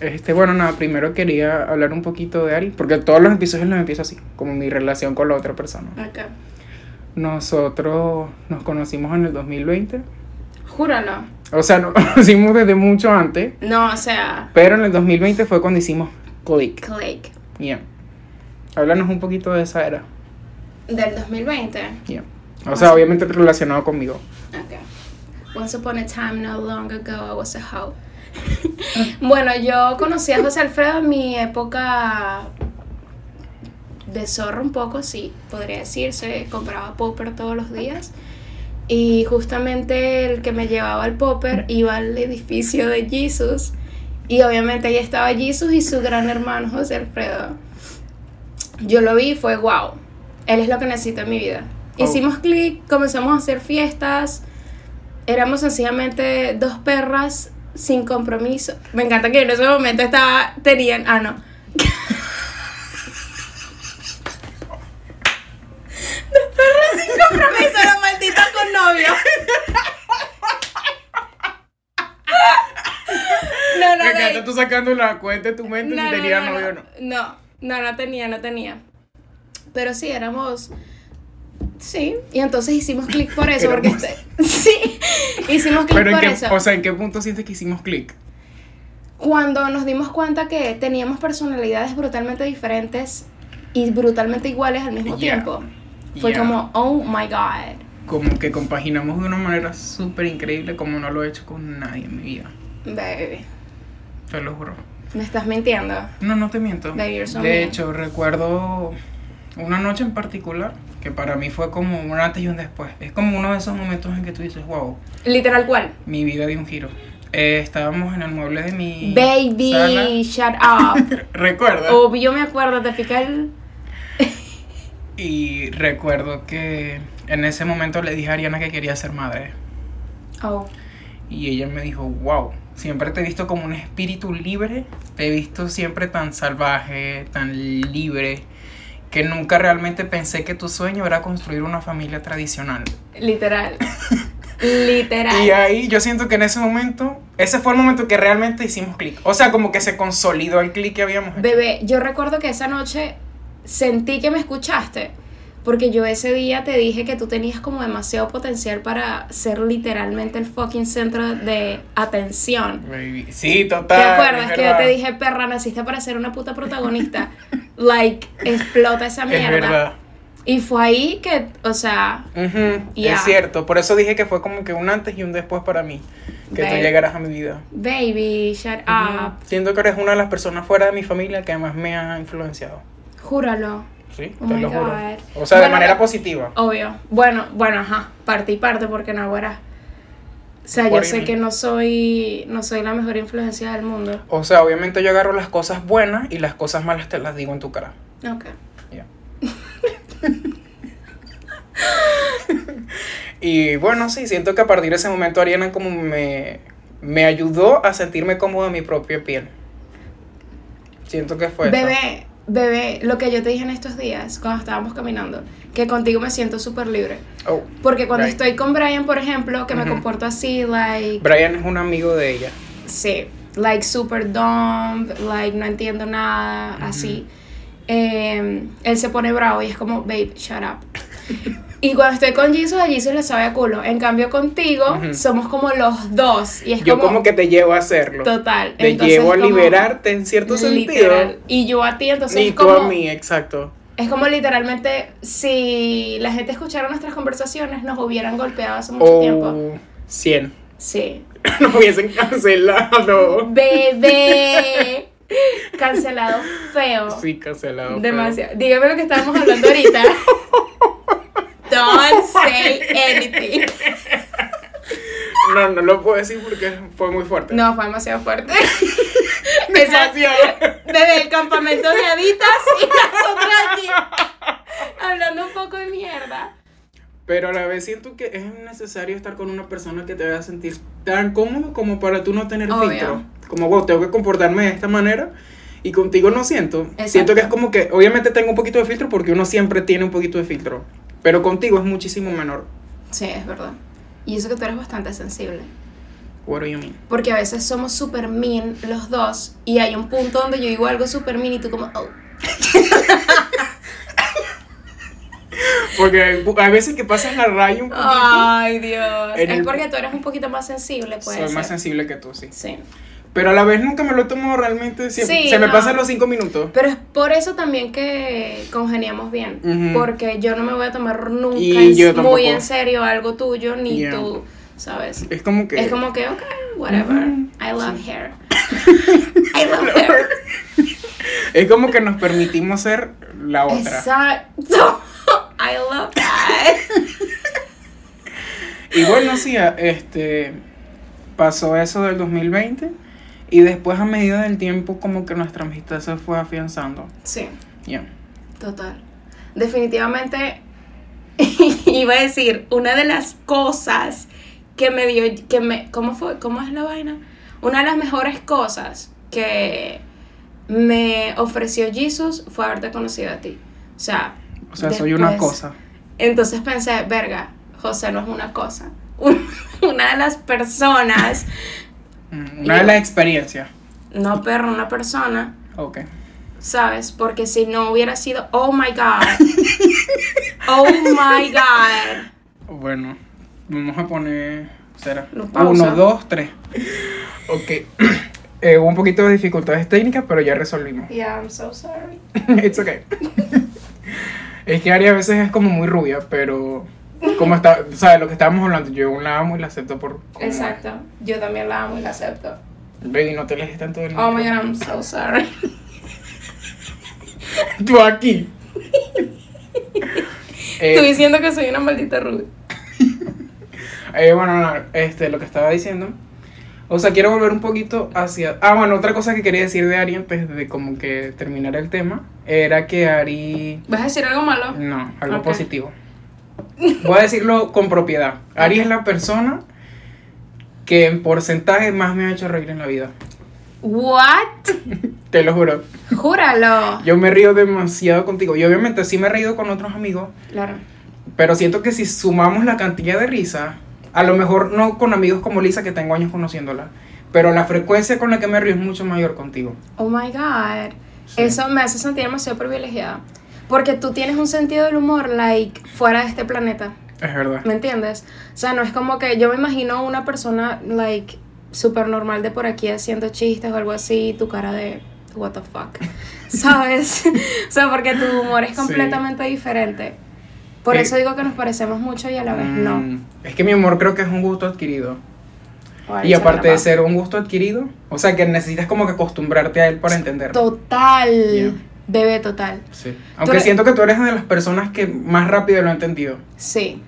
Este, bueno, nada, primero quería hablar un poquito de Ari, porque todos los episodios los empiezo así, como mi relación con la otra persona. Ok. Nosotros nos conocimos en el 2020. Júralo. O sea, nos conocimos desde mucho antes, No, o sea, pero en el 2020 fue cuando hicimos click. Click. Yeah. Háblanos un poquito de esa era. Del 2020. Yeah. O sea, obviamente relacionado conmigo. Ok. Once upon a time, no long ago, I was a hoe. Bueno, yo conocí a José Alfredo en mi época de zorro un poco, sí, podría decirse. Compraba popper todos los días. Y justamente el que me llevaba al popper iba al edificio de Jesus. Y obviamente ahí estaba Jesus y su gran hermano José Alfredo. Yo lo vi y fue wow. Él es lo que necesito en mi vida. Oh. Hicimos clic, comenzamos a hacer fiestas. Éramos sencillamente dos perras sin compromiso. Me encanta que en ese momento estaba, tenían, ah no. dos perras sin compromiso, la maldita con novio. No, no, Me de- encanta tú sacando la cuenta de tu mente si tenía novio o no. no, no, no tenía, no tenía. Pero sí, éramos. Sí, y entonces hicimos clic por eso, porque este- sí, hicimos clic por qué, eso. o sea, ¿en qué punto sientes que hicimos click? Cuando nos dimos cuenta que teníamos personalidades brutalmente diferentes y brutalmente iguales al mismo Yeah. tiempo, fue Yeah. como, oh my god. Como que compaginamos de una manera súper increíble como no lo he hecho con nadie en mi vida. Baby, Te lo juro. me estás mintiendo. No, no te miento. Baby, de hecho, recuerdo una noche en particular que para mí fue como un antes y un después. Es como uno de esos momentos en que tú dices, wow, Literal, ¿cuál? mi vida dio un giro. Eh, estábamos en el mueble de mi Baby, shut up. Recuerda. Obvio me acuerdo, te el. Y recuerdo que en ese momento le dije a Ariana que quería ser madre. Oh. Y ella me dijo, wow, siempre te he visto como un espíritu libre, te he visto siempre tan salvaje, tan libre, que nunca realmente pensé que tu sueño era construir una familia tradicional. Literal. Literal. Y ahí yo siento que en ese momento, ese fue el momento que realmente hicimos clic. O sea, como que se consolidó el clic que habíamos hecho. Bebé, yo recuerdo que esa noche sentí que me escuchaste. Porque yo ese día te dije que tú tenías como demasiado potencial para ser literalmente el fucking centro de atención. Baby. Sí, total. ¿Te acuerdas es que yo te dije, perra, naciste para ser una puta protagonista? like, explota esa Es mierda. verdad. Y fue ahí que, o sea, Ujú, Ya. Es cierto, por eso dije que fue como que un antes y un después para mí, que tú llegaras a mi vida. baby, shut up. Siento que eres una de las personas fuera de mi familia que más me ha influenciado. Júralo. Sí, Oh te lo juro. O sea, de manera positiva. Obvio. Bueno, bueno, ajá. Parte y parte porque no ahora. O sea, yo sé que no soy no soy la mejor influencia del mundo. O sea, obviamente yo agarro las cosas buenas y las cosas malas te las digo en tu cara. Ok. Ya. y bueno, sí, siento que a partir de ese momento Ariana como me, me ayudó a sentirme cómodo en mi propia piel. Siento que fue. Bebé, bebé, lo que yo te dije en estos días cuando estábamos caminando, que contigo me siento súper libre. Oh, Porque cuando estoy con Brian, por ejemplo, que me comporto así, like, Brian es un amigo de ella. sí, like super dumb, like no entiendo nada, así. eh, él se pone bravo y es como, babe, shut up. y cuando estoy con Jesus, a Jesus le sabe a culo. En cambio, contigo, somos como los dos. Y es Yo como, como que te llevo a hacerlo. Total. Te Entonces, llevo a liberarte en cierto literal. sentido. Y yo a ti, entonces es tú como, a mí, exacto. es como literalmente si la gente escuchara nuestras conversaciones nos hubieran golpeado hace mucho O tiempo. 100. Sí. Nos hubiesen cancelado. Bebé. Cancelado feo. Sí, cancelado. feo. Demasiado. Dígame lo que estábamos hablando ahorita. Don't say anything. No, no lo puedo decir porque fue muy fuerte. No, fue demasiado fuerte. Demasiado. Desde el campamento de haditas y nosotras aquí. Hablando un poco de mierda. Pero a la vez siento que es necesario estar con una persona que te haga sentir tan cómodo como para tú no tener Obvio. filtro. Como, wow, tengo que comportarme de esta manera y contigo no siento. Exacto. Siento que es como que, obviamente tengo un poquito de filtro porque uno siempre tiene un poquito de filtro. Pero contigo es muchísimo menor. Sí, es verdad. Y eso que tú eres bastante sensible. What do you mean? Porque a veces somos super mean los dos y hay un punto donde yo digo algo super mean y tú como, oh. Porque hay hay veces que pasas la raya un poquito. Ay, Dios. Es el- porque tú eres un poquito más sensible, puede Soy ser. más sensible que tú, sí. Sí. Pero a la vez nunca me lo he tomado realmente. siempre- Sí, se me no. pasan los cinco minutos. Pero es por eso también que congeniamos bien. Porque yo no me voy a tomar nunca en- muy en serio algo tuyo, ni Yeah. tú, ¿sabes? Es como que. Es como que, ok, whatever. I love hair. I love hair. Es como que nos permitimos ser la otra. Exacto. I love that. Y bueno, sí, este. Pasó eso del 2020. Y después, a medida del tiempo, como que nuestra amistad se fue afianzando. Sí, Ya. total. Definitivamente iba a decir, una de las cosas que me dio, que me, ¿cómo fue? ¿Cómo es la vaina? Una de las mejores cosas que me ofreció Jesus fue haberte conocido a ti. O sea, O sea, soy una cosa. Entonces pensé, verga, José no es una cosa. Una de las personas, Una de las experiencias. no perro, una persona, Ok. ¿sabes? Porque si no hubiera sido, oh my God. Oh my God. Bueno, vamos a poner. ¿Será? Uno, dos, tres. Ok. Eh, hubo un poquito de dificultades técnicas, pero ya resolvimos. Yeah, I'm so sorry. It's okay. es que Ari a veces es como muy rubia, pero. Como está. Sea, lo que estábamos hablando, yo la amo y la acepto por. como es. Exacto. Yo también la amo y la acepto. Baby, no te lees tanto del Oh my. God, I'm so sorry. Tú aquí. Eh, diciendo que soy una maldita rubia. Eh, bueno, no, este, lo que estaba diciendo. O sea, quiero volver un poquito hacia. Ah, bueno, otra cosa que quería decir de Ari antes de como que terminar el tema era que Ari. ¿Vas a decir algo malo? No, algo Ok. positivo. Voy a decirlo con propiedad. Ari es la persona que en porcentaje más me ha hecho reír en la vida. What? Te lo juro. Júralo. Yo me río demasiado contigo. Y obviamente sí me he reído con otros amigos. Claro. Pero siento que si sumamos la cantidad de risa, a lo mejor no con amigos como Lisa, que tengo años conociéndola, pero la frecuencia con la que me río es mucho mayor contigo. Oh my God. Sí. Eso me hace sentir demasiado privilegiada. Porque tú tienes un sentido del humor, like, fuera de este planeta. Es verdad. ¿Me entiendes? O sea, no es como que yo me imagino una persona, like, súper normal de por aquí haciendo chistes o algo así, tu cara de, what the fuck. ¿Sabes? o sea, porque tu humor es Sí. completamente diferente. Por Eh, eso digo que nos parecemos mucho y a la vez no. Mm, Es que mi amor creo que es un gusto adquirido. Y aparte de ser un gusto adquirido, o sea que necesitas como que acostumbrarte a él para entenderlo. Total. Yeah. Bebé total. Sí. Aunque eres- siento que tú eres de las personas que más rápido lo he entendido. Sí.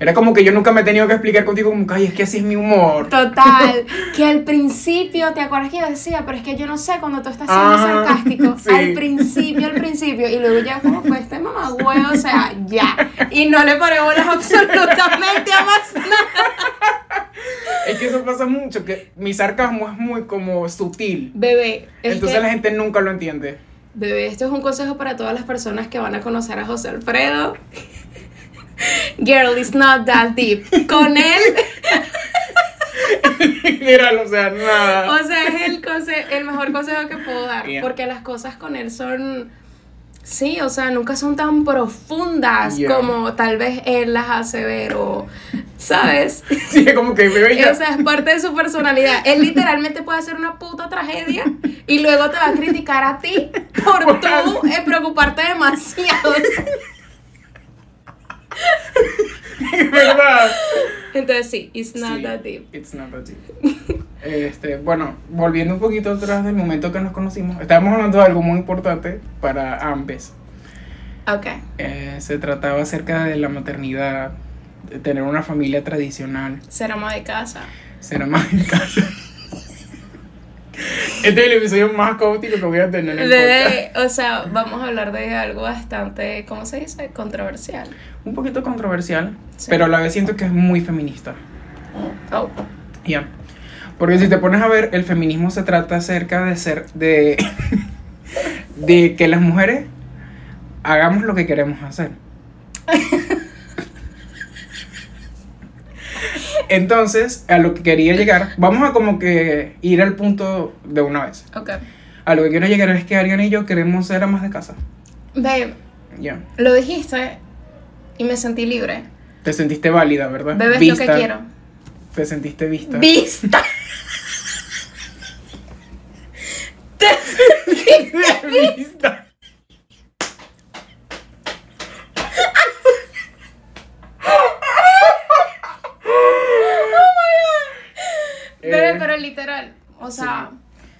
Era como que yo nunca me he tenido que explicar contigo como que, ay, es que así es mi humor. Total, que al principio, ¿te acuerdas que yo decía? Pero es que yo no sé cuando tú estás siendo Ajá, sarcástico. sí. Al principio, al principio. Y luego ya como fue este mamá o sea, ya. Y no le paré bolas absolutamente a más nada. Es que eso pasa mucho, que mi sarcasmo es muy como sutil. Bebé, es Entonces que- la gente nunca lo entiende. Bebé, esto es un consejo para todas las personas que van a conocer a José Alfredo. Girl, it's not that deep. Con él, Literal, o sea, nada. o sea, es el, conse- el mejor consejo que puedo dar. Yeah. Porque las cosas con él son. Sí, o sea, nunca son tan profundas Yeah. como tal vez él las hace ver o. ¿Sabes? Sí, como que bebé ya. O sea, es parte de su personalidad. Él literalmente puede hacer una puta tragedia y luego te va a criticar a ti por tú eh, preocuparte demasiado. Es verdad. Entonces sí, it's not Sí, that deep. It's not that deep. Este, bueno, volviendo un poquito atrás del momento que nos conocimos, estábamos hablando de algo muy importante para ambos. Ok. Eh, se trataba acerca de la maternidad, de tener una familia tradicional, Ser ama de casa. ser ama en casa. Este es el episodio más caótico que voy a tener en. De, o sea, vamos a hablar de algo bastante, ¿cómo se dice? Controversial. Un poquito controversial, Sí. pero a la vez siento que es muy feminista. Oh, Ya. Porque si te pones a ver, el feminismo se trata acerca de ser, de, de que las mujeres hagamos lo que queremos hacer. Entonces, a lo que quería llegar, vamos a como que ir al punto de una vez. Ok. A lo que quiero llegar es que Ariana y yo queremos ser amas de casa. Babe, Ya. lo dijiste y me sentí libre. Te sentiste válida, ¿verdad? Bebé es lo que quiero. Te sentiste vista. Vista. Te sentiste vista. Bebé, Eh, pero literal. O sea,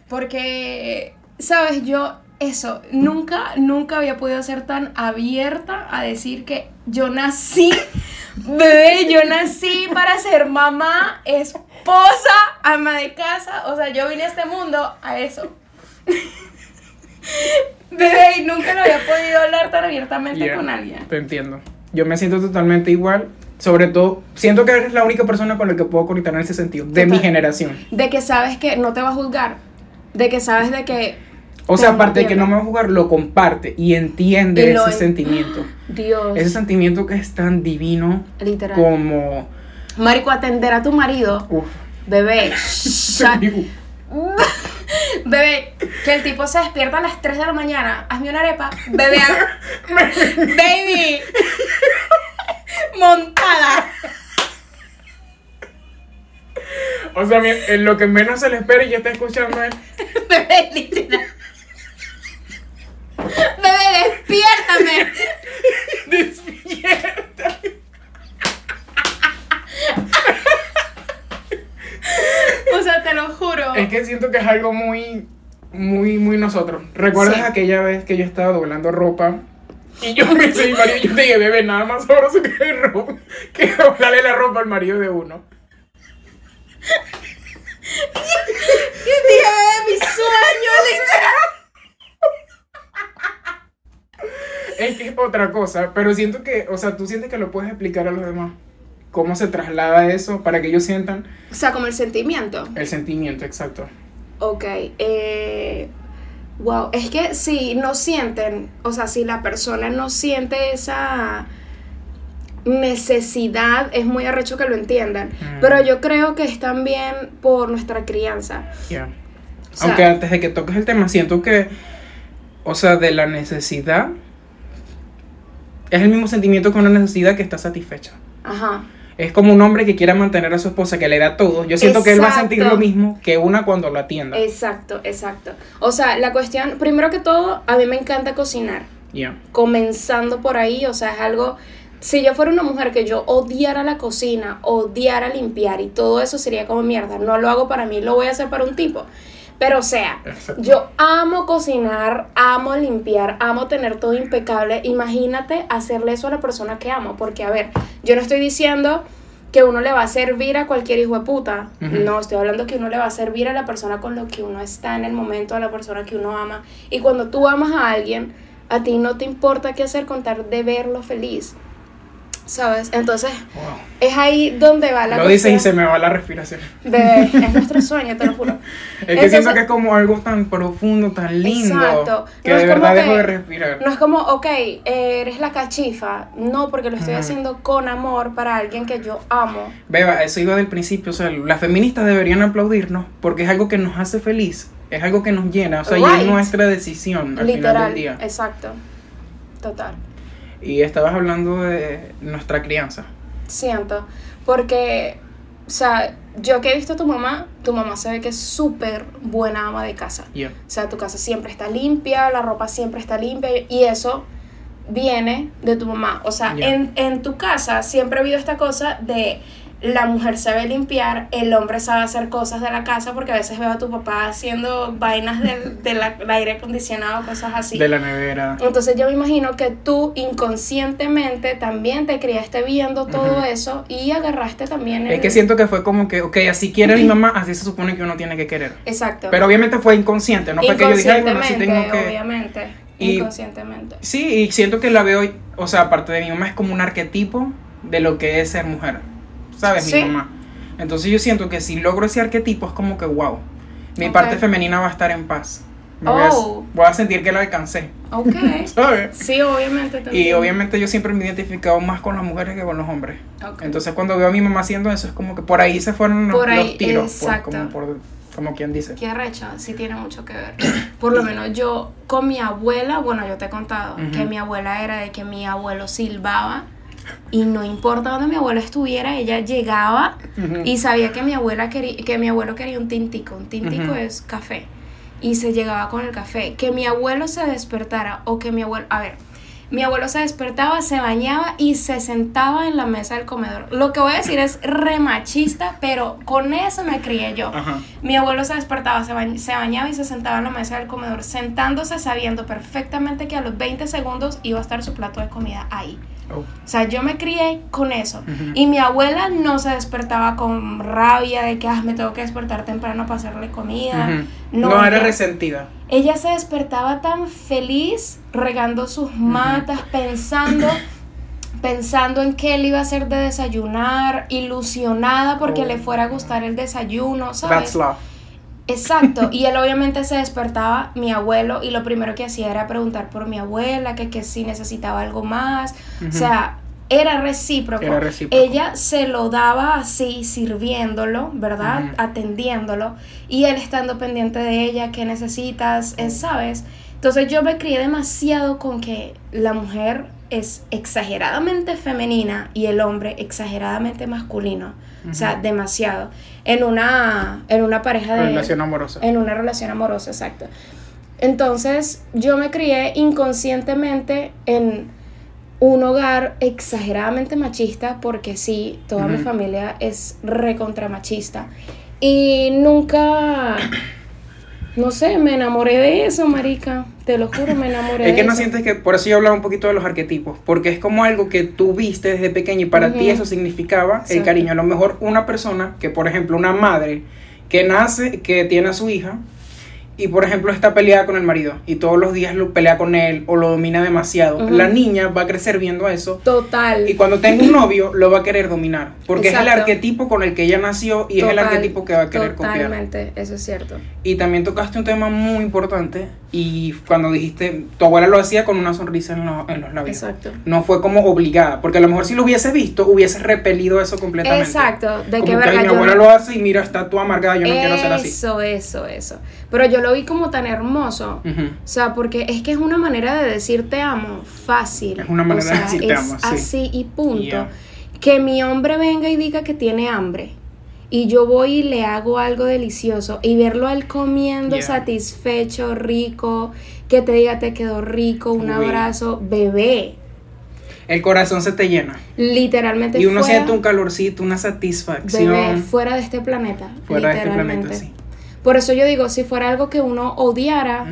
porque, ¿sabes? Yo, eso, nunca, nunca había podido ser tan abierta a decir que yo nací, bebé, yo nací para ser mamá, esposa, ama de casa. O sea, yo vine a este mundo a eso. Bebé, y nunca lo había podido hablar tan abiertamente Yeah, con alguien. Te entiendo. Yo me siento totalmente igual. Sobre todo, siento que eres la única persona con la que puedo conectar en ese sentido, de mi generación. De que sabes que no te va a juzgar. De que sabes de que. O sea, Te aparte de que no me va a jugar, lo comparte y entiende Y ese en- sentimiento. Dios. Ese sentimiento que es tan divino Literal. como... Marico, atender a tu marido. Uf. Bebé. Bebé, que el tipo se despierta a las 3 de la mañana. Hazme una arepa. Bebé. Baby. Montada. O sea, en lo que menos se le espera y ya está escuchando es... Bebé, literal. Bebé, despiértame. Despierta. O sea, te lo juro. Es que siento que es algo muy, muy, muy nosotros. ¿Recuerdas Sí. aquella vez que yo estaba doblando ropa? Y yo me hice mi marido y yo te dije, bebé, nada más sabroso que, ro- que doblarle la ropa al marido de uno. Yo dije, bebé, mi sueño, literal. Es que es otra cosa, pero siento que, o sea, tú sientes que lo puedes explicar a los demás. ¿Cómo se traslada eso para que ellos sientan O sea, como el sentimiento. el sentimiento exacto? Ok, eh, wow, es que si no sienten, o sea, si la persona no siente esa necesidad, es muy arrecho que lo entiendan, Mm. pero yo creo que es también por nuestra crianza. Ya. O sea, Aunque antes de que toques el tema, siento que, o sea, de la necesidad, es el mismo sentimiento que una necesidad que está satisfecha. Ajá, Es como un hombre que quiera mantener a su esposa, que le da todo. Yo siento que él va a sentir Exacto. lo mismo que una cuando la atienda. exacto, exacto. O sea, la cuestión, primero que todo, a mí me encanta cocinar. Ya. comenzando por ahí, o sea, es algo, si yo fuera una mujer que yo odiara la cocina, odiara limpiar y todo eso sería como mierda, no lo hago para mí, lo voy a hacer para un tipo. Pero o sea, yo amo cocinar, amo limpiar, amo tener todo impecable. Imagínate hacerle eso a la persona que amo, porque a ver, yo no estoy diciendo que uno le va a servir a cualquier hijo de puta. No, estoy hablando que uno le va a servir a la persona con lo que uno está en el momento, a la persona que uno ama. Y cuando tú amas a alguien, a ti no te importa qué hacer con tal de verlo feliz. ¿Sabes? Entonces, Wow. es ahí donde va la Lo dices y se me va la respiración. de- es nuestro sueño, te lo juro. Es que Entonces- siento que es como algo tan profundo, tan lindo, Exacto. que No de verdad que- dejo de respirar. No es como, ok, eres la cachifa. No, porque lo estoy haciendo con amor para alguien que yo amo. Beba, eso iba del principio, o sea, las feministas deberían aplaudirnos porque es algo que nos hace feliz, es algo que nos llena, o sea, y es Right. nuestra decisión al final Literal. del día. Exacto. Total. Y estabas hablando de nuestra crianza. Siento. Porque, o sea, yo que he visto a tu mamá, tu mamá se ve que es súper buena ama de casa. O sea, tu casa siempre está limpia, la ropa siempre está limpia y eso viene de tu mamá. O sea, en, en tu casa siempre ha habido esta cosa de la mujer sabe limpiar, el hombre sabe hacer cosas de la casa porque a veces veo a tu papá haciendo vainas del, del aire acondicionado, cosas así. De la nevera. Entonces yo me imagino que tú inconscientemente también te criaste viendo todo eso y agarraste también el... Es que siento que fue como que, ok, así quiere mi mamá, así se supone que uno tiene que querer. Exacto. Pero obviamente fue inconsciente, no fue que yo dije, ay, bueno, sí tengo que... obviamente. Y- Inconscientemente. Sí, y siento que la veo, o sea, aparte de mi mamá, es como un arquetipo de lo que es ser mujer. ¿Sabes? Sí. Mi mamá. Entonces yo siento que si logro ese arquetipo es como que, wow, mi Ok. parte femenina va a estar en paz. Me voy a- Oh. voy a sentir que la alcancé, Ok. ¿sabes? Sí, obviamente. te Y obviamente yo siempre me he identificado más con las mujeres que con los hombres. Ok. Entonces cuando veo a mi mamá haciendo eso es como que por ahí se fueron los, Por ahí, los tiros, por- exacto. como, por- como quien dice. Qué recha, sí tiene mucho que ver. Por lo menos yo con mi abuela, bueno, yo te he contado Ujú. que mi abuela era de que mi abuelo silbaba y no importa dónde mi abuelo estuviera, ella llegaba Ujú. y sabía que mi abuela quería, que mi abuelo quería un tintico, un tintico es café y se llegaba con el café, que mi abuelo se despertara o que mi abuelo, a ver, mi abuelo se despertaba, se bañaba y se sentaba en la mesa del comedor. Lo que voy a decir es remachista, pero con eso me crié yo. Ajá. Mi abuelo se despertaba, se, bañ- se bañaba y se sentaba en la mesa del comedor, sentándose sabiendo perfectamente que a los 20 segundos iba a estar su plato de comida ahí. Oh. O sea, yo me crié con eso. Y mi abuela no se despertaba con rabia de que "Ah, me tengo que despertar temprano para hacerle comida. No, No, era resentida. Ella se despertaba tan feliz, regando sus matas, pensando, pensando en qué le iba a hacer de desayunar, ilusionada porque Oh. le fuera a gustar el desayuno, ¿sabes? That's love. Exacto, y él obviamente se despertaba, mi abuelo, y lo primero que hacía era preguntar por mi abuela, que, que si necesitaba algo más, o Ujú. sea, era recíproco. Era recíproco. Ella se lo daba así, sirviéndolo, ¿verdad? Atendiéndolo, y él estando pendiente de ella, ¿qué necesitas? Eh, ¿Sabes? Entonces yo me crié demasiado con que la mujer es exageradamente femenina y el hombre exageradamente masculino. O sea, demasiado. En una, en una pareja de... Relación amorosa. En una relación amorosa, exacto. Entonces, yo me crié inconscientemente en un hogar exageradamente machista, porque sí, toda mi familia es recontra machista. Y nunca, no sé, me enamoré de eso, marica. Te lo juro, me enamoré Es que de no eso. sientes que, por eso yo hablaba un poquito de los arquetipos, porque es como algo que tú viste desde pequeño y para ti eso significaba el cariño. A lo mejor una persona que, por ejemplo, una madre que nace, que tiene a su hija y, por ejemplo, está peleada con el marido y todos los días lo pelea con él o lo domina demasiado, la niña va a crecer viendo eso Total. y cuando tenga un novio lo va a querer dominar, porque es el arquetipo con el que ella nació y es el arquetipo que va a querer copiar. Totalmente, eso es cierto. Y también tocaste un tema muy importante y cuando dijiste, tu abuela lo hacía con una sonrisa en, lo- en los labios. Exacto. No fue como obligada, porque a lo mejor si lo hubieses visto, hubieses repelido eso completamente. Exacto, de como que verga "Ay, mi yo abuela no- lo hace y mira, está tú amargada, yo no quiero ser así. Eso, eso, eso. Pero yo lo vi como tan hermoso. O sea, porque es que es una manera de decir te amo fácil. Es una manera O sea, de decir te es amo, sí. Así y punto. Yeah. Que mi hombre venga y diga que tiene hambre. Y yo voy y le hago algo delicioso. Y verlo a él comiendo Yeah. satisfecho, rico. Que te diga te quedó rico, un Uy. abrazo. Bebé. El corazón se te llena. Literalmente Y uno fuera, siente un calorcito, una satisfacción bebé, fuera de este planeta. fuera de este literalmente. planeta, sí. Por eso yo digo, si fuera algo que uno odiara,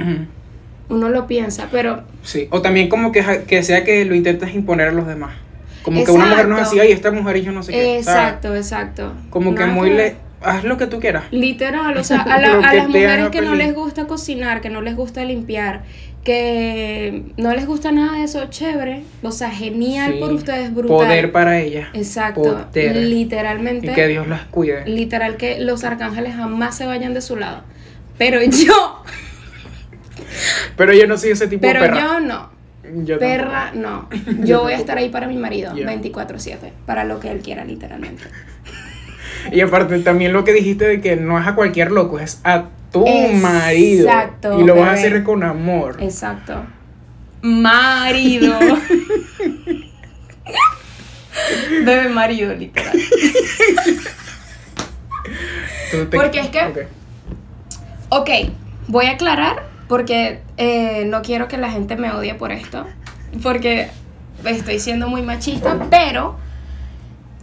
uno lo piensa, pero Sí, o también como que, que sea que lo intentes imponer a los demás. Como que una mujer no es así, ay, esta mujer y yo no sé qué. ¿sabes? exacto, exacto. Como que muy le... Haz lo que tú quieras. Literal, o sea, a, la- las mujeres que no les gusta cocinar, que no les gusta limpiar, que no les gusta nada de eso, chévere. O sea, genial Sí. por ustedes, brutal. Poder para ella. Exacto, Poder. literalmente. Y que Dios las cuide. Literal que los arcángeles jamás se vayan de su lado. Pero yo, Pero yo no soy ese tipo pero de perra. yo no. Yo Perra, no. Yo voy a estar ahí para mi marido, Yeah. 24/7, para lo que él quiera, literalmente. Y aparte también lo que dijiste de que no es a cualquier loco, es a tu Exacto, marido. Y lo vas a bebé. hacer con amor. Exacto. Marido. Bebe marido, literal. Te- Porque es que- Ok. Ok, voy a aclarar porque eh, no quiero que la gente me odie por esto. Porque estoy siendo muy machista, pero.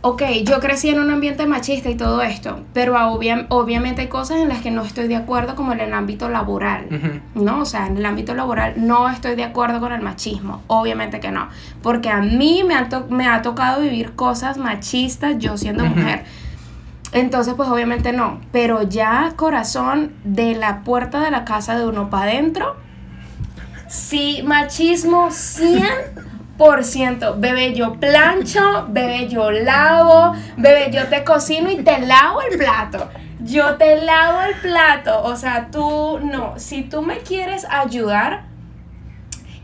Ok, yo crecí en un ambiente machista y todo esto, pero obvia- obviamente hay cosas en las que no estoy de acuerdo, como en el ámbito laboral. No, o sea, en el ámbito laboral no estoy de acuerdo con el machismo, obviamente que no, porque a mí me ha, to- me ha tocado vivir cosas machistas yo siendo mujer. Entonces, pues obviamente no, pero ya corazón de la puerta de la casa de uno para adentro, sí, machismo 100%. Bebé, yo plancho, bebé, yo lavo, bebé, yo te cocino y te lavo el plato. yo te lavo el plato. O sea, tú no. Si tú me quieres ayudar,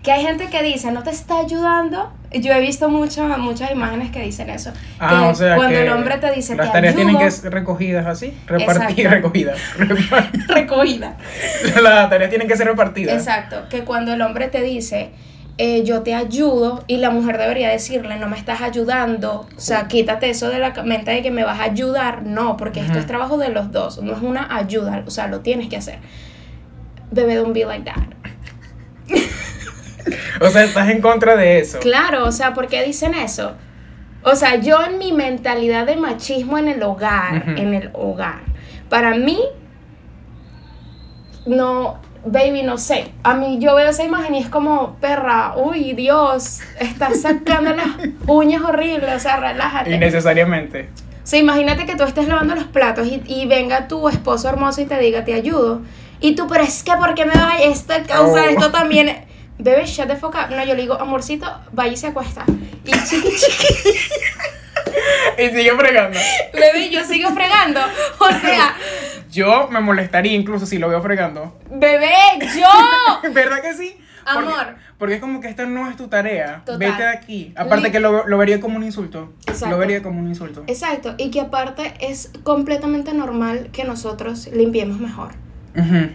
que hay gente que dice, no te está ayudando. Yo he visto muchas muchas imágenes que dicen eso. Ah, que o sea cuando que el hombre te dice, las te tareas tienen que ayudo", ser recogidas así, repartidas, recogidas. repar- recogida. las tareas tienen que ser repartidas. Exacto, que cuando el hombre te dice, eh, yo te ayudo, y la mujer debería decirle, no me estás ayudando, o sea, quítate eso de la mente de que me vas a ayudar, no, porque esto es trabajo de los dos, no es una ayuda, o sea, lo tienes que hacer. Bebé, don't be like that. O sea, estás en contra de eso. Claro, o sea, ¿por qué dicen eso? O sea, yo en mi mentalidad de machismo en el hogar, en el hogar, para mí, no, baby, no sé. A mí yo veo esa imagen y es como, perra, uy, Dios, estás sacando las uñas horribles, o sea, relájate. Innecesariamente. O sea, imagínate que tú estés lavando los platos y, y venga tu esposo hermoso y te diga, te ayudo. Y tú, pero es que, ¿por qué me va esto causa Oh. esto también? Bebé, shut the fuck up. No, yo le digo, amorcito, vaya y se acuesta. Y chiqui, chiqui. Y sigue fregando. Bebé, yo sigo fregando. O sea, Yo me molestaría incluso si lo veo fregando. bebé, yo. ¿Verdad que sí? Porque- Amor. Porque, es como que esta no es tu tarea. Total. Vete de aquí. Aparte Li- que lo, lo vería como un insulto. Exacto. Lo vería como un insulto. Exacto. Y que aparte es completamente normal que nosotros limpiemos mejor. Ujú,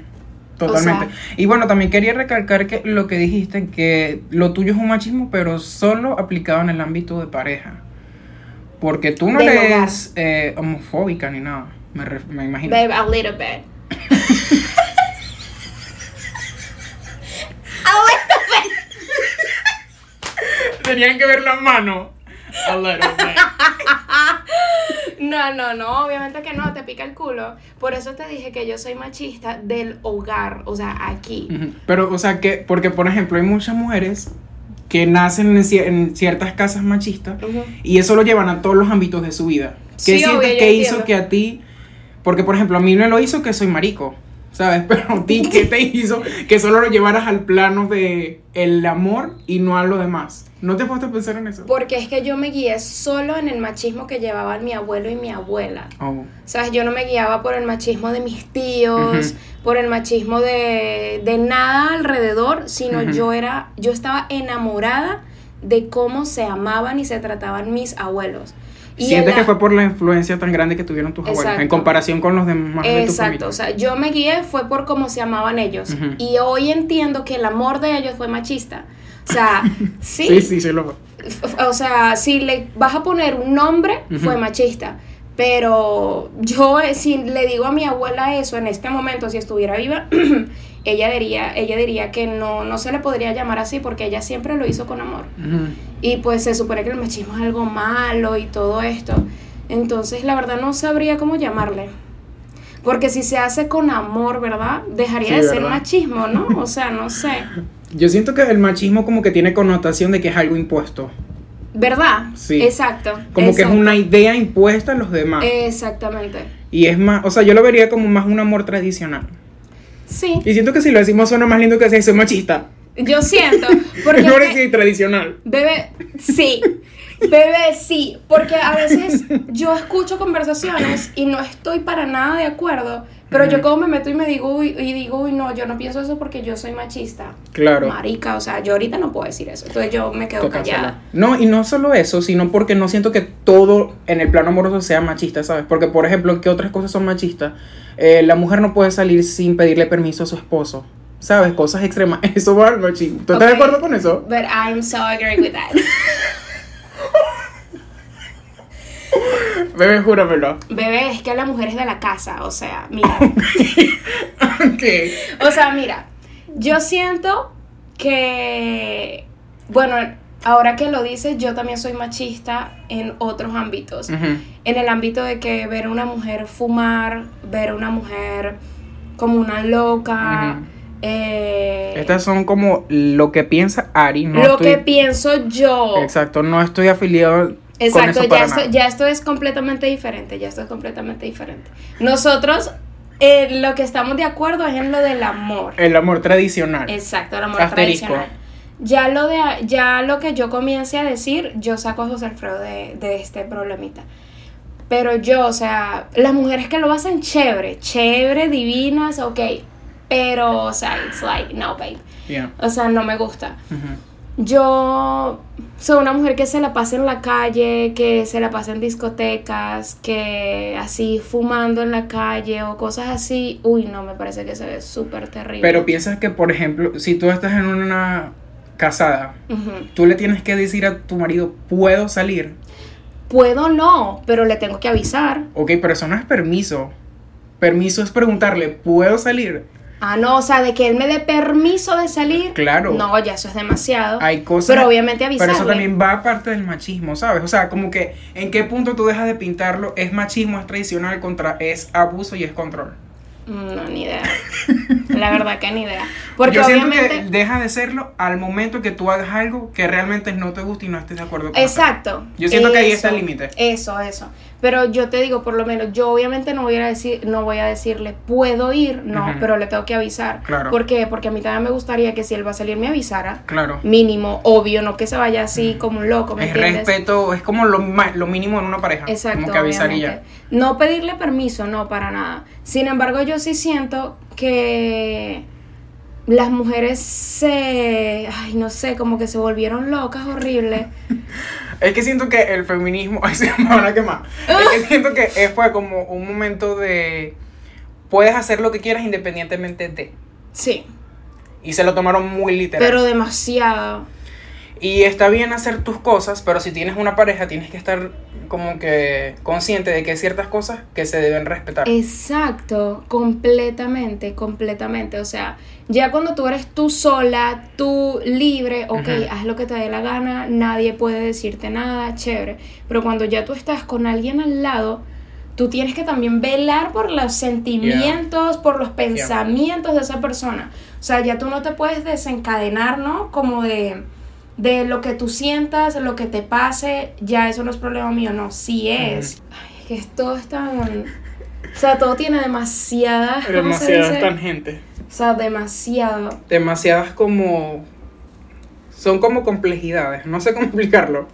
Totalmente. O sea- y bueno, también quería recalcar que lo que dijiste, que lo tuyo es un machismo, pero solo aplicado en el ámbito de pareja. Porque tú no eres eh, homofóbica ni nada, me, me imagino. Babe, a little bit. Tenían que ver la mano. A little bit. No, no, no, obviamente que no, te pica el culo. Por eso te dije que yo soy machista del hogar, o sea, aquí. Pero, o sea, que, porque por ejemplo, hay muchas mujeres que nacen en, cier- en ciertas casas machistas y eso lo llevan a todos los ámbitos de su vida. ¿Qué Sí, sientes obvio, que hizo entiendo. que a ti, porque por ejemplo, a mí me lo hizo que soy marico, ¿sabes? Pero a ti, ¿qué te hizo que solo lo llevaras al plano de el amor y no a lo demás? ¿No te has puesto a pensar en eso? Porque es que yo me guié solo en el machismo que llevaban mi abuelo y mi abuela. Oh. ¿Sabes? Yo no me guiaba por el machismo de mis tíos, por el machismo de, de nada alrededor, sino yo era, yo estaba enamorada de cómo se amaban y se trataban mis abuelos. Sientes la- que fue por la influencia tan grande que tuvieron tus abuelos en Exacto. comparación con los demás de tu Exacto, o familia. sea, yo me guié fue por cómo se amaban ellos. Y hoy entiendo que el amor de ellos fue machista. O sea, sí, Sí, sí, sí, lo O sea, si le vas a poner un nombre, fue machista. Pero yo, eh, si le digo a mi abuela eso en este momento, si estuviera viva, ella diría, ella diría que no, no se le podría llamar así porque ella siempre lo hizo con amor. Y pues se supone que el machismo es algo malo y todo esto. Entonces, la verdad no sabría cómo llamarle. Porque si se hace con amor, ¿verdad? Dejaría Sí, de ser machismo, ¿no? O sea, no sé. Yo siento que el machismo como que tiene connotación de que es algo impuesto. ¿Verdad? Sí. Exacto. Como que es una idea impuesta a los demás. Exactamente. Y es más, o sea, yo lo vería como más un amor tradicional. Sí, Y siento que si lo decimos suena más lindo que si soy machista. yo siento. Porque es que- decir tradicional. bebé, sí. Bebé, sí. Porque a veces yo escucho conversaciones y no estoy para nada de acuerdo. Pero yo como me meto y me digo, uy, y digo, uy, no, yo no pienso eso porque yo soy machista. Claro. Marica, o sea, yo ahorita no puedo decir eso. Entonces yo me quedo Toca callada. No, y no solo eso, sino porque no siento que todo en el plano amoroso sea machista, ¿sabes? Porque, por ejemplo, ¿qué otras cosas son machistas? Eh, la mujer no puede salir sin pedirle permiso a su esposo. ¿Sabes? Cosas extremas. Eso va al machismo. ¿Tú estás de acuerdo con eso? But I'm so agree with that. Bebé, júramelo. Bebé, es que la mujer es de la casa, o sea, mira. ok. O sea, mira, yo siento que, bueno, ahora que lo dices, yo también soy machista en otros ámbitos. En el ámbito de que ver a una mujer fumar, ver a una mujer como una loca, eh, Estas son como lo que piensa Ari. No lo estoy- que pienso yo. Exacto, no estoy afiliado Exacto, ya esto, ya esto es completamente diferente, ya esto es completamente diferente. Nosotros, eh, lo que estamos de acuerdo es en lo del amor. El amor tradicional. Exacto, el amor Asterisco. tradicional. Ya lo, de, ya lo que yo comience a decir, yo saco a José Alfredo de, de este problemita. Pero yo, o sea, las mujeres que lo hacen chévere, chévere, divinas, ok. Pero, o sea, it's like, no, babe. Yeah. O sea, no me gusta. Ujú. Yo soy una mujer que se la pasa en la calle, que se la pasa en discotecas, que así fumando en la calle o cosas así. Uy, no, me parece que se ve súper terrible. Pero piensas que, por ejemplo, si tú estás en una casada, tú le tienes que decir a tu marido, puedo salir. Puedo no, pero le tengo que avisar. Ok, pero eso no es permiso. Permiso es preguntarle, ¿puedo salir? Ah, no, o sea, de que él me dé permiso de salir. Claro. No, ya eso es demasiado. Hay cosas. Pero obviamente Pero avisarle. eso también va aparte del machismo, ¿sabes? O sea, como que en qué punto tú dejas de pintarlo, es machismo, es tradicional, contra, es abuso y es control. Mm, No, ni idea. La verdad que ni idea. Porque Yo siento obviamente. que deja de serlo al momento que tú hagas algo que realmente no te gusta y no estés de acuerdo con Exacto. Yo siento que ahí está el límite. Eso, eso. Pero yo te digo, por lo menos, yo obviamente no voy a decir, no voy a decirle, puedo ir, no, pero le tengo que avisar. Claro. ¿Por qué? Porque a mí también me gustaría que si él va a salir me avisara. Claro. Mínimo, obvio, no que se vaya así como un loco, ¿me Es entiendes? respeto, es como lo, lo mínimo en una pareja. Exacto, Como que avisar y obviamente. ya. No pedirle permiso, no, para nada. Sin embargo, yo sí siento que las mujeres se, ay, no sé, como que se volvieron locas, horrible. Es que siento que el feminismo, ay, se me van a quemar. Es que siento que eh, fue como un momento de puedes hacer lo que quieras independientemente de. Sí, Y se lo tomaron muy literal. pero demasiado. Y está bien hacer tus cosas, pero si tienes una pareja tienes que estar como que consciente de que hay ciertas cosas que se deben respetar. Exacto, completamente, completamente. O sea, ya cuando tú eres tú sola, tú libre, ok, haz lo que te dé la gana, nadie puede decirte nada, chévere. Pero cuando ya tú estás con alguien al lado, tú tienes que también velar por los sentimientos, por los pensamientos de esa persona. O sea, ya tú no te puedes desencadenar, ¿no? Como de, de lo que tú sientas, lo que te pase, ya eso no es problema mío, no, sí es. Ay, es que todo es tan... O sea, todo tiene demasiadas... ¿cómo se Demasiadas tangentes. O sea, demasiado. Demasiadas como... Son como complejidades, no sé cómo explicarlo.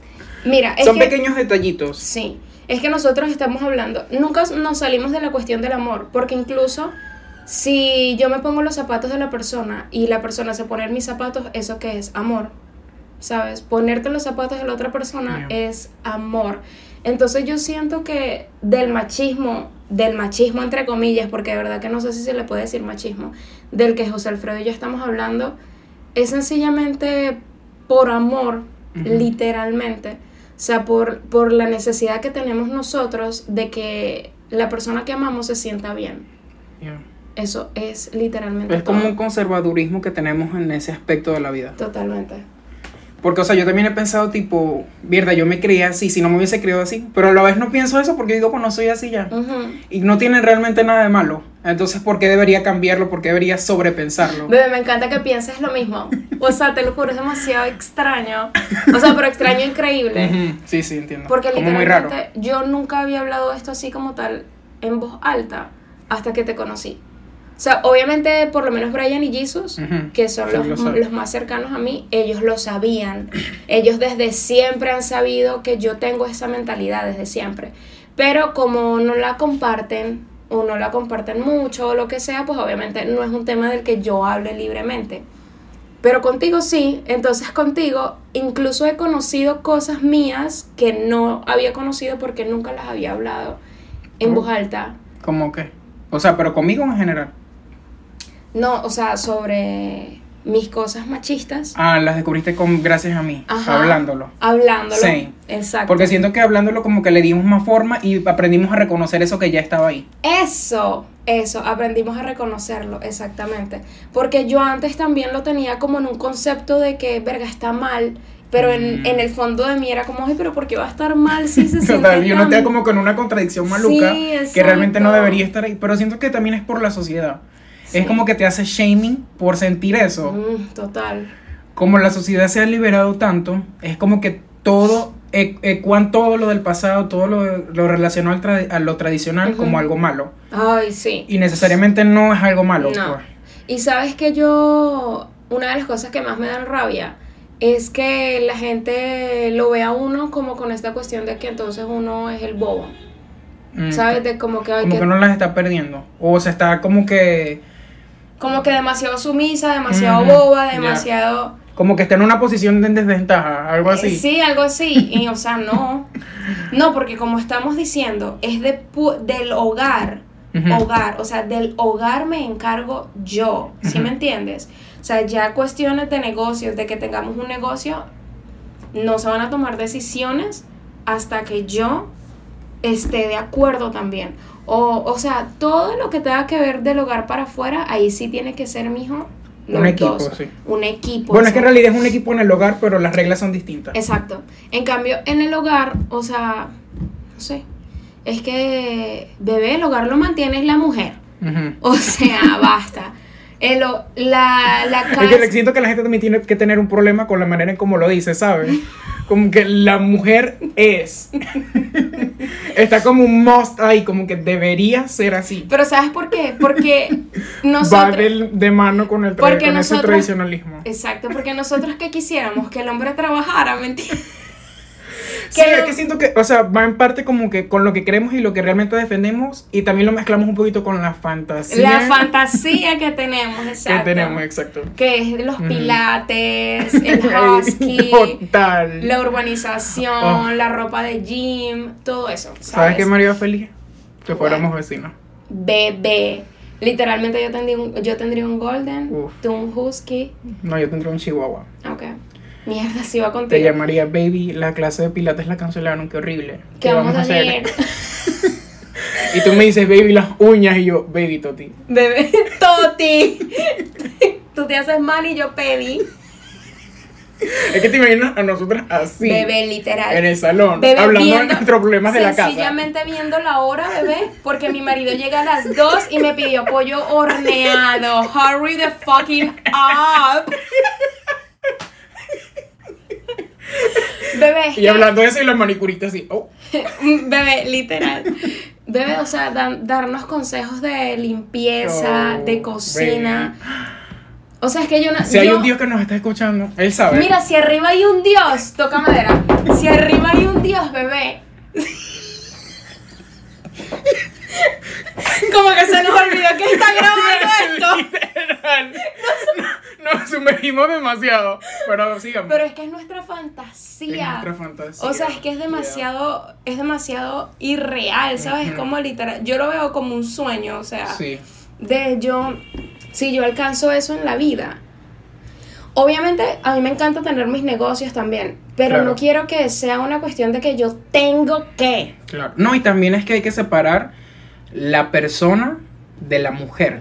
Mira, es Son que... pequeños detallitos. Sí, es que nosotros estamos hablando, nunca nos salimos de la cuestión del amor, porque incluso si yo me pongo los zapatos de la persona y la persona se pone en mis zapatos, ¿eso qué es? Amor. ¿Sabes? Ponerte en los zapatos de la otra persona es amor. Entonces yo siento que del machismo, del machismo entre comillas, porque de verdad que no sé si se le puede decir machismo, del que José Alfredo y yo estamos hablando, es sencillamente por amor, literalmente. O sea, por, por la necesidad que tenemos nosotros de que la persona que amamos se sienta bien. Yeah. Eso es literalmente Es como un conservadurismo que tenemos en ese aspecto de la vida. Totalmente. Porque, o sea, yo también he pensado, tipo, mierda, yo me crié así, si no me hubiese criado así. Pero a la vez no pienso eso porque digo, pues no soy así ya. Y no tiene realmente nada de malo. Entonces, ¿por qué debería cambiarlo? ¿Por qué debería sobrepensarlo? Bebé, me encanta que pienses lo mismo. O sea, te lo juro, es demasiado extraño. O sea, pero extraño increíble. Ujú, Sí, sí, entiendo. Porque como muy raro. literalmente yo nunca había hablado de esto así como tal en voz alta hasta que te conocí. O sea, obviamente por lo menos Brian y Jesus, que son los, lo los más cercanos a mí, ellos lo sabían. Ellos desde siempre han sabido que yo tengo esa mentalidad, desde siempre. Pero como no la comparten o no la comparten mucho o lo que sea, pues obviamente no es un tema del que yo hable libremente. Pero contigo sí, entonces contigo incluso he conocido cosas mías que no había conocido porque nunca las había hablado en voz alta. ¿Cómo qué? O sea, pero conmigo en general. No, o sea, sobre mis cosas machistas. Ah, las descubriste con, gracias a mí, Ajá. hablándolo. Hablándolo. Sí. Exacto. Porque siento que hablándolo como que le dimos más forma y aprendimos a reconocer eso que ya estaba ahí. Eso, eso, aprendimos a reconocerlo, exactamente. Porque yo antes también lo tenía como en un concepto de que, verga, está mal. Pero en, Mm. en el fondo de mí era como, ay, pero ¿por qué va a estar mal si se siente Total, y uno tan- queda como con una contradicción maluca Sí, que realmente no debería estar ahí. Pero siento que también es por la sociedad. Sí. Es como que te hace shaming por sentir eso. Mm, total. Como la sociedad se ha liberado tanto, es como que todo, e- ecuan todo lo del pasado, todo lo, lo relacionado al tra- a lo tradicional como algo malo. Ay, sí. Y necesariamente no es algo malo. No. pues. Y sabes que yo, una de las cosas que más me dan rabia es que la gente lo ve a uno como con esta cuestión de que entonces uno es el bobo. Mm, ¿Sabes? De como que, ay, Como que- que no las está perdiendo. O se está como que. Como que demasiado sumisa, demasiado boba, demasiado... Como que está en una posición de desventaja, algo así. Eh, Sí, algo así. Y, o sea, no. No, porque como estamos diciendo, es de pu- del hogar. Hogar. O sea, del hogar me encargo yo. ¿Sí me entiendes? O sea, ya cuestiones de negocios, de que tengamos un negocio, no se van a tomar decisiones hasta que yo esté de acuerdo también. O, o sea, todo lo que tenga que ver del hogar para afuera, ahí sí tiene que ser, mijo, los Un equipo, dos. sí. Un equipo. Bueno, es que en realidad es un equipo en el hogar, pero las reglas son distintas. Exacto. En cambio, en el hogar, o sea, no sé, es que, bebé, el hogar lo mantiene la mujer. O sea, basta. El, la, la Es casa... que siento que la gente también tiene que tener un problema con la manera en cómo lo dice, ¿sabes? Como que la mujer es. Está como un must ahí, como que debería ser así. Pero ¿sabes por qué? Porque Va nosotros... del- de mano con el tra- Porque con ese nosotros- tradicionalismo. Exacto, porque nosotros que quisiéramos que el hombre trabajara, ¿mentira? Sí, que es que siento que, o sea, va en parte como que con lo que queremos y lo que realmente defendemos y también lo mezclamos un poquito con la fantasía La fantasía que tenemos, que exacto. tenemos, exacto. Que es los pilates, el husky, Total. la urbanización, Oh. la ropa de gym, todo eso. ¿Sabes, ¿Sabes qué me haría feliz? Que fuéramos Bueno. vecinos. Bebé. Literalmente yo tendría un, yo tendría un golden, Uf. tú un husky. No, yo tendría un chihuahua. Ok. Mierda, si va Te contigo. llamaría Baby, la clase de pilates la cancelaron, qué horrible. ¿Qué vamos a hacer? Y tú me dices Baby las uñas y yo, Baby Toti. Bebé, Toti. Tú te haces mal y yo pedí. Es que te imaginas a nosotras así. Bebé, literal. En el salón, Bebé, hablando de nuestros problemas de la casa. Sencillamente viendo la hora, bebé, porque mi marido llega a las 2 y me pidió pollo horneado. Hurry the fucking up. Bebé, Y que- hablando de eso y la manicurita así, oh. bebé, literal. Bebé, o sea, dan- darnos consejos de limpieza, Oh, de cocina. O sea, es que yo no. Si hay yo- un Dios que nos está escuchando, él sabe. Mira, si arriba hay un Dios, toca madera. Si arriba hay un Dios, bebé. Como que se nos olvidó que está grabando esto. Nos, nos sumergimos demasiado. Pero sigamos. Pero es que es nuestra Es fantasía. nuestra fantasía. O sea, es que es demasiado, es demasiado irreal, ¿sabes? Es como literal. Yo lo veo como un sueño, o sea, Sí. de yo, si yo alcanzo eso en la vida. Obviamente, a mí me encanta tener mis negocios también, pero Claro. no quiero que sea una cuestión de que yo tengo que. Claro. No, y también es que hay que separar la persona de la mujer.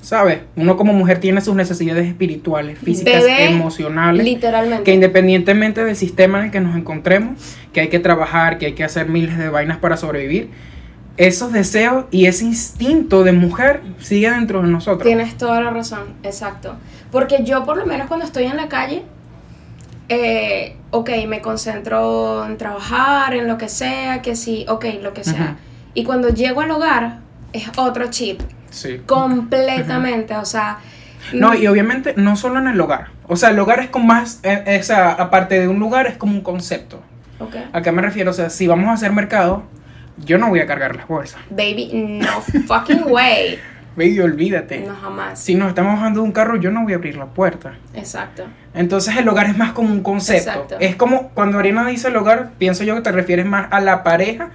¿Sabes? Uno como mujer tiene sus necesidades espirituales, físicas, Bebé, emocionales. Literalmente. que independientemente del sistema en el que nos encontremos, que hay que trabajar, que hay que hacer miles de vainas para sobrevivir, esos deseos y ese instinto de mujer sigue dentro de nosotros. Tienes toda la razón, exacto. Porque yo por lo menos cuando estoy en la calle, eh, ok, me concentro en trabajar, en lo que sea, que sí, ok, lo que sea. Y cuando llego al hogar, es otro chip, Sí. completamente, o sea... No, mm, y obviamente no solo en el hogar. O sea, el hogar es como más, eh, esa, aparte de un lugar, es como un concepto. ok. ¿A qué me refiero? O sea, si vamos a hacer mercado, yo no voy a cargar las bolsas. Baby, no fucking way. Baby, olvídate. No jamás. Si nos estamos bajando de un carro, yo no voy a abrir la puerta. Exacto. Entonces el hogar es más como un concepto. Exacto. Es como cuando Ariana dice el hogar, pienso yo que te refieres más a la pareja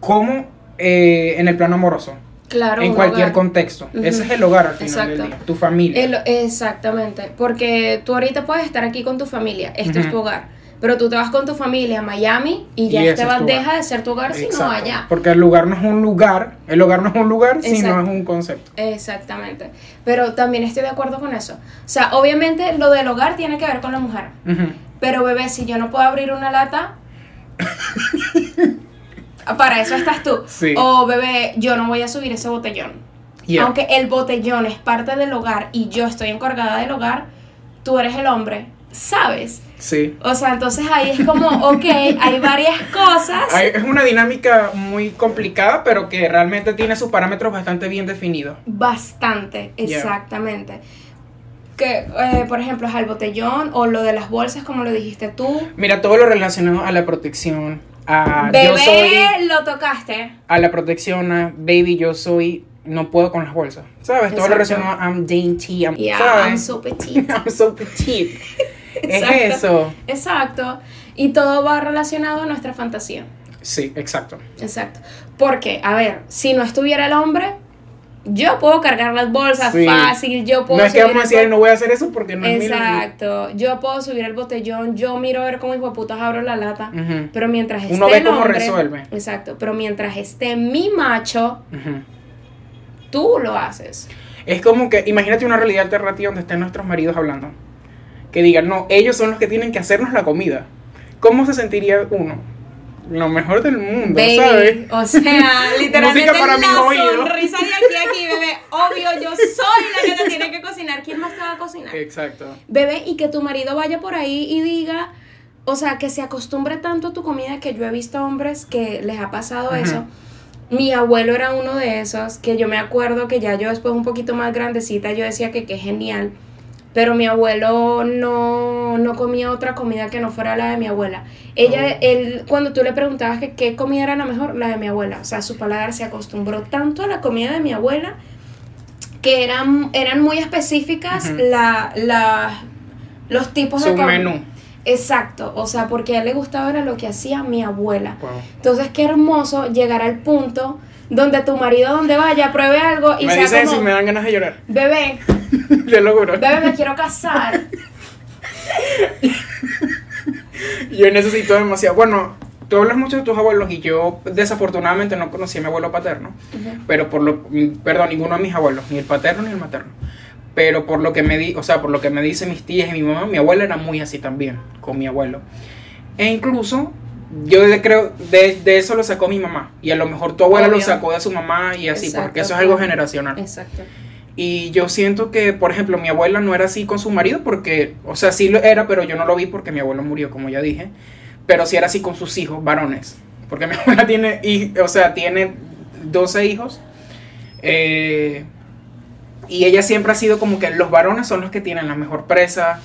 como eh, en el plano amoroso. Claro. en cualquier hogar. contexto. Ese es el hogar al final Exacto. del día. Tu familia. El- exactamente, porque tú ahorita puedes estar aquí con tu familia, esto es tu hogar, pero tú te vas con tu familia a Miami y ya Y este es va, deja de ser tu hogar sino Exacto. allá. Porque el lugar no es un lugar. El hogar no es un lugar, sino Exacto. es un concepto. Exactamente, pero también estoy de acuerdo con eso. O sea, obviamente lo del hogar tiene que ver con la mujer, Ujú. pero bebé, si yo no puedo abrir una lata, para eso estás tú. Sí. O bebé, yo no voy a subir ese botellón. Yeah. Aunque el botellón es parte del hogar y yo estoy encargada del hogar, tú eres el hombre, ¿sabes? Sí. O sea, entonces ahí es como, ok, hay varias cosas. Hay- es una dinámica muy complicada, pero que realmente tiene sus parámetros bastante bien definidos. Bastante, Yeah. exactamente. Que, eh, por ejemplo, es al botellón o lo de las bolsas, como lo dijiste tú. Mira, todo lo relacionado a la protección, a Bebé, yo soy lo tocaste. a la protección, a baby, yo soy no puedo con las bolsas. ¿Sabes? Todo lo relacionado a I'm dainty, I'm, Yeah, ¿sabes? I'm so petite. I'm so petite. es eso. Exacto. Y todo va relacionado a nuestra fantasía. Sí, exacto. Exacto. Porque, a ver, si no estuviera el hombre, yo puedo cargar las bolsas Sí. fácil, yo puedo No es que vamos a decir, no voy a hacer eso porque no es mi Exacto. Yo puedo subir el botellón, yo miro a ver cómo hijo putas abro la lata. Pero mientras esté Uno ve el cómo hombre- resuelve. Exacto. Pero mientras esté mi macho, tú lo haces. Es como que, imagínate una realidad alternativa donde estén nuestros maridos hablando. Que digan, no, ellos son los que tienen que hacernos la comida. ¿Cómo se sentiría uno? Lo mejor del mundo, Baby, ¿sabes? o sea, literalmente Música para la sonrisa de aquí a aquí, bebé. Obvio, yo soy la que te tiene que cocinar. ¿Quién más te va a cocinar? Exacto. Bebé, y que tu marido vaya por ahí y diga, o sea, que se acostumbre tanto a tu comida que yo he visto hombres que les ha pasado eso. Mi abuelo era uno de esos, que yo me acuerdo que ya yo después un poquito más grandecita, yo decía que qué genial. Pero mi abuelo no, no comía otra comida que no fuera la de mi abuela. Ella, Oh. él, cuando tú le preguntabas que qué comida era la mejor, la de mi abuela. O sea, su paladar se acostumbró tanto a la comida de mi abuela que eran, eran muy específicas Ujú. la, la, los tipos de Su com- menú. Exacto, o sea, porque a él le gustaba era lo que hacía mi abuela. Wow. Entonces, qué hermoso llegar al punto donde tu marido, donde vaya, pruebe algo y Me sea dices eso como, y me dan ganas de llorar. bebé, Te lo juro. bebé, me quiero casar. Yo necesito demasiado. Bueno, tú hablas mucho de tus abuelos y yo desafortunadamente no conocí a mi abuelo paterno. Pero por lo. Perdón, ninguno de mis abuelos, ni el paterno ni el materno. Pero por lo que me di, o sea, por lo que me dicen mis tías y mi mamá, mi abuela era muy así también, con mi abuelo. E incluso, yo creo, de, de eso lo sacó mi mamá. Y a lo mejor tu abuela lo sacó de su mamá y así, Exacto, porque eso es algo generacional. Exacto. Y yo siento que, por ejemplo, mi abuela no era así con su marido porque, o sea, sí lo era, pero yo no lo vi porque mi abuelo murió, como ya dije. Pero sí era así con sus hijos, varones. Porque mi abuela tiene, o sea, tiene 12 hijos. eh, y ella siempre ha sido como que los varones son los que tienen la mejor presa.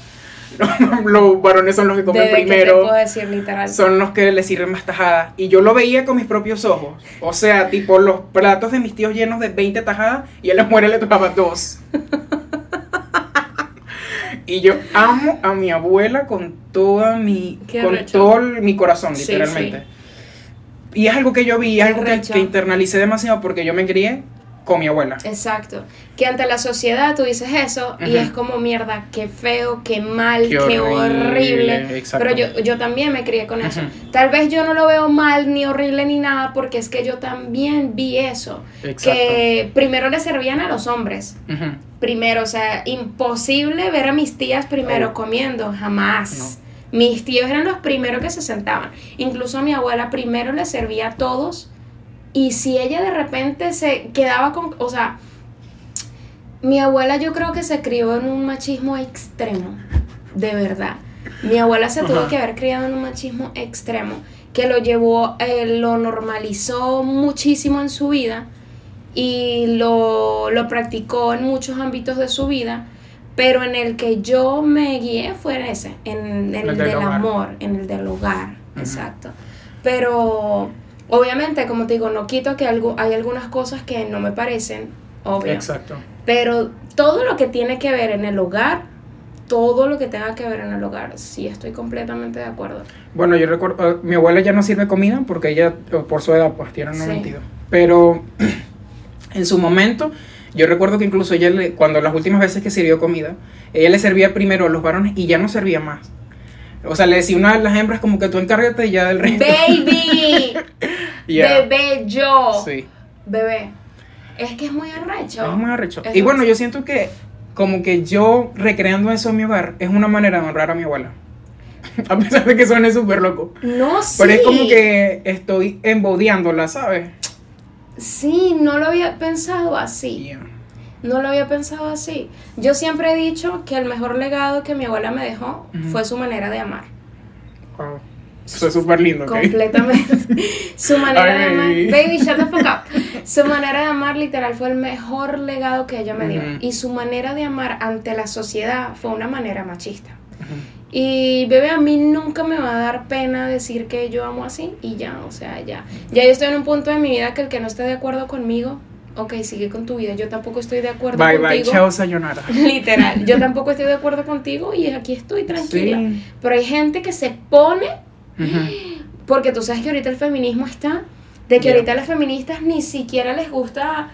los varones son los que comen Bebé, ¿qué te primero puedo decir literal? son los que le sirven más tajadas. Y yo lo veía con mis propios ojos. O sea, tipo los platos de mis tíos llenos de 20 tajadas y a la mujer le tocaba dos. y yo amo a mi abuela con toda mi Qué con todo mi corazón, Sí, literalmente. Y es algo que yo vi, es algo que, que internalicé demasiado porque yo me crié con mi abuela. Exacto. Que ante la sociedad tú dices eso y es como mierda, qué feo, qué mal, Qué qué, horrible, exacto. Pero yo, yo también me crié con eso. Tal vez yo no lo veo mal ni horrible ni nada porque es que yo también vi eso. Exacto. Que primero le servían a los hombres. Primero, o sea, imposible ver a mis tías primero No. comiendo, jamás. Mis tíos eran los primeros que se sentaban. Incluso mi abuela primero le servía a todos. Y si ella de repente se quedaba con, o sea, mi abuela yo creo que se crió en un machismo extremo, de verdad. Mi abuela se tuvo que haber criado en un machismo extremo, que lo llevó, eh, lo normalizó muchísimo en su vida y lo, lo practicó en muchos ámbitos de su vida, pero en el que yo me guié fue en ese, en, en El el del amor, en el del hogar, exacto. Pero obviamente, como te digo, no quito que algo, hay algunas cosas que no me parecen, obvio. Exacto. Pero todo lo que tiene que ver en el hogar, todo lo que tenga que ver en el hogar, sí estoy completamente de acuerdo. Bueno, yo recuerdo, eh, mi abuela ya no sirve comida porque ella, eh, por su edad, pues tiene Sí. 92. Pero en su momento, yo recuerdo que incluso ella, le- cuando las últimas veces que sirvió comida, ella le servía primero a los varones y ya no servía más. O sea, le decía una de las hembras como que tú encárgate ya del resto. ¡Baby! Ya. ¡Bebé yo! Sí, Bebé. Es que es muy arrecho. es muy arrecho. Es Y bueno, yo siento que como que yo recreando eso en mi hogar es una manera de honrar a mi abuela. A pesar de que suene súper loco. No, sí. Pero es como que estoy embaudeándola, ¿sabes? Sí, no lo había pensado así. Yeah. No lo había pensado así. Yo siempre he dicho que el mejor legado que mi abuela me dejó fue su manera de amar. Wow. Eso es súper lindo. Completamente. Su manera de amar. Baby, shut the fuck up. Su manera de amar, literal, fue el mejor legado que ella me dio. Y su manera de amar ante la sociedad fue una manera machista. Y bebé, a mí nunca me va a dar pena decir que yo amo así y ya, o sea, ya. Ya yo estoy en un punto de mi vida que el que no esté de acuerdo conmigo, ok, sigue con tu vida. Yo tampoco estoy de acuerdo Bye, contigo. bye, chao, sayonara. Literal, yo tampoco estoy de acuerdo contigo y aquí estoy tranquila. Sí. Pero hay gente que se pone, Ujú. porque tú sabes que ahorita el feminismo está, de que Yeah. ahorita las feministas ni siquiera les gusta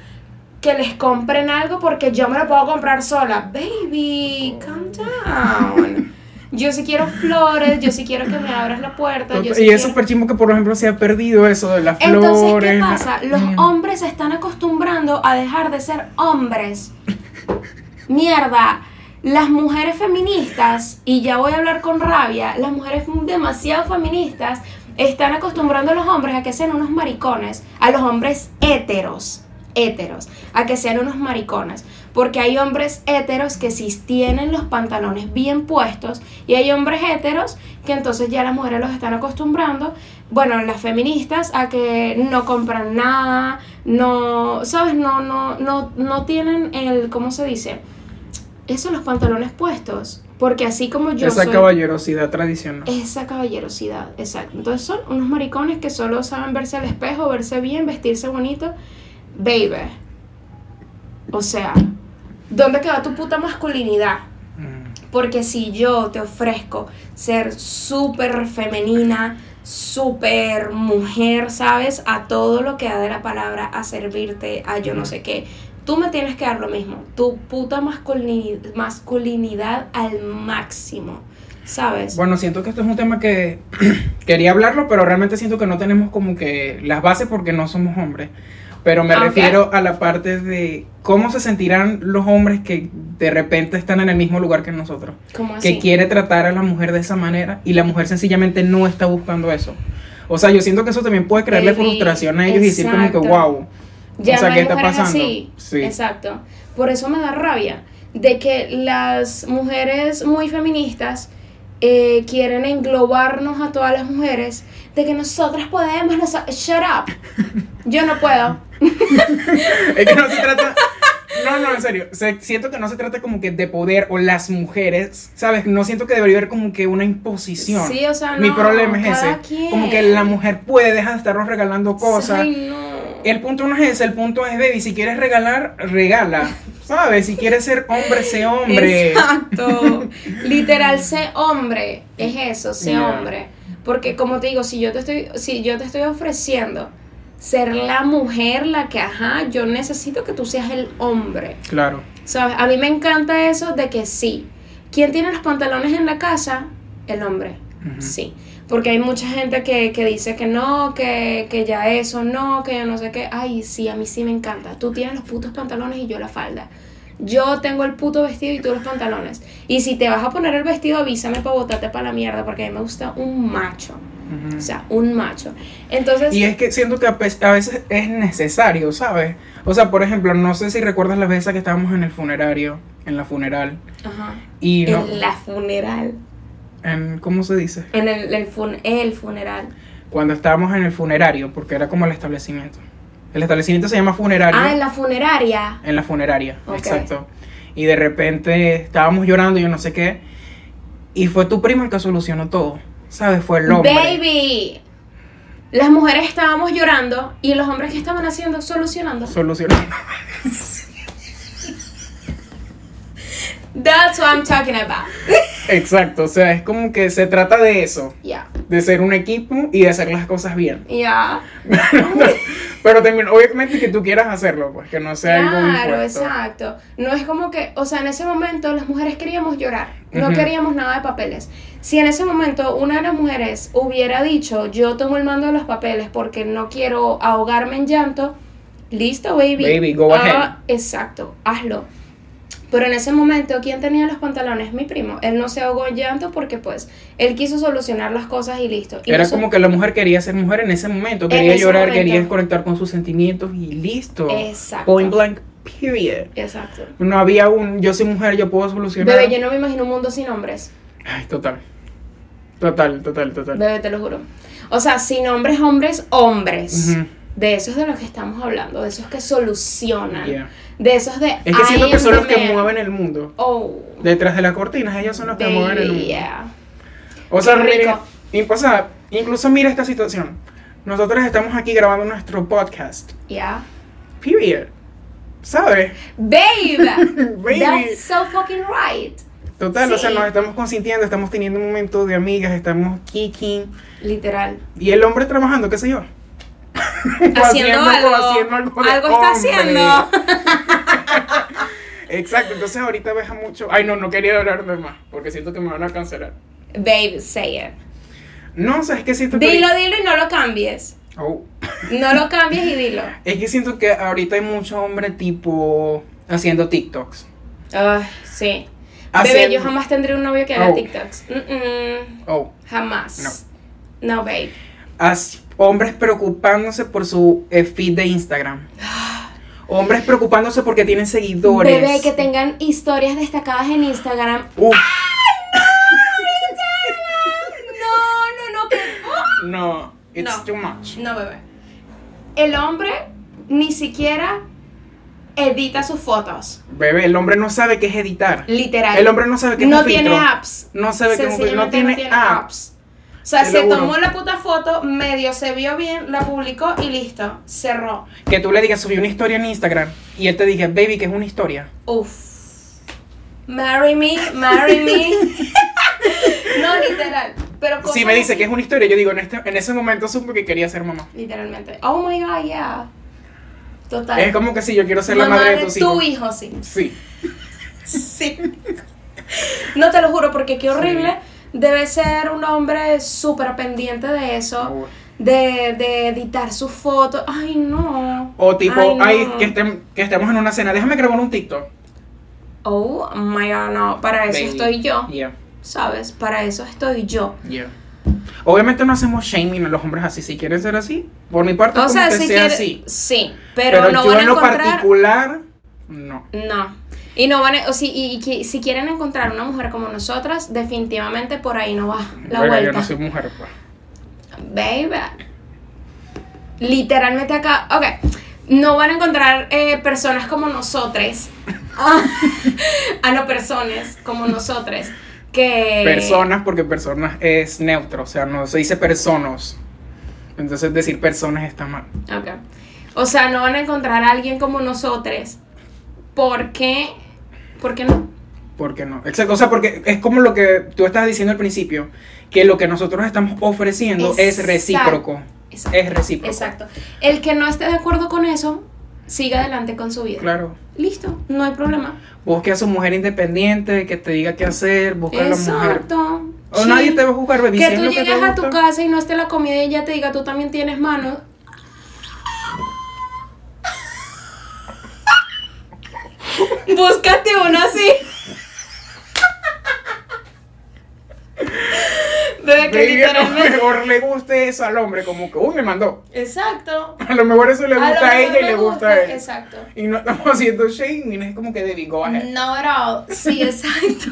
que les compren algo porque yo me lo puedo comprar sola. Baby, calm down. Yo sí quiero flores, yo sí quiero que me abras la puerta. Yo sí y es quiero- súper chimbo que, por ejemplo, se ha perdido eso de las Entonces, flores. ¿qué la- pasa? Los Mm. hombres se están acostumbrando a dejar de ser hombres. Mierda. Las mujeres feministas, y ya voy a hablar con rabia, las mujeres demasiado feministas están acostumbrando a los hombres a que sean unos maricones, a los hombres héteros, héteros, a que sean unos maricones. Porque hay hombres héteros que sí tienen los pantalones bien puestos y hay hombres héteros que entonces ya las mujeres los están acostumbrando, bueno, las feministas a que no compran nada, no, ¿sabes? No, no, no, no tienen el, ¿cómo se dice? Eso, los pantalones puestos. Porque así como yo Esa soy- caballerosidad tradicional. esa caballerosidad, exacto. Entonces son unos maricones que solo saben verse al espejo, verse bien, vestirse bonito. Baby. O sea, ¿dónde queda tu puta masculinidad? Mm. Porque si yo te ofrezco ser súper femenina, súper mujer, ¿sabes? A todo lo que da de la palabra, a servirte, a yo no sé qué. Tú me tienes que dar lo mismo. Tu puta masculini- masculinidad al máximo, ¿sabes? Bueno, siento que esto es un tema que quería hablarlo, pero realmente siento que no tenemos como que las bases porque no somos hombres. Pero me refiero a la parte de cómo se sentirán los hombres que de repente están en el mismo lugar que nosotros. ¿Cómo así? Que quiere tratar a la mujer de esa manera y la mujer sencillamente no está buscando eso. O sea, yo siento que eso también puede crearle Baby, frustración a ellos y decir como que, wow. Ya o sea, no ¿qué está pasando? así. Sí. Exacto. Por eso me da rabia de que las mujeres muy feministas eh, quieren englobarnos a todas las mujeres de que nosotras podemos, noso- shut up. Yo no puedo. Es que no se trata. No, no, en serio. se- siento que no se trata como que de poder o las mujeres, ¿sabes? No siento que debería haber como que una imposición. Sí, o sea, Mi no, problema es ese. quien. Como que la mujer puede dejar de estarnos regalando cosas. Ay, no. El punto no es ese, el punto es, baby, si quieres regalar, regala. ¿Sabes? Si quieres ser hombre, sé hombre. Exacto. Literal, sé hombre. Es eso, sé Yeah. hombre. Porque como te digo, si yo te estoy, si yo te estoy ofreciendo ser la mujer, la que, ajá, yo necesito que tú seas el hombre. Claro. ¿Sabes? A mí me encanta eso de que sí. ¿Quién tiene los pantalones en la casa? El hombre. Sí. Porque hay mucha gente que, que dice que no, que, que ya eso no, que yo no sé qué. Ay, sí, a mí sí me encanta. Tú tienes los putos pantalones y yo la falda. Yo tengo el puto vestido y tú los pantalones. Y si te vas a poner el vestido, avísame para botarte para la mierda, porque a mí me gusta un macho. O sea, un macho. Entonces, Y es que siento que a veces es necesario, ¿sabes? O sea, por ejemplo, no sé si recuerdas la vez que estábamos en el funerario, en la funeral, ajá, y no, en la funeral. En, ¿cómo se dice? En el, el, fun- el funeral. Cuando estábamos en el funerario, porque era como el establecimiento. El establecimiento se llama funerario. Ah, en la funeraria. En la funeraria, exacto. Y de repente estábamos llorando, yo no sé qué. Y fue tu primo el que solucionó todo. ¿Sabes? Fue el hombre. Baby. Las mujeres estábamos llorando y los hombres que estaban haciendo solucionando. Solucionó. That's what I'm talking about. Exacto. O sea, es como que se trata de eso. Ya. De ser un equipo y de hacer las cosas bien. Ya. Pero también, obviamente que tú quieras hacerlo, pues que no sea algo Claro, exacto. No es como que, o sea, en ese momento las mujeres queríamos llorar, no queríamos nada de papeles. Si en ese momento una de las mujeres hubiera dicho, yo tomo el mando de los papeles porque no quiero ahogarme en llanto, listo, baby. Baby, go Ah, ahead. exacto, hazlo. Pero en ese momento, ¿quién tenía los pantalones? Mi primo. Él no se ahogó en llanto porque, pues, él quiso solucionar las cosas y listo. Y Era como que la mujer quería ser mujer en ese momento, En quería ese llorar, momento. quería conectar con sus sentimientos y listo. Exacto. Point blank, period. Exacto. No había un yo soy mujer, yo puedo solucionar. Bebé, yo no me imagino un mundo sin hombres. Ay, total. Total, total, total. Bebé, te lo juro. O sea, sin hombres, hombres, hombres. Ujú. De esos de los que estamos hablando, de esos que solucionan, Yeah. de esos de... Es que siento que son los que mueven el mundo. Oh, Detrás de las cortinas, ellos son los que mueven el baby, mundo. yeah. O sea, y, o sea, incluso mira esta situación. Nosotros estamos aquí grabando nuestro podcast. Yeah. Period. ¿Sabes? Babe, Baby. that's so fucking right. Total, o sea, Sí. nos estamos consintiendo, estamos teniendo un momento de amigas, estamos kicking. Literal. Y el hombre trabajando, qué sé yo. Haciendo, algo. haciendo algo de algo está haciendo. Exacto, entonces ahorita ves a mucho. Ay, no, no quería hablar de más, porque siento que me van a cancelar. Babe, say it. No, o sea, es que siento que. Dilo, dilo y no lo cambies. Oh. No lo cambies y dilo. Es que siento que ahorita hay mucho hombre tipo haciendo TikToks. Ay, sí. Haciendo- Bebé, yo jamás tendré un novio que haga Oh. TikToks. Oh, jamás. No. babe. as- hombres preocupándose por su eh, feed de Instagram. Hombres preocupándose porque tienen seguidores. Bebé, que tengan historias destacadas en Instagram. Uf, No, no, no, que... no, it's No. too much. No, bebé. El hombre ni siquiera edita sus fotos. Bebé, el hombre no sabe qué es editar. Literal. El hombre no sabe qué es no un tiene filtro. apps. No sabe qué es un filtro. No tiene apps. O sea, se tomó la puta foto, medio se vio bien, la publicó y listo. Cerró. Que tú le digas, subí una historia en Instagram y él te diga, baby, que es una historia. Uf. Marry me, marry me. no, literal. Pero Si me dice así, que es una historia, yo digo, en, este, en ese momento supe que quería ser mamá. Literalmente. Oh my god, yeah. Total. Es como que si yo quiero ser la madre de tus tu hijos. hijo, sí. Sí. Sí. No te lo juro, porque qué horrible. Debe ser un hombre súper pendiente de eso. De, de editar su foto. Ay, no. O tipo, Ay, no. ay, que, estem- que estemos en una cena, déjame grabar un TikTok. Oh my god, no. Para eso Baby. estoy yo. Yeah, ¿Sabes? Para eso estoy yo. yeah. Obviamente no hacemos shaming a los hombres así, si quieren ser así. Por mi parte, O como sea, que si sea quiere- así. Sí, pero, Pero, no yo van a en lo encontrar. particular, no. No. Y no van a, o si, y, si quieren encontrar una mujer como nosotras, definitivamente por ahí no va la Bueno, vuelta. yo no soy mujer, pues. Baby. Literalmente acá. Ok. No van a encontrar eh, personas como nosotros. ah, no, personas como nosotros. Que. Personas, porque personas es neutro, o sea, no se dice personas. Entonces decir personas está mal. Ok. O sea, no van a encontrar a alguien como nosotros. Porque. ¿Por qué no? ¿Por qué no? Exacto, o sea, porque es como lo que tú estabas diciendo al principio, que lo que nosotros estamos ofreciendo es recíproco. Exacto. Es recíproco. Exacto. El que no esté de acuerdo con eso, siga adelante con su vida. Claro. Listo, no hay problema. Busque a su mujer independiente, que te diga qué hacer, busca a la mujer. Exacto. O nadie te va a juzgar, baby. Que tú llegues a tu casa y no esté la comida y ella te diga, tú también tienes manos. Búscate una así. Bebé, que Baby, a lo literalmente. mejor le guste eso al hombre, como que, uy, me mandó. Exacto. A lo mejor eso le gusta a, ella y le gusta a él. Exacto. Y no estamos haciendo shaming, es como que de go ahead. No at all. Sí, exacto.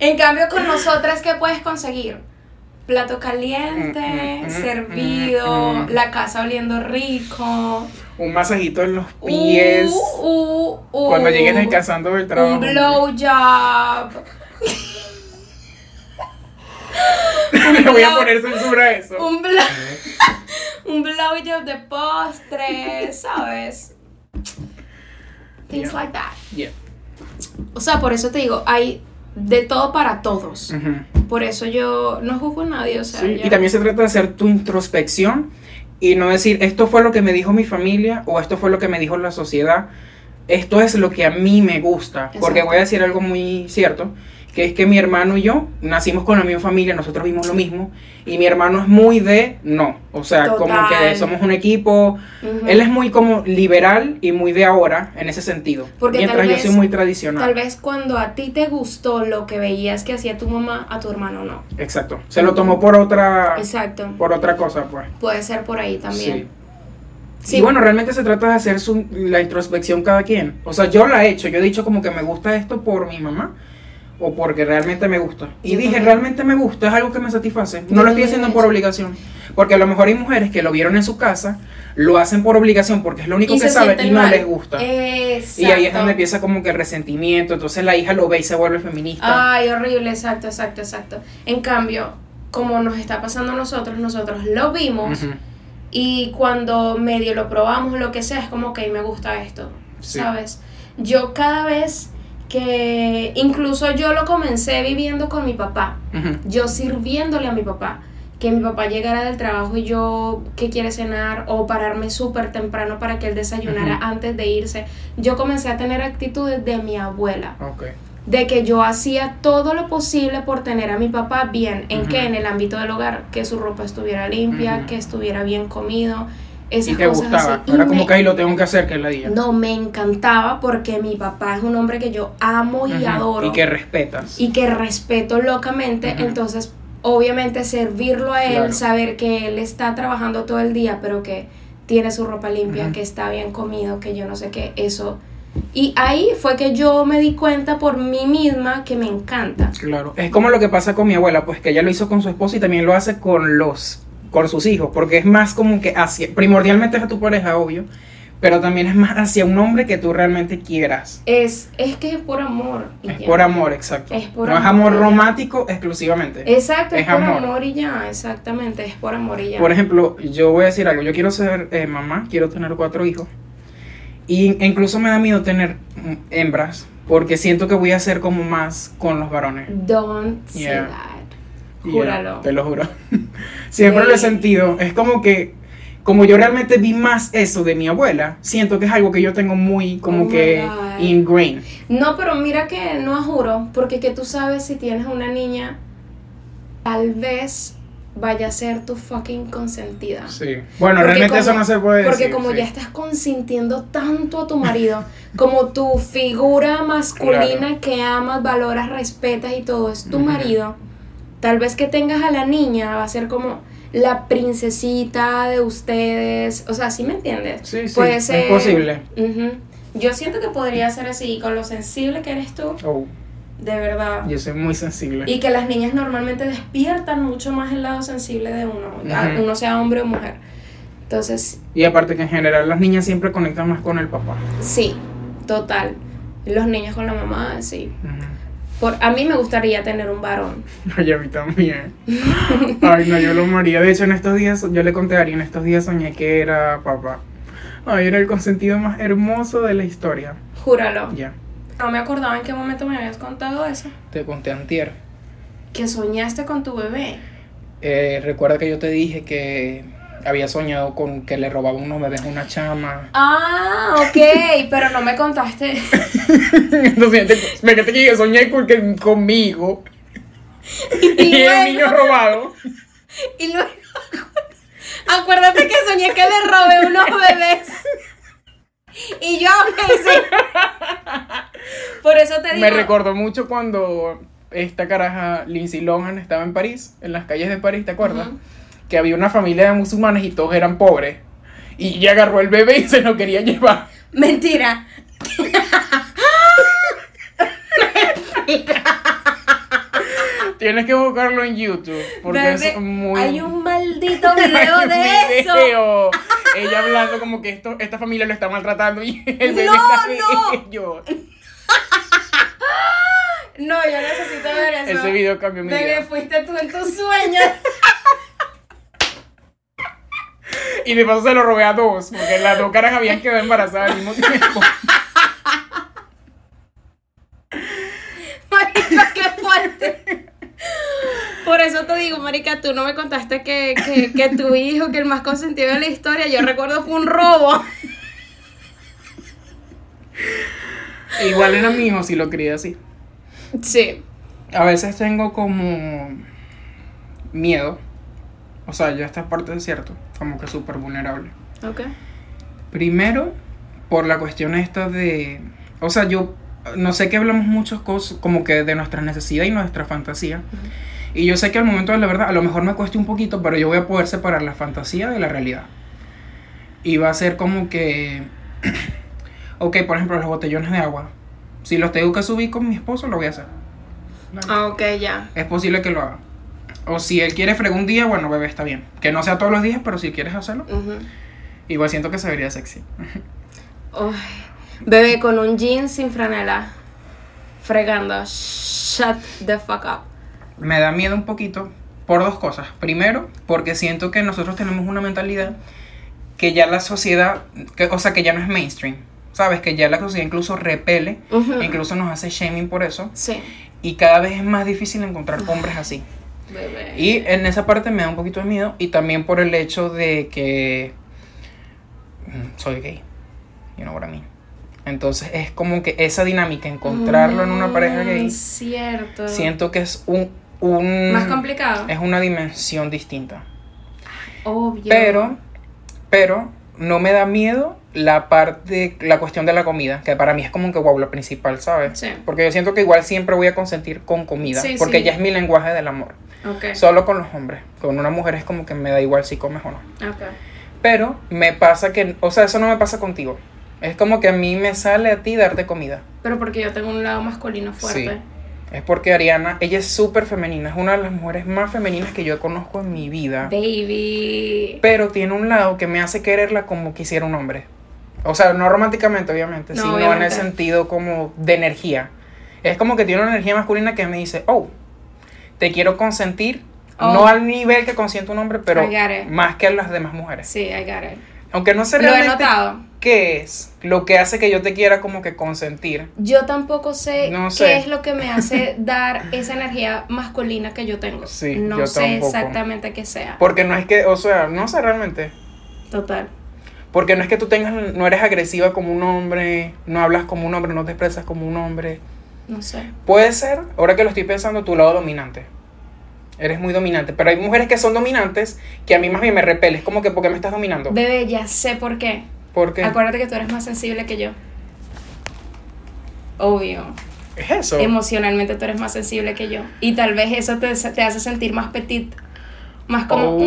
En cambio, con nosotras, ¿qué puedes conseguir? Plato caliente, Mm, mm, mm, servido, mm. la casa oliendo rico. Un masajito en los pies. Uh, uh, uh. cuando lleguen descansando del trabajo. Un blowjob. Le voy a poner censura a eso. Un blow. un blowjob de postre, ¿sabes? Things Yeah. like that. Yeah. O sea, por eso te digo, hay de todo para todos. Por eso yo no juzgo a nadie, o sea. Sí, yo- Y también se trata de hacer tu introspección y no decir esto fue lo que me dijo mi familia o esto fue lo que me dijo la sociedad. Esto es lo que a mí me gusta. Porque voy a decir algo muy cierto, que es que mi hermano y yo nacimos con la misma familia, nosotros vimos lo mismo y mi hermano es muy de no, o sea, como que somos un equipo. Él es muy como liberal y muy de ahora en ese sentido. Porque mientras yo soy muy tradicional. Tal vez cuando a ti te gustó lo que veías que hacía tu mamá, a tu hermano no. Exacto. Se lo tomó por otra Exacto. por otra cosa, pues. Puede ser por ahí Sí. también. Sí. Y bueno, realmente se trata de hacer su, la introspección cada quien. O sea, yo la he hecho. Yo he dicho como que me gusta esto por mi mamá. O porque realmente me gusta. Y dije, realmente me gusta, es algo que me satisface. No lo estoy haciendo por obligación. Porque a lo mejor hay mujeres que lo vieron en su casa, lo hacen por obligación porque es lo único Y que saben y no mal. les gusta. Y ahí es donde empieza como que el resentimiento. Entonces la hija lo ve y se vuelve feminista. Ay, horrible, exacto, exacto, exacto. En cambio, como nos está pasando a nosotros, nosotros lo vimos y cuando medio lo probamos, lo que sea, es como que me gusta esto, Sí. ¿sabes? Yo cada vez que, incluso yo lo comencé viviendo con mi papá, yo sirviéndole a mi papá, que mi papá llegara del trabajo y yo que quiere cenar o pararme súper temprano para que él desayunara antes de irse, yo comencé a tener actitudes de mi abuela. Ok. de que yo hacía todo lo posible por tener a mi papá bien, en Ujú. que en el ámbito del hogar, que su ropa estuviera limpia, que estuviera bien comido, esas Y te cosas gustaba. así. Y Era como me- que ahí lo tengo que hacer, que es la día. no me encantaba porque mi papá es un hombre que yo amo y adoro Y que respetas. y que respeto locamente, entonces obviamente servirlo a él, Claro. saber que él está trabajando todo el día, pero que tiene su ropa limpia, que está bien comido, que yo no sé qué, eso. Y ahí fue que yo me di cuenta por mí misma que me encanta. Claro. Es como lo que pasa con mi abuela, pues que ella lo hizo con su esposo y también lo hace con los con sus hijos, porque es más como que hacia primordialmente es a tu pareja, obvio, pero también es más hacia un hombre que tú realmente quieras. Es, es que es por amor. y Es ya. por amor, exacto. Es por no es amor, romántico exclusivamente. Exacto, es, es por amor. amor. y ya, exactamente, es por amor y ya. Por ejemplo, yo voy a decir algo, yo quiero ser eh, mamá, quiero tener cuatro hijos. Y incluso me da miedo tener hembras, porque siento que voy a ser como más con los varones. Don't say Yeah. that. Júralo. te lo juro. Siempre lo he sentido. Es como que, como yo realmente vi más eso de mi abuela, siento que es algo que yo tengo muy como Oh que ingrained. No, pero mira que no juro, porque que tú sabes si tienes una niña, tal vez vaya a ser tu fucking consentida. Sí. Bueno, Porque realmente eso como- no se puede Porque decir. como sí. ya estás consintiendo tanto a tu marido, como tu figura masculina Claro. que amas, valoras, respetas y todo es tu marido, tal vez que tengas a la niña va a ser como la princesita de ustedes, o sea, ¿sí me entiendes? Sí, sí, Puede es ser- posible. Ujú. Yo siento que podría ser así, con lo sensible que eres tú, Oh, de verdad. yo soy muy sensible. Y que las niñas normalmente despiertan mucho más el lado sensible de uno, ya Ujú. uno sea hombre o mujer. Entonces, Y aparte que en general las niñas siempre conectan más con el papá. sí, total. Los niños con la mamá, sí. Por, a mí me gustaría tener un varón. Ay, a mí también. Ay, no, yo lo moría. De hecho, en estos días, yo le conté a Ari, en estos días soñé que era papá. Ay, era el consentido más hermoso de la historia. Júralo. Ya, No me acordaba en qué momento me habías contado eso. te conté antier. Que soñaste con tu bebé. Eh, recuerda que yo te dije que había soñado con que le robaba unos bebés a una chama. Ah, ok, pero no me contaste. Entonces, fíjate que yo soñé con que, conmigo. Y el luego- niño robado. Y luego, acuérdate que soñé que le robé unos bebés. Y yo, ok, sí. Por eso te digo. Me recordó mucho cuando esta caraja Lindsay Lohan estaba en París, en las calles de París, ¿te acuerdas? Que había una familia de musulmanes y todos eran pobres. Y ella agarró el bebé y se lo quería llevar. Mentira. Tienes que buscarlo en YouTube. Porque Bebé, es muy. Hay un maldito video Hay un de eso. Ella hablando como que esto, esta familia lo está maltratando y el bebé No, está no. ellos. No, yo necesito ver eso. Ese video cambió mi Bebé, vida. fuiste tú en tus sueños. Y de paso se lo robé a dos, porque las dos caras habían quedado embarazadas al mismo tiempo. Marica, qué fuerte. Por eso te digo, Marica, tú no me contaste que, que, que tu hijo, que el más consentido de la historia, yo recuerdo fue un robo. E igual era mi hijo si lo crié así. Sí. A veces tengo como miedo. O sea, ya esta parte es cierto. Como que súper vulnerable. Ok. Primero, por la cuestión esta de... O sea, yo no sé que hablamos muchas cosas como que de nuestra necesidad y nuestra fantasía. Y yo sé que al momento de la verdad, a lo mejor me cueste un poquito, pero yo voy a poder separar la fantasía de la realidad. Y va a ser como que... ok, por ejemplo, los botellones de agua. Si los tengo que subir con mi esposo, lo voy a hacer. Ah, ok, ya. Es posible que lo haga. O si él quiere fregar un día, bueno, bebé, está bien. Que no sea todos los días, pero si quieres hacerlo, igual siento que se vería sexy. Uy. Bebé con un jean sin franela. Fregando. Shut the fuck up. Me da miedo un poquito por dos cosas. Primero, porque siento que nosotros tenemos una mentalidad que ya la sociedad, que, o sea, que ya no es mainstream. ¿Sabes? Que ya la sociedad incluso repele, incluso nos hace shaming por eso. Sí. Y cada vez es más difícil encontrar hombres así. Bebé. Y en esa parte me da un poquito de miedo y también por el hecho de que mm, soy gay. You know what I mean. Entonces es como que esa dinámica, encontrarlo en una pareja Mm, gay, Cierto. siento que es un, un Más complicado. es una dimensión distinta. Obvio. Pero, pero no me da miedo la parte, la cuestión de la comida, que para mí es como que wow, lo principal, ¿sabes? Sí. Porque yo siento que igual siempre voy a consentir con comida, Sí, porque sí. ya es mi lenguaje del amor. Ok. Solo con los hombres. Con una mujer es como que me da igual si comes o no. ok. Pero me pasa que, o sea, eso no me pasa contigo. Es como que a mí me sale a ti darte comida. Pero porque yo tengo un lado masculino fuerte. Sí. Es porque Ariana, ella es súper femenina, es una de las mujeres más femeninas que yo conozco en mi vida. Baby. Pero tiene un lado que me hace quererla como quisiera un hombre. O sea, no románticamente, obviamente, No, sino en el sentido como de energía. Es como que tiene una energía masculina que me dice, oh, te quiero consentir. Oh. No al nivel que consiente un hombre, pero más que a las demás mujeres. Sí, I got it. Aunque no sé Lo he realmente notado. qué es lo que hace que yo te quiera como que consentir. Yo tampoco sé, No qué sé. es lo que me hace dar esa energía masculina que yo tengo. Sí, no yo sé tampoco. exactamente qué sea. Porque no es que, o sea, no sé realmente. Total. Porque no es que tú tengas, no eres agresiva como un hombre, no hablas como un hombre, no te expresas como un hombre. No sé. Puede ser, ahora que lo estoy pensando, tu lado dominante. Eres muy dominante. Pero hay mujeres que son dominantes que a mí más bien me repeles. Como que, ¿por qué me estás dominando? Bebé, ya sé por qué. Porque Acuérdate que tú eres más sensible que yo. Obvio. es eso. Emocionalmente tú eres más sensible que yo. Y tal vez eso te, te hace sentir más petit. Más como. Oh.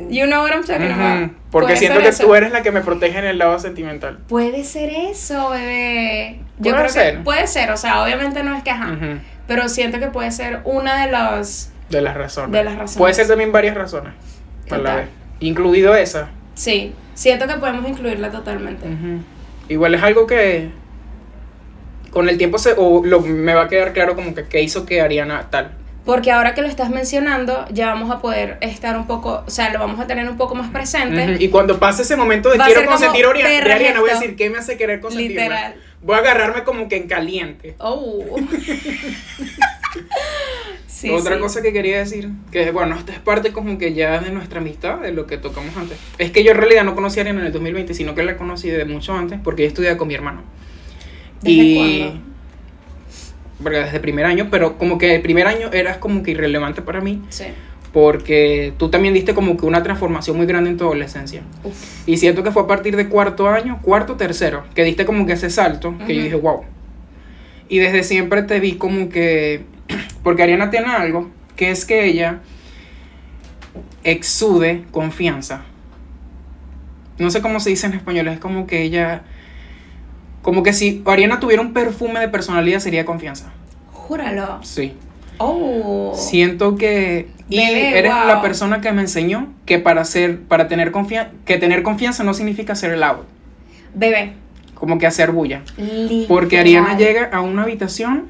mm, you know what I'm talking about. Porque siento que eso. tú eres la que me protege en el lado sentimental. Puede ser eso, bebé. Yo Puede creo ser. que puede ser, o sea, obviamente no es que ajá, Ujú, pero siento que puede ser una de las De las razones. De las razones. Puede ser también varias razones. A la vez. Incluido esa. sí, siento que podemos incluirla totalmente. Igual es algo que con el tiempo se, o lo, me va a quedar claro como que, que hizo que Ariana tal. Porque ahora que lo estás mencionando, ya vamos a poder estar un poco, o sea, lo vamos a tener un poco más presente. Ujú, Y cuando pase ese momento de quiero consentir a Ariana, voy a decir, ¿qué me hace querer consentirla? Literal. Voy a agarrarme como que en caliente. Oh. sí, Otra sí. cosa que quería decir, que bueno, esta es parte como que ya de nuestra amistad, de lo que tocamos antes. Es que yo en realidad no conocí a Ariana en el 2020, sino que la conocí de mucho antes, porque yo estudiaba con mi hermano. ¿Desde y cuándo? Porque desde primer año, pero como que el primer año eras como que irrelevante para mí, Sí. porque tú también diste como que una transformación muy grande en tu adolescencia. Uf. Y siento que fue a partir de cuarto año, cuarto, tercero, que diste como que ese salto, que yo dije, wow. Y desde siempre te vi como que, porque Ariana tiene algo, que es que ella exude confianza. No sé cómo se dice en español, es como que ella, como que si Ariana tuviera un perfume de personalidad sería confianza. Júralo. Sí. Oh. Siento que y Bebé, eres wow. la persona que me enseñó que para ser para tener confianza que tener confianza no significa ser loud, Bebé. como que hacer bulla. Literal. Porque Ariana llega a una habitación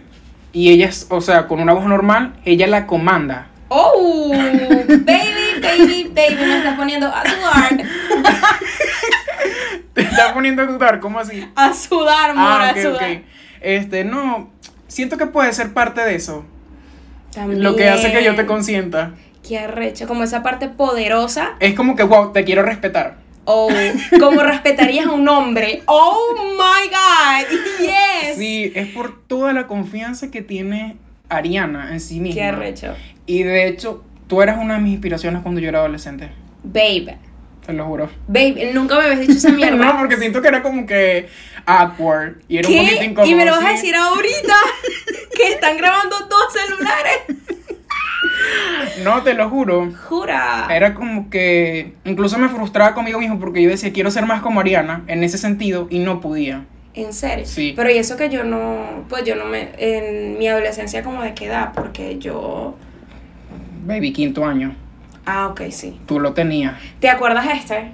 y ella es, o sea, con una voz normal, ella la comanda. Oh, baby, baby, baby, me estás poniendo a sudar. Te está poniendo a dudar, ¿cómo así? A sudar, amor, Ah, a ok, sudar. ok. Este, no, siento que puede ser parte de eso. También. Lo que hace que yo te consienta. Qué arrecho, como esa parte poderosa. Es como que, wow, te quiero respetar. Oh, como respetarías a un hombre. Oh my god, yes. Sí, es por toda la confianza que tiene Ariana en sí misma. Qué arrecho. Y de hecho, tú eras una de mis inspiraciones cuando yo era adolescente. Babe, Te lo juro. babe, nunca me habías dicho esa mierda. No, porque siento que era como que awkward. Y era un poquito ¿Qué? incómodo. Y me lo vas a decir ahorita que están grabando dos celulares. No, te lo juro. Jura. Era como que incluso me frustraba conmigo mismo porque yo decía, quiero ser más como Ariana en ese sentido y no podía. En serio. Sí. Pero y eso que yo no, pues yo no me, en mi adolescencia como de qué edad, porque yo, Baby, quinto año. Ah, ok, sí. Tú lo tenías. ¿Te acuerdas este?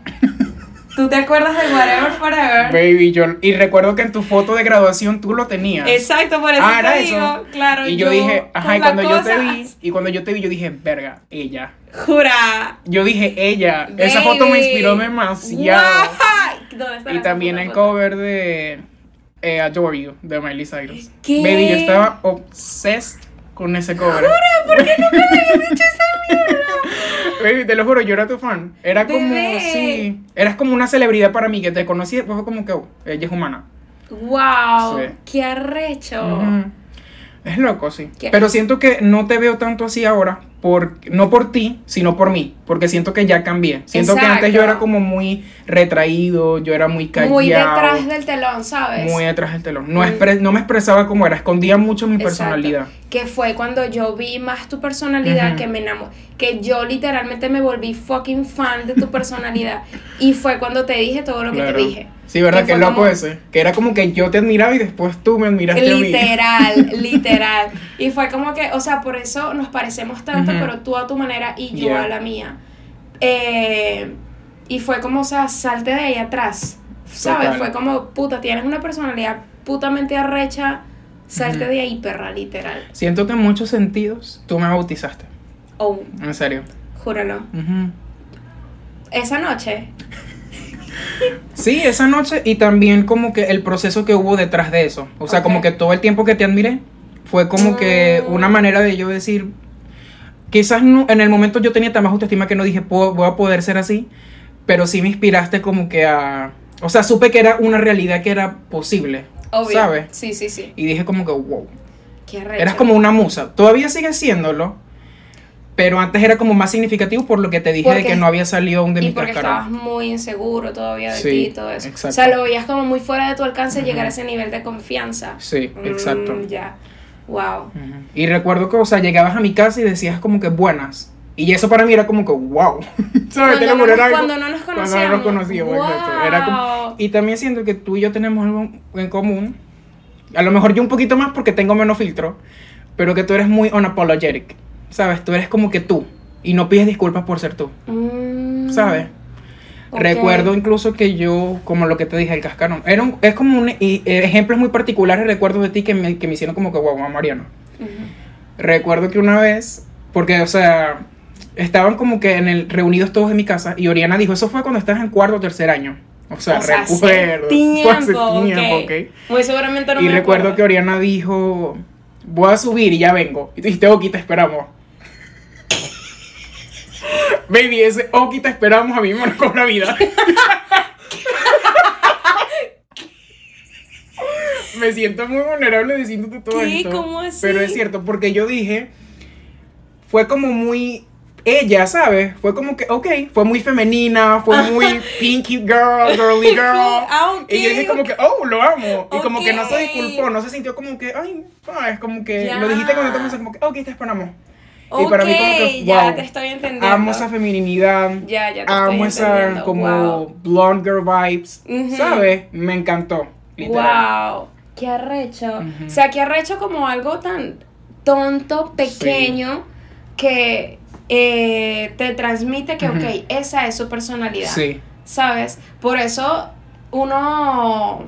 ¿Tú te acuerdas de Whatever Forever? Baby, yo. Y recuerdo que en tu foto de graduación tú lo tenías. Exacto, por eso Ah, te eso. digo, claro. y yo, dije, ajá, y cuando yo te cosa- vi, y cuando yo te vi, yo dije, verga, ella. Jura. Yo dije, ella. Esa foto me inspiró demasiado. ¿Dónde está Y también el foto? cover de eh, Adore You, de Miley Cyrus. ¿Qué? Baby, yo estaba obsessed con ese cover. ¿Por qué nunca me habías dicho esa mierda? Baby, te lo juro, yo era tu fan. Era como, Bebé. sí, eras como una celebridad para mí que te conocí, después fue como que, oh, ella es humana. Wow, Sí. qué arrecho. Es loco, sí. Pero siento que no te veo tanto así ahora, por, no por ti, sino por mí, porque siento que ya cambié. Siento que antes yo era como muy retraído, yo era muy callado. Muy detrás del telón, ¿sabes? Muy detrás del telón. No, Mm. expre- no me expresaba como era, escondía mucho mi Exacto. personalidad. Que fue cuando yo vi más tu personalidad que me enamoré. Que yo literalmente me volví fucking fan de tu personalidad. y fue cuando te dije todo lo que Claro. te dije. Sí, ¿verdad? Que loco como- ese. Que era como que yo te admiraba y después tú me admiraste a mí. Literal, literal. Y fue como que, o sea, por eso nos parecemos tanto, Ujú. pero tú a tu manera y yo Yeah. a la mía. Eh, y fue como, o sea, salte de ahí atrás. ¿Sabes? Total. Fue como, puta, tienes una personalidad putamente arrecha, salte de ahí, perra, literal. Siento que en muchos sentidos tú me bautizaste. Oh, En serio. júralo. Esa noche, Sí, esa noche y también como que el proceso que hubo detrás de eso. O sea, como que todo el tiempo que te admiré fue como que Mm. una manera de yo decir, quizás no, en el momento yo tenía tan baja autoestima que no dije, "Puedo- voy a poder ser así, pero sí me inspiraste como que a... O sea, supe que era una realidad que era posible, obvio. ¿sabes? Sí, sí, sí. Y dije como que, wow, Qué arrecho. eras como una musa. Todavía sigue siéndolo, pero antes era como más significativo por lo que te dije de Porque- que no había salido aún de y mi porque estabas muy inseguro todavía de Sí, ti y todo eso. exacto. O sea, lo veías como muy fuera de tu alcance llegar a ese nivel de confianza. Sí, Mm, exacto. ya. Wow. Y recuerdo que, o sea, llegabas a mi casa y decías como que buenas. Y eso para mí era como que wow. ¿Sabes? Cuando, no cuando no nos cuando conocíamos. no nos conocíamos, exacto. Era como- Wow. Y también siento que tú y yo tenemos algo en común. A lo mejor yo un poquito más porque tengo menos filtro. Pero que tú eres muy unapologetic. ¿Sabes? Tú eres como que tú. Y no pides disculpas por ser tú. Mm, ¿Sabes? Ok. Recuerdo incluso que yo, como lo que te dije, el cascarón. Era un- es como un y, eh, ejemplos muy particulares, recuerdo de ti que me, que me hicieron como que wow, Mariano. Recuerdo que una vez, porque, o sea, estaban como que en el, reunidos todos en mi casa y Oriana dijo, eso fue cuando estabas en cuarto o tercer año. O sea, O sea, hace recuerdo. tiempo, hace tiempo, ok. ok. Muy seguramente no y me recuerdo acuerdo. que Oriana dijo, voy a subir y ya vengo. Y tú dijiste, Oki, te esperamos. Baby, ese Oki, te esperamos a mí me la vida. me siento muy vulnerable diciéndote todo ¿Qué? esto. ¿Cómo así? Pero es cierto, porque yo dije, fue como muy ella, ¿sabes? Fue como que, ok, fue muy femenina, fue muy pinky girl, girly girl. Ah, ok, y yo dije como que, oh, lo amo. Y como que no se disculpó, no se sintió como que, ay, es como que, Ya. lo dijiste con otra cosa, como que, ok, te esperamos. Y para mí como que, Ok, ya wow, te estoy entendiendo. amo esa feminidad. Ya, ya te amo estoy esa entendiendo. como Wow. blonde girl vibes. ¿sabes? Me encantó. Literal. Wow, qué arrecho. Ujú. O sea, qué arrecho como algo tan tonto, pequeño, que eh, te transmite que, Ujú. ok, esa es su personalidad. Sí. ¿Sabes? Por eso uno...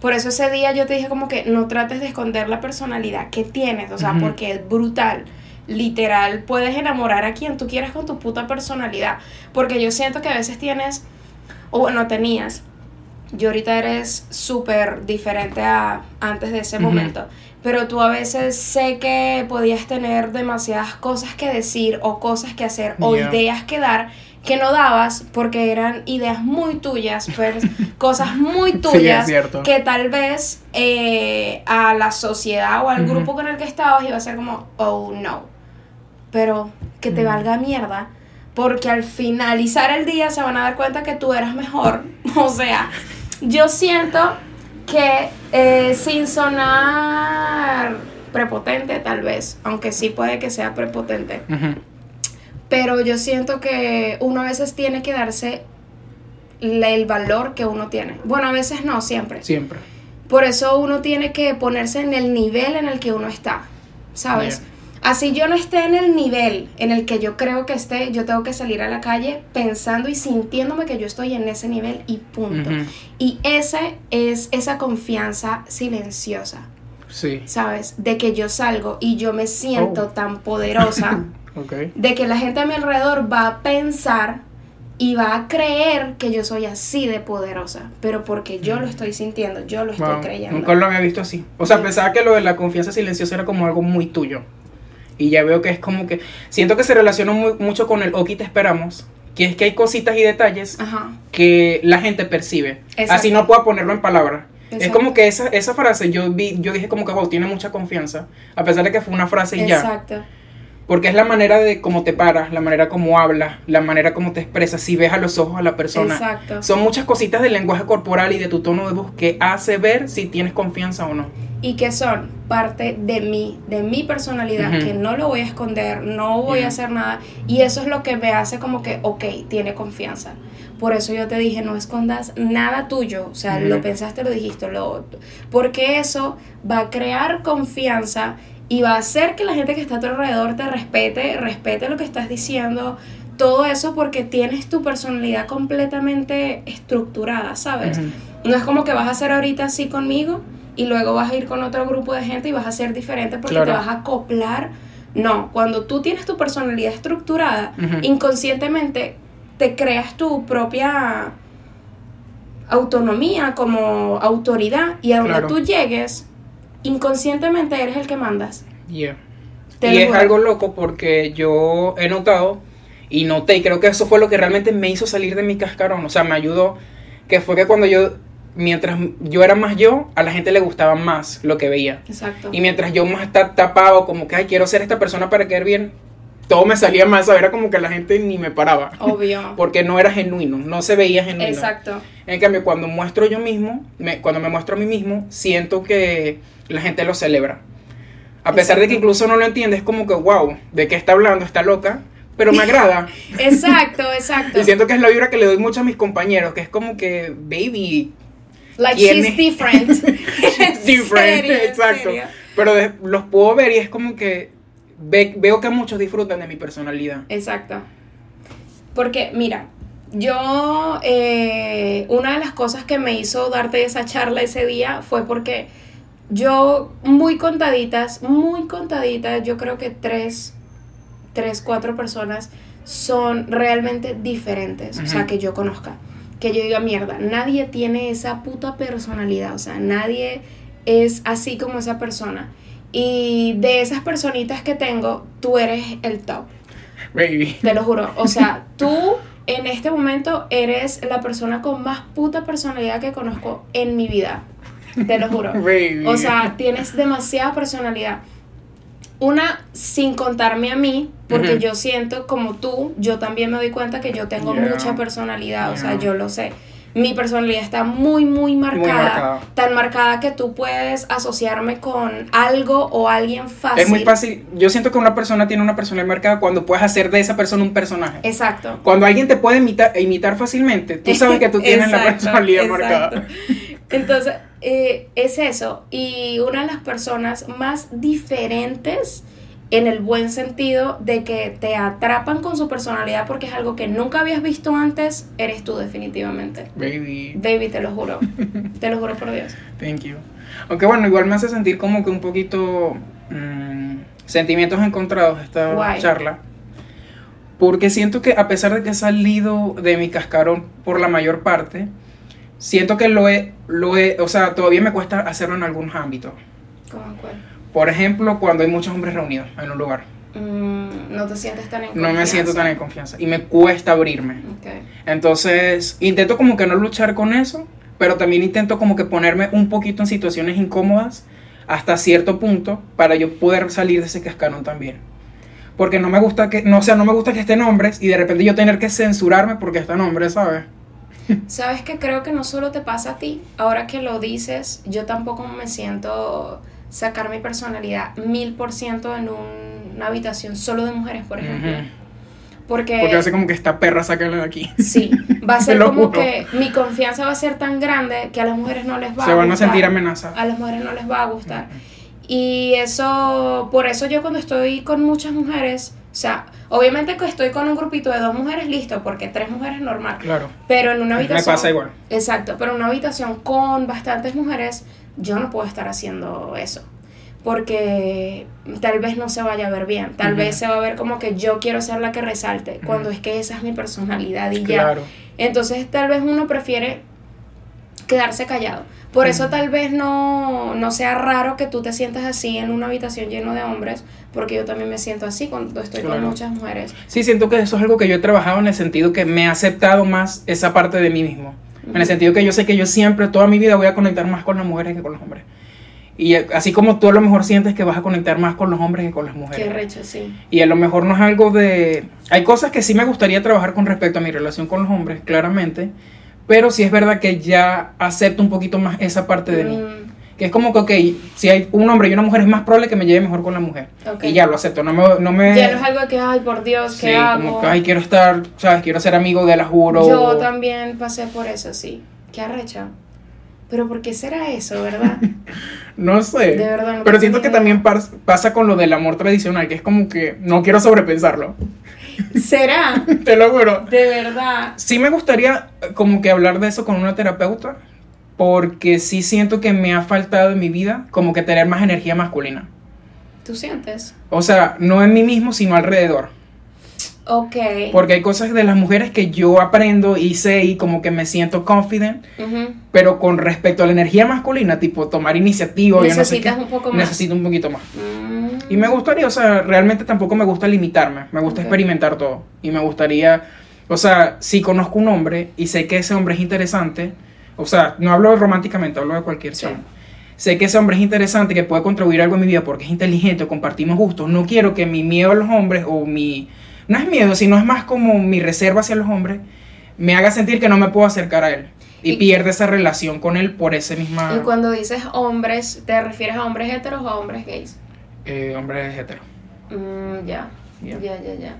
Por eso ese día yo te dije como que no trates de esconder la personalidad que tienes, o sea, porque es brutal. Literal, puedes enamorar a quien tú quieras con tu puta personalidad. Porque yo siento que a veces tienes, o bueno, tenías, yo ahorita eres súper diferente a antes de ese Ujú. momento. Pero tú a veces sé que podías tener demasiadas cosas que decir o cosas que hacer o Yeah. ideas que dar que no dabas porque eran ideas muy tuyas, pues, cosas muy Sí, es tuyas que tal vez eh, a la sociedad o al Ujú. grupo con el que estabas iba a ser como, oh no. Pero que te Mm. valga mierda porque al finalizar el día se van a dar cuenta que tú eras mejor. O sea, yo siento que eh, sin sonar prepotente tal vez, aunque sí puede que sea prepotente, pero yo siento que uno a veces tiene que darse el valor que uno tiene. Bueno, a veces no, siempre. Siempre. Por eso uno tiene que ponerse en el nivel en el que uno está, ¿sabes? Yeah. Así yo no esté en el nivel en el que yo creo que esté, yo tengo que salir a la calle pensando y sintiéndome que yo estoy en ese nivel y punto. Y ese es esa confianza silenciosa, Sí. ¿sabes? De que yo salgo y yo me siento Oh. tan poderosa de que la gente a mi alrededor va a pensar y va a creer que yo soy así de poderosa, pero porque yo lo estoy sintiendo, yo lo estoy creyendo. Nunca lo había visto así. O sea, pensaba que lo de la confianza silenciosa era como algo muy tuyo. Y ya veo que es como que. Siento que se relaciona muy, mucho con el Oki te esperamos. Que es que hay cositas y detalles Ajá. que la gente percibe. Exacto. Así no puedo ponerlo en palabras. Es como que esa, esa frase yo vi, yo dije como que wow, tiene mucha confianza. A pesar de que fue una frase y ya. Exacto. Porque es la manera de cómo te paras, la manera como hablas, la manera como te expresas, si ves a los ojos a la persona. Exacto. Son muchas cositas del lenguaje corporal y de tu tono de voz que hace ver si tienes confianza o no. Y que son parte de mí, de mi personalidad, que no lo voy a esconder, no voy a hacer nada. Y eso es lo que me hace como que, ok, tiene confianza. Por eso yo te dije, no escondas nada tuyo. O sea, Ujú. lo pensaste, lo dijiste, lo... Porque eso va a crear confianza y va a hacer que la gente que está a tu alrededor te respete, respete lo que estás diciendo. Todo eso porque tienes tu personalidad completamente estructurada, ¿sabes? No es como que vas a hacer ahorita así conmigo y luego vas a ir con otro grupo de gente y vas a ser diferente porque Claro. te vas a acoplar. No, cuando tú tienes tu personalidad estructurada, inconscientemente te creas tu propia autonomía como autoridad y a donde Claro. tú llegues, inconscientemente eres el que mandas. Yeah. Y es algo loco porque yo he notado y noté, y creo que eso fue lo que realmente me hizo salir de mi cascarón, o sea, me ayudó, que fue que cuando yo, mientras yo era más yo, a la gente le gustaba más lo que veía. Exacto. Y mientras yo más ta- tapado, como que, ay, quiero ser esta persona para quedar bien, todo me salía mal, ¿sabes? Era como que la gente ni me paraba. Obvio. Porque no era genuino, no se veía genuino. Exacto. En cambio, cuando muestro yo mismo, me- cuando me muestro a mí mismo, siento que la gente lo celebra. A pesar de que incluso no lo entiende, es como que, wow, ¿de qué está hablando? Está loca, pero me agrada. Exacto, exacto. y siento que es la vibra que le doy mucho a mis compañeros, que es como que, baby, Like ¿Quién she's es? different. En different, serio, exacto. Pero de- los puedo ver y es como que ve- veo que muchos disfrutan de mi personalidad. Exacto. Porque, mira, yo, eh, una de las cosas que me hizo darte esa charla ese día fue porque yo, muy contaditas, muy contaditas, yo creo que tres, tres, cuatro personas son realmente diferentes, o sea, que yo conozca. Que yo diga, mierda, nadie tiene esa puta personalidad, o sea, nadie es así como esa persona. Y de esas personitas que tengo, tú eres el top. Baby. Te lo juro. O sea, tú en este momento eres la persona con más puta personalidad que conozco en mi vida. Te lo juro. Baby. O sea, tienes demasiada personalidad. Una, sin contarme a mí, porque yo siento como tú, yo también me doy cuenta que yo tengo Yeah. mucha personalidad, o sea, yo lo sé. Mi personalidad está muy, muy marcada, marcada. tan marcada que tú puedes asociarme con algo o alguien fácil. Es muy fácil. Yo siento que una persona tiene una personalidad marcada cuando puedes hacer de esa persona un personaje. Exacto. Cuando alguien te puede imitar, imitar fácilmente, tú sabes que tú tienes la personalidad exacto. marcada. Entonces, eh, es eso. Y una de las personas más diferentes en el buen sentido de que te atrapan con su personalidad porque es algo que nunca habías visto antes, eres tú definitivamente. Baby, Baby, te lo juro. te lo juro por Dios. thank you. Aunque bueno, igual me hace sentir como que un poquito mm, sentimientos encontrados esta Guay. charla. Porque siento que a pesar de que he salido de mi cascarón por la mayor parte, siento que lo he, lo he, o sea, todavía me cuesta hacerlo en algunos ámbitos. ¿Cómo cuál? Por ejemplo, cuando hay muchos hombres reunidos en un lugar. Mm, no te sientes tan en No me siento confianza. tan en confianza y me cuesta abrirme. Ok. Entonces, intento como que no luchar con eso, pero también intento como que ponerme un poquito en situaciones incómodas hasta cierto punto para yo poder salir de ese cascarón también. Porque no me gusta que, no, o sea, no me gusta que estén hombres y de repente yo tener que censurarme porque están hombres, ¿sabes? Sabes que creo que no solo te pasa a ti, ahora que lo dices, yo tampoco me siento sacar mi personalidad mil por ciento en un- una habitación solo de mujeres, por ejemplo. Porque, Porque hace como que esta perra sácala de aquí. sí, va a ser como juro. que mi confianza va a ser tan grande que a las mujeres no les va Se a van a gustar. sentir amenazadas. A las mujeres no les va a gustar. Y eso, por eso yo cuando estoy con muchas mujeres, o sea, obviamente que estoy con un grupito de dos mujeres, listo, porque tres mujeres normal. Claro. Pero en una Me habitación. pasa igual. Exacto, pero en una habitación con bastantes mujeres, yo no puedo estar haciendo eso. Porque tal vez no se vaya a ver bien. Tal vez se va a ver como que yo quiero ser la que resalte. Cuando es que esa es mi personalidad y ya. Claro. Entonces tal vez uno prefiere quedarse callado. Por eso tal vez no, no sea raro que tú te sientas así en una habitación lleno de hombres, porque yo también me siento así cuando estoy con muchas mujeres. Sí, siento que eso es algo que yo he trabajado en el sentido que me he aceptado más esa parte de mí mismo. En el sentido que yo sé que yo siempre, toda mi vida, voy a conectar más con las mujeres que con los hombres. Y eh, así como tú a lo mejor sientes que vas a conectar más con los hombres que con las mujeres. Qué recho, sí. Y a lo mejor no es algo de... Hay cosas que sí me gustaría trabajar con respecto a mi relación con los hombres, claramente. Pero sí es verdad que ya acepto un poquito más esa parte de mí. Que es como que, ok, si hay un hombre y una mujer es más probable que me lleve mejor con la mujer. Ok. Y ya lo acepto. No me... No me Ya no es algo de que, ay, por Dios, ¿qué sí, hago? como que, ay, quiero estar, ¿sabes? Quiero ser amigo de la juro. Yo también pasé por eso, sí. Qué arrecha. Pero ¿por qué será eso, verdad? No sé. De verdad, no Pero siento que idea. también pas- pasa con lo del amor tradicional, que es como que no quiero sobrepensarlo. ¿Será? Te lo juro. De verdad. Sí me gustaría eh, como que hablar de eso con una terapeuta, porque sí siento que me ha faltado en mi vida como que tener más energía masculina. ¿Tú sientes? O sea, no en mí mismo, sino alrededor. Ok. Porque hay cosas de las mujeres que yo aprendo y sé y como que me siento confident, Ujú. pero con respecto a la energía masculina, tipo tomar iniciativa, yo no sé Necesitas qué, un poco más. necesito un poquito más. Mm. Y me gustaría, o sea, realmente tampoco me gusta limitarme, me gusta experimentar todo. Y me gustaría, o sea, si conozco un hombre y sé que ese hombre es interesante, o sea, no hablo románticamente, hablo de cualquier Sí. chamo. Sé que ese hombre es interesante, que puede contribuir algo en mi vida porque es inteligente, compartimos gustos. No quiero que mi miedo a los hombres o mi... No es miedo, sino es más como mi reserva hacia los hombres, me haga sentir que no me puedo acercar a él. Y, Y- pierde esa relación con él por ese misma... Y cuando dices hombres, ¿te refieres a hombres heteros o a hombres gays? eh, hombre hetero. Mm. Ya. Ya, ya, ya.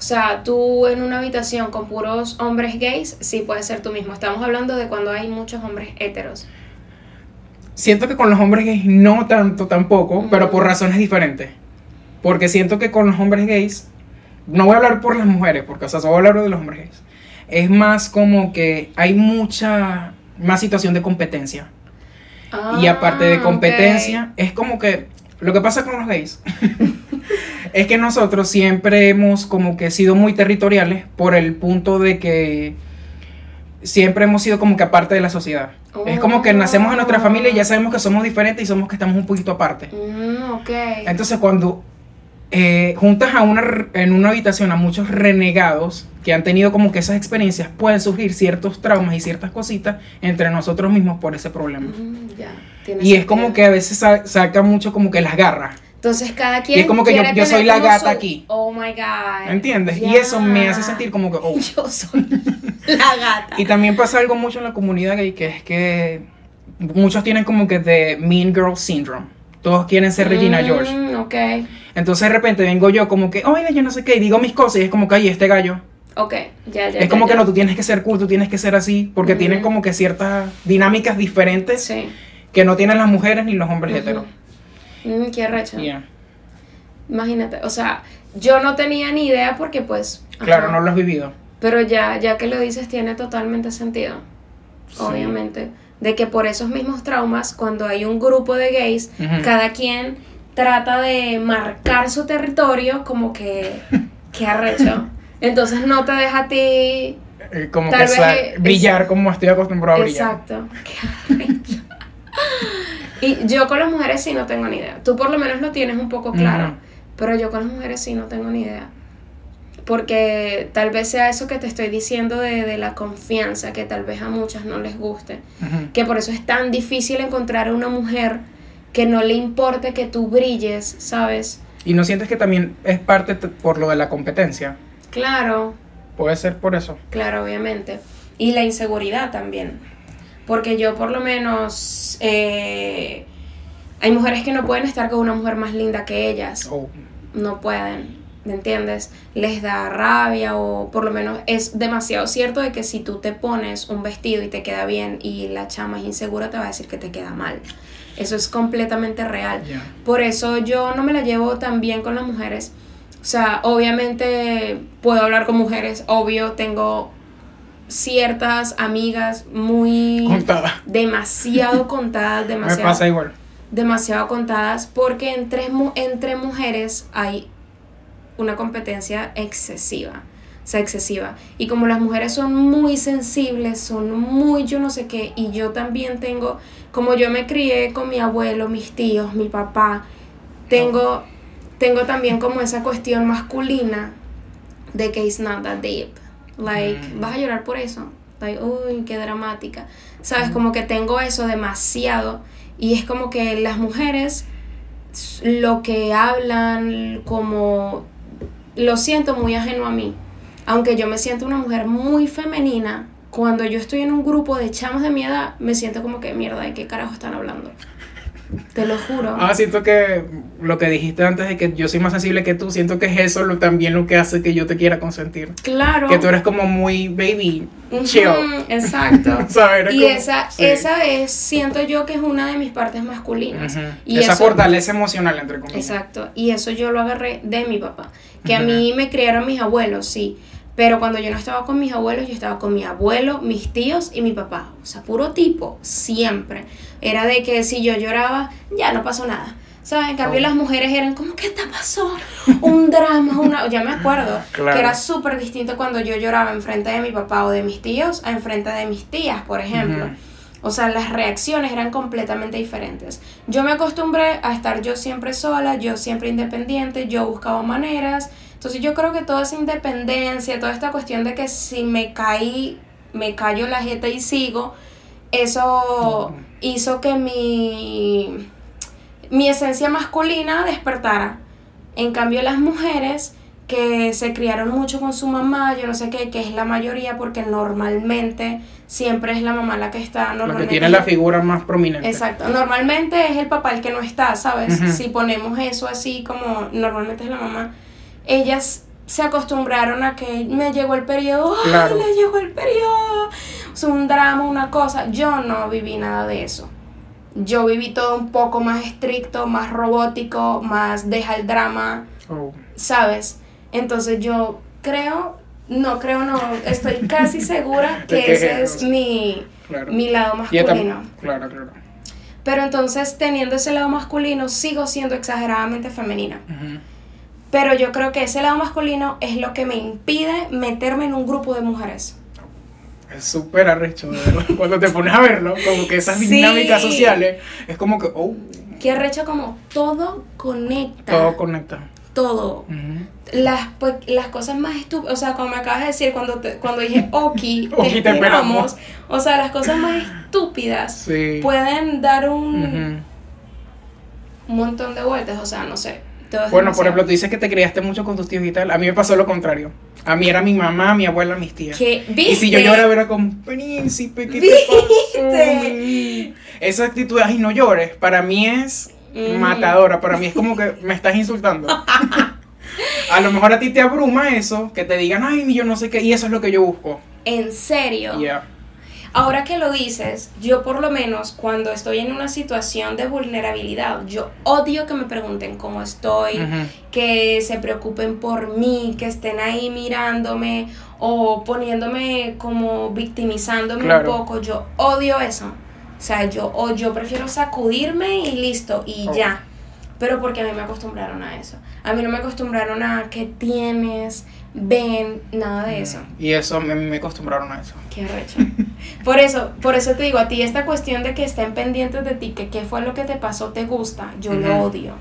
O sea, tú en una habitación con puros hombres gays, sí puedes ser tú mismo. Estamos hablando de cuando hay muchos hombres heteros. Siento que con los hombres gays no tanto tampoco, pero por razones diferentes. Porque siento que con los hombres gays, no voy a hablar por las mujeres, porque o sea, solo voy a hablar de los hombres gays. Es más como que hay mucha más situación de competencia. y aparte de Ah, competencia, es como que lo que pasa con los gays es que nosotros siempre hemos como que sido muy territoriales por el punto de que siempre hemos sido como que aparte de la sociedad. Es como que nacemos en nuestra familia y ya sabemos que somos diferentes y somos que estamos un poquito aparte. Mm, ok. Entonces cuando eh, juntas a una, en una habitación a muchos renegados que han tenido como que esas experiencias, pueden surgir ciertos traumas y ciertas cositas entre nosotros mismos por ese problema. Mm, Y es como que a veces sa- saca mucho como que las garras, Entonces cada quien. Y es como que yo- soy la gata su- aquí. Oh my god. ¿entiendes? Y Ya. eso me hace sentir como que... oh. Yo soy la gata. Y también pasa algo mucho en la comunidad gay, que es que muchos tienen como que de Mean Girl Syndrome. Todos quieren ser Regina Mm, George. Ok. Entonces de repente vengo yo como que, oye, yo no sé qué, y digo mis cosas y es como que, ay, este gallo. Ok. Ya, ya. es como ya, que no, tú tienes que ser cool, tú tienes que ser así, porque Ujú. tienen como que ciertas dinámicas diferentes Sí. que no tienen las mujeres ni los hombres Ujú. heteros. Mm, qué recha. Yeah. Imagínate, o sea, yo no tenía ni idea porque pues... Claro, ajá. no lo has vivido. Pero ya, ya que lo dices tiene totalmente sentido, Sí. obviamente. De que por esos mismos traumas, cuando hay un grupo de gays, cada quien trata de marcar su territorio como que... que arrecho. Entonces no te deja a ti... Eh, como Tal que vez brillar como estoy acostumbrado a brillar. Exacto. Qué arrecho. Y yo con las mujeres sí no tengo ni idea. Tú por lo menos lo tienes un poco claro. Pero yo con las mujeres sí no tengo ni idea. Porque tal vez sea eso que te estoy diciendo de, de la confianza, que tal vez a muchas no les guste. Que por eso es tan difícil encontrar a una mujer que no le importe que tú brilles, ¿sabes? Y no sientes que también es parte por lo de la competencia. Claro, Puede ser por eso. claro, obviamente. Y la inseguridad también. Porque yo por lo menos... eh, hay mujeres que no pueden estar con una mujer más linda que ellas. Oh, No pueden. ¿me entiendes? Les da rabia o por lo menos es demasiado cierto de que si tú te pones un vestido y te queda bien y la chama es insegura te va a decir que te queda mal. Eso es completamente real. Por eso yo no me la llevo tan bien con las mujeres. O sea, obviamente puedo hablar con mujeres, obvio, tengo ciertas amigas muy Contada. demasiado contadas, Me demasiado pasa igual. demasiado contadas porque entre, entre mujeres hay una competencia excesiva. O sea, excesiva. Y como las mujeres son muy sensibles, son muy yo no sé qué, y yo también tengo, como yo me crié con mi abuelo, mis tíos, mi papá, tengo, tengo también como esa cuestión masculina de que it's not that deep. Like, Mm. vas a llorar por eso. Like, uy, qué dramática. Sabes, como que tengo eso demasiado. Y es como que las mujeres lo que hablan como lo siento muy ajeno a mí. Aunque yo me siento una mujer muy femenina, cuando yo estoy en un grupo de chamos de mi edad, me siento como que mierda, ¿de qué carajo están hablando? Te lo juro. Ah, siento que lo que dijiste antes de que yo soy más sensible que tú, siento que es eso lo, también lo que hace que yo te quiera consentir. claro. Que tú eres como muy baby, Ujú, chill. Exacto. Eres Y como- esa, sí. esa es, siento yo que es una de mis partes masculinas. Y Esa eso- fortaleza emocional, entre comillas. Exacto. Y eso yo lo agarré de mi papá. Que a mí me criaron mis abuelos, sí. Pero cuando yo no estaba con mis abuelos, yo estaba con mi abuelo, mis tíos y mi papá. O sea, puro tipo, siempre. Era de que si yo lloraba, ya no pasó nada. ¿Sabes? En cambio, Oh. las mujeres eran como, ¿qué te pasó? Un drama, una... Ya me acuerdo. Claro. Que era súper distinto cuando yo lloraba enfrente de mi papá o de mis tíos a enfrente de mis tías, por ejemplo. O sea, las reacciones eran completamente diferentes. Yo me acostumbré a estar yo siempre sola, yo siempre independiente, yo buscaba maneras. Entonces yo creo que toda esa independencia, toda esta cuestión de que si me caí, me callo la jeta y sigo, eso hizo que mi, mi esencia masculina despertara. En cambio las mujeres que se criaron mucho con su mamá, yo no sé qué, que es la mayoría porque normalmente siempre es la mamá la que está Lo que normalmente tiene la figura más prominente. Exacto, normalmente es el papá el que no está, ¿sabes? Ujú. Si ponemos eso así como normalmente es la mamá, ellas se acostumbraron a que me llegó el periodo, ¡ay, le llegó el periodo! Es un drama, una cosa. Yo no viví nada de eso. Yo viví todo un poco más estricto, más robótico, más deja el drama, Oh. ¿sabes? Entonces yo creo, no creo, no, estoy casi segura que ese es- mi, Claro. mi lado masculino. Claro, claro. Pero entonces, teniendo ese lado masculino, sigo siendo exageradamente femenina. Pero yo creo que ese lado masculino es lo que me impide meterme en un grupo de mujeres. Es súper arrecho, verdad. Cuando te pones a verlo, como que esas Sí. dinámicas sociales, es como que, oh, Que arrecho como todo conecta. todo conecta. Todo. Las, pues, las cosas más estúpidas, o sea, como me acabas de decir cuando, te- cuando dije Oki, te Oki, te esperamos. O sea, las cosas más estúpidas Sí. pueden dar un, un montón de vueltas, o sea, no sé. Todo Bueno, por ejemplo, tú dices que te criaste mucho con tus tíos y tal. A mí me pasó lo contrario. A mí era mi mamá, mi abuela, mis tías. ¿Qué? Y si yo ¿Viste? lloraba era como, príncipe, ¿qué te pasó? mi-?" Esa actitud ay, no llores, para mí es Ujú. matadora. Para mí es como que me estás insultando. A lo mejor a ti te abruma eso, que te digan, ay, yo no sé qué, y eso es lo que yo busco. En serio. Ya. Ahora que lo dices, yo por lo menos cuando estoy en una situación de vulnerabilidad, yo odio que me pregunten cómo estoy, que se preocupen por mí, que estén ahí mirándome o poniéndome como victimizándome Claro. un poco. Yo odio eso. O sea, yo, o yo prefiero sacudirme y listo, y Oh. ya. Pero porque a mí me acostumbraron a eso. A mí no me acostumbraron a que tienes, ven, nada de eso. Y eso, a mí me acostumbraron a eso. Qué arrecho. Por eso, por eso te digo, a ti esta cuestión de que estén pendientes de ti, que qué fue lo que te pasó, te gusta, yo lo odio.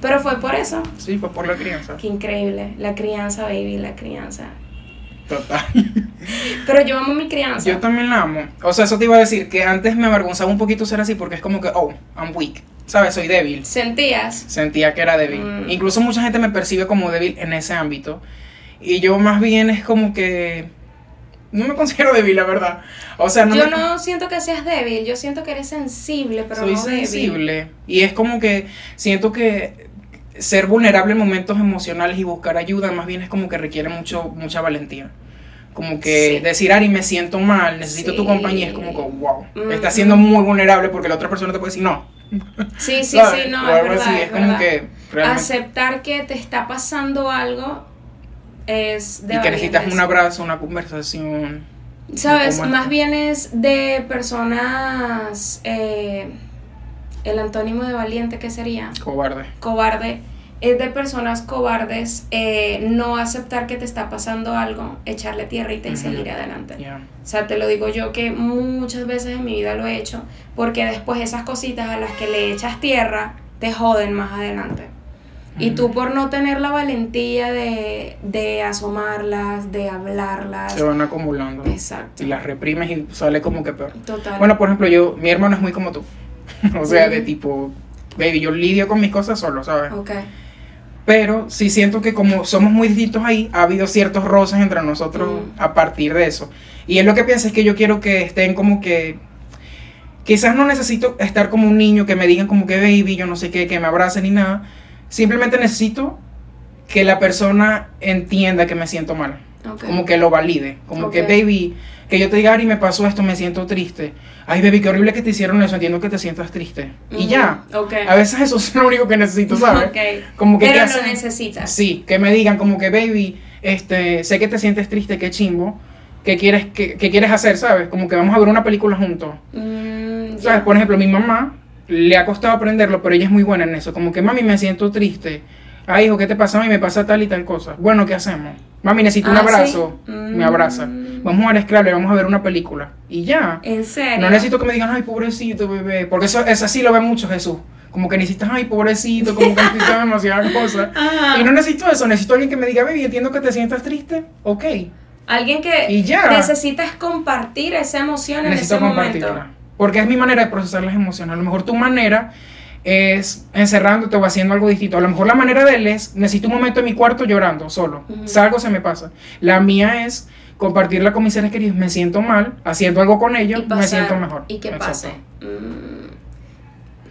Pero fue por eso. Sí, fue por la crianza. Qué increíble. La crianza, baby, la crianza. Total. Pero yo amo mi crianza. Yo también la amo. O sea, eso te iba a decir, que antes me avergonzaba un poquito ser así porque es como que, oh, I'm weak. ¿Sabes? Soy débil. ¿Sentías? Sentía que era débil. Mm. Incluso mucha gente me percibe como débil en ese ámbito. Y yo más bien es como que... No me considero débil, la verdad. O sea, no yo me- no siento que seas débil, yo siento que eres sensible, pero soy no débil. sensible. Y es como que siento que ser vulnerable en momentos emocionales y buscar ayuda más bien es como que requiere mucho, mucha valentía. Como que Sí. decir, Ari, me siento mal, necesito tu compañía, es como que, wow, Ujú. estás siendo muy vulnerable porque la otra persona te puede decir no. Sí, sí, ¿sabes? sí, no, es verdad. así, es es como que realmente... Aceptar que te está pasando algo es de y que necesitas un abrazo, una conversación. Sabes, más bien es de personas. eh, el antónimo de valiente, ¿qué sería? Cobarde. Cobarde. Es de personas cobardes eh, no aceptar que te está pasando algo, echarle tierrita y Ujú. seguir adelante. Ya. O sea, te lo digo yo que muchas veces en mi vida lo he hecho, porque después esas cositas a las que le echas tierra te joden más adelante. Y tú por no tener la valentía de, de asomarlas, de hablarlas. Se van acumulando. Exacto. Y las reprimes y sale como que peor. Total. Bueno, por ejemplo, yo, mi hermano es muy como tú. o sea, de tipo, baby, yo lidio con mis cosas solo, ¿sabes? Ok. Pero sí siento que como somos muy distintos ahí, ha habido ciertos roces entre nosotros Mm. a partir de eso. Y es lo que pienso es que yo quiero que estén como que... Quizás no necesito estar como un niño que me digan como que baby, yo no sé qué, que me abracen ni nada. Simplemente necesito que la persona entienda que me siento mal. Como que lo valide. Como que baby, que yo te diga, Ari, me pasó esto, me siento triste. Ay, baby, qué horrible que te hicieron eso, entiendo que te sientas triste. Y ya. Ok. A veces eso es lo único que necesito, ¿sabes? Como que Pero ¿qué lo necesitas. Sí, que me digan como que, baby, este, sé que te sientes triste, qué chimbo, ¿qué quieres, qué, qué quieres hacer, sabes? Como que vamos a ver una película juntos. Mm. ¿Sabes? Por ejemplo, mi mamá le ha costado aprenderlo, pero ella es muy buena en eso. Como que, mami, me siento triste. Ay, hijo, ¿qué te pasa? Mami, me pasa tal y tal cosa. Bueno, ¿qué hacemos? Mami, necesito un Ah, abrazo. ¿sí? Me abraza. Mm. Vamos a jugar Scrabble, vamos a ver una película. Y ya. ¿En serio? No necesito que me digan, ay, pobrecito, bebé. Porque eso, eso así lo ve mucho Jesús. Como que necesitas, ay, pobrecito, como que necesitas demasiadas cosas. Ajá. Y no necesito eso, necesito alguien que me diga, baby, entiendo que te sientas triste. Ok. Alguien que Y ya. necesitas compartir esa emoción en necesito ese compartirla. momento. Porque es mi manera de procesar las emociones. A lo mejor tu manera es encerrándote o haciendo algo distinto. A lo mejor la manera de él es, necesito un momento en mi cuarto llorando, solo. Salgo, se me pasa. La mía es compartirla con mis seres queridos. Me siento mal, haciendo algo con ellos, me siento mejor. Y que pase. Mm,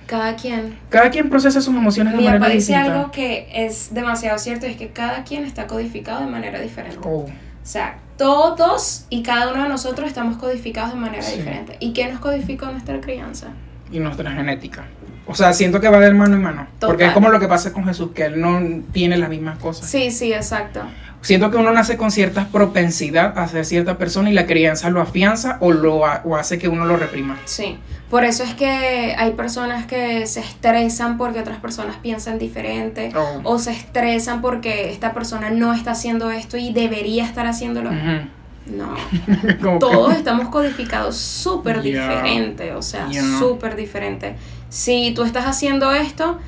cada quien. Cada quien procesa sus emociones de manera papá dice distinta. algo que es demasiado cierto, es que cada quien está codificado de manera diferente. Oh, O sea, todos y cada uno de nosotros estamos codificados de manera Sí. diferente. ¿Y qué nos codificó nuestra crianza? y nuestra genética. O sea, siento que va de mano en mano. Porque es como lo que pasa con Jesús, que él no tiene las mismas cosas. Sí, sí, exacto. Siento que uno nace con cierta propensidad a ser cierta persona y la crianza lo afianza o lo o hace que uno lo reprima. Sí. Por eso es que hay personas que se estresan porque otras personas piensan diferente. Oh. O se estresan porque esta persona no está haciendo esto y debería estar haciéndolo. No. Que- Todos estamos codificados súper diferente, o sea, Ya. súper diferente. Si tú estás haciendo esto,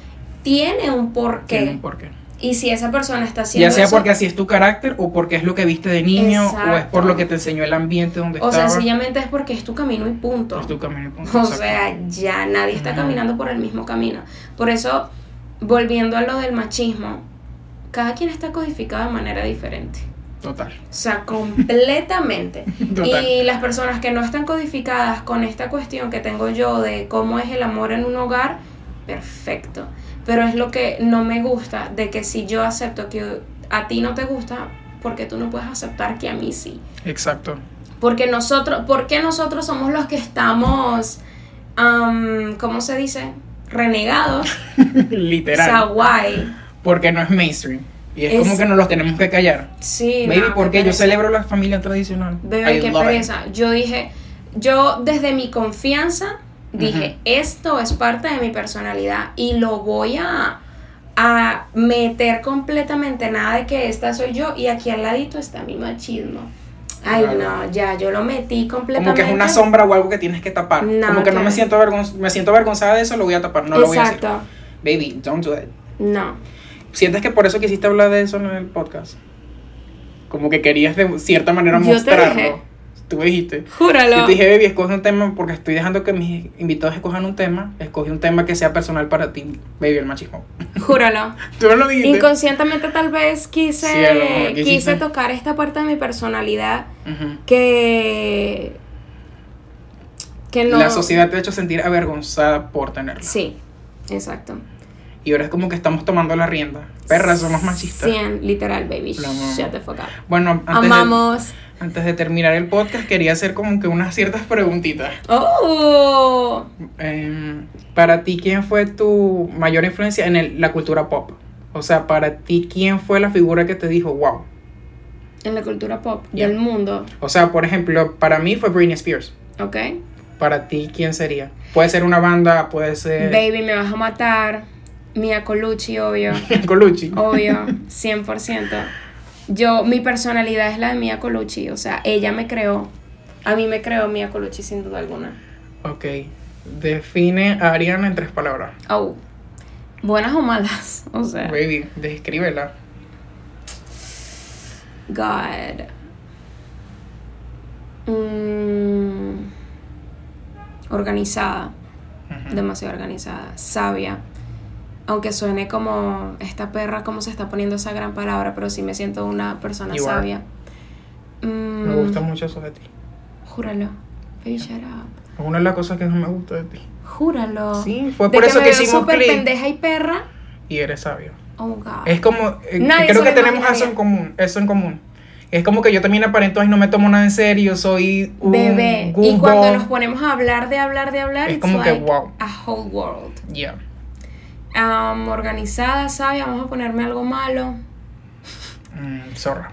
tiene un porqué. Tiene un porqué. Y si esa persona está haciendo Ya sea eso, porque así es tu carácter o porque es lo que viste de niño o es por lo que te enseñó el ambiente donde o estaba. sencillamente es porque es tu camino y punto. Es tu camino y punto, O exacto. sea, ya nadie está caminando por el mismo camino. Por eso, volviendo a lo del machismo, cada quien está codificado de manera diferente. Total. O sea, completamente. Total. Y las personas que no están codificadas con esta cuestión que tengo yo de cómo es el amor en un hogar, perfecto. Pero es lo que no me gusta, de que si yo acepto que a ti no te gusta, porque tú no puedes aceptar que a mí sí. Exacto. Porque nosotros, porque nosotros somos los que estamos, am, ¿cómo se dice? Renegados. Literal. O sea, guay. porque no es mainstream. Y es, Es- como que nos los tenemos que callar. Sí, Baby, no, porque yo celebro la familia tradicional. Bebé, I qué it. pereza. Yo dije, yo desde mi confianza dije, Ujú. esto es parte de mi personalidad y lo voy a, a meter completamente. Nada de que esta soy yo y aquí al ladito está mi machismo. Ay, Claro. no, ya, yo lo metí completamente. Como que es una sombra o algo que tienes que tapar. No, como que no que- me siento me siento avergonzada de eso, lo voy a tapar, no lo voy a. Exacto. Baby, don't do it. No. ¿Sientes que por eso quisiste hablar de eso en el podcast? Como que querías de cierta manera Yo te mostrarlo. Tú dijiste. Júralo. Yo te dije, baby, escoge un tema porque estoy dejando que mis invitados escojan un tema. Escoge un tema que sea personal para ti, baby, el machismo. Júralo. Tú no lo dijiste. Inconscientemente tal vez quise, quise tocar esta parte de mi personalidad que... Que no... La sociedad te ha hecho sentir avergonzada por tenerlo. Sí, exacto. Y ahora es como que estamos tomando la rienda. Perras, somos machistas. 100, literal, baby. Shut the fuck up. Bueno, antes de, Amamos. antes de terminar el podcast quería hacer como que unas ciertas preguntitas. Oh. Em, para ti, ¿quién fue tu mayor influencia en el- la cultura pop? O sea, para ti, ¿quién fue la figura que te dijo, wow? En la cultura pop Yeah. del mundo. O sea, por ejemplo, para mí fue Britney Spears. ¿Ok? Para ti, ¿quién sería? Puede ser una banda, puede ser Baby, me vas a matar. Mia Colucci, obvio. Colucci. Obvio, 100%. Yo, mi personalidad es la de Mia Colucci, o sea, ella me creó. A mí me creó Mia Colucci sin duda alguna. Ok. Define a Ariana en tres palabras. Oh, buenas o malas, o sea, Baby, descríbela. God. Mm, organizada, demasiado organizada, sabia. Aunque suene como esta perra, como se está poniendo esa gran palabra, pero sí me siento una persona You sabia. Mm, Me gusta mucho eso de ti. Júralo. Baby, shut up. Una de las cosas que no me gusta de ti. Júralo. Sí, fue De por eso me que hicimos click. pendeja y perra. Y eres sabio. Oh, God. Es como, eh, Nadie creo que tenemos eso en común, eso en común. Es como que yo también aparento y no me tomo nada en serio, soy un Bebé. Y goofball. cuando nos ponemos a hablar de hablar de hablar, Es como que, like wow. a whole world. Yeah. Um, organizada, sabia, vamos a ponerme algo malo. Mm, zorra.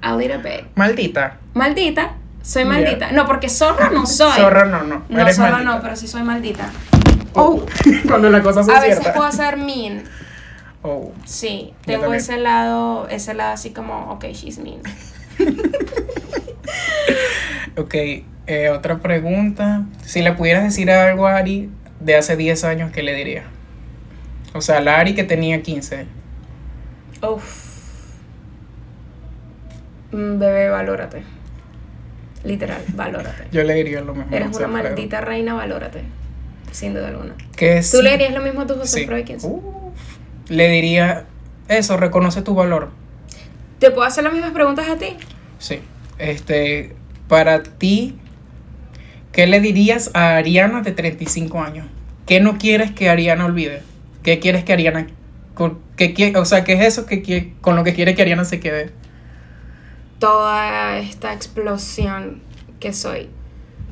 A little bit. Maldita. Maldita. Soy Yeah. maldita. No, porque zorra no soy. Zorra no, no. No, eres zorra maldita. no, pero sí soy maldita. Oh, cuando las cosas son A veces puedo ser mean. Oh, Sí, tengo ese lado, ese lado así como, ok, she's mean. ok. eh, otra pregunta. Si le pudieras decir algo a Ari de hace 10 años, ¿qué le diría? O sea, la Ari que tenía 15. Uf. Mm, Bebé, valórate. Literal, valórate. Yo le diría lo mismo. Eres una Alfredo. maldita reina, valórate. Sin duda alguna. Que ¿Tú sí- le dirías lo mismo a tu José sí. Uf. le diría eso, reconoce tu valor. ¿Te puedo hacer las mismas preguntas a ti? Sí. Este, para ti, ¿qué le dirías a Ariana de 35 años? ¿Qué no quieres que Ariana olvide? ¿Qué quieres que Ariana con, qué o sea, qué es eso que, con lo que quiere que Ariana se quede? Toda esta explosión que soy,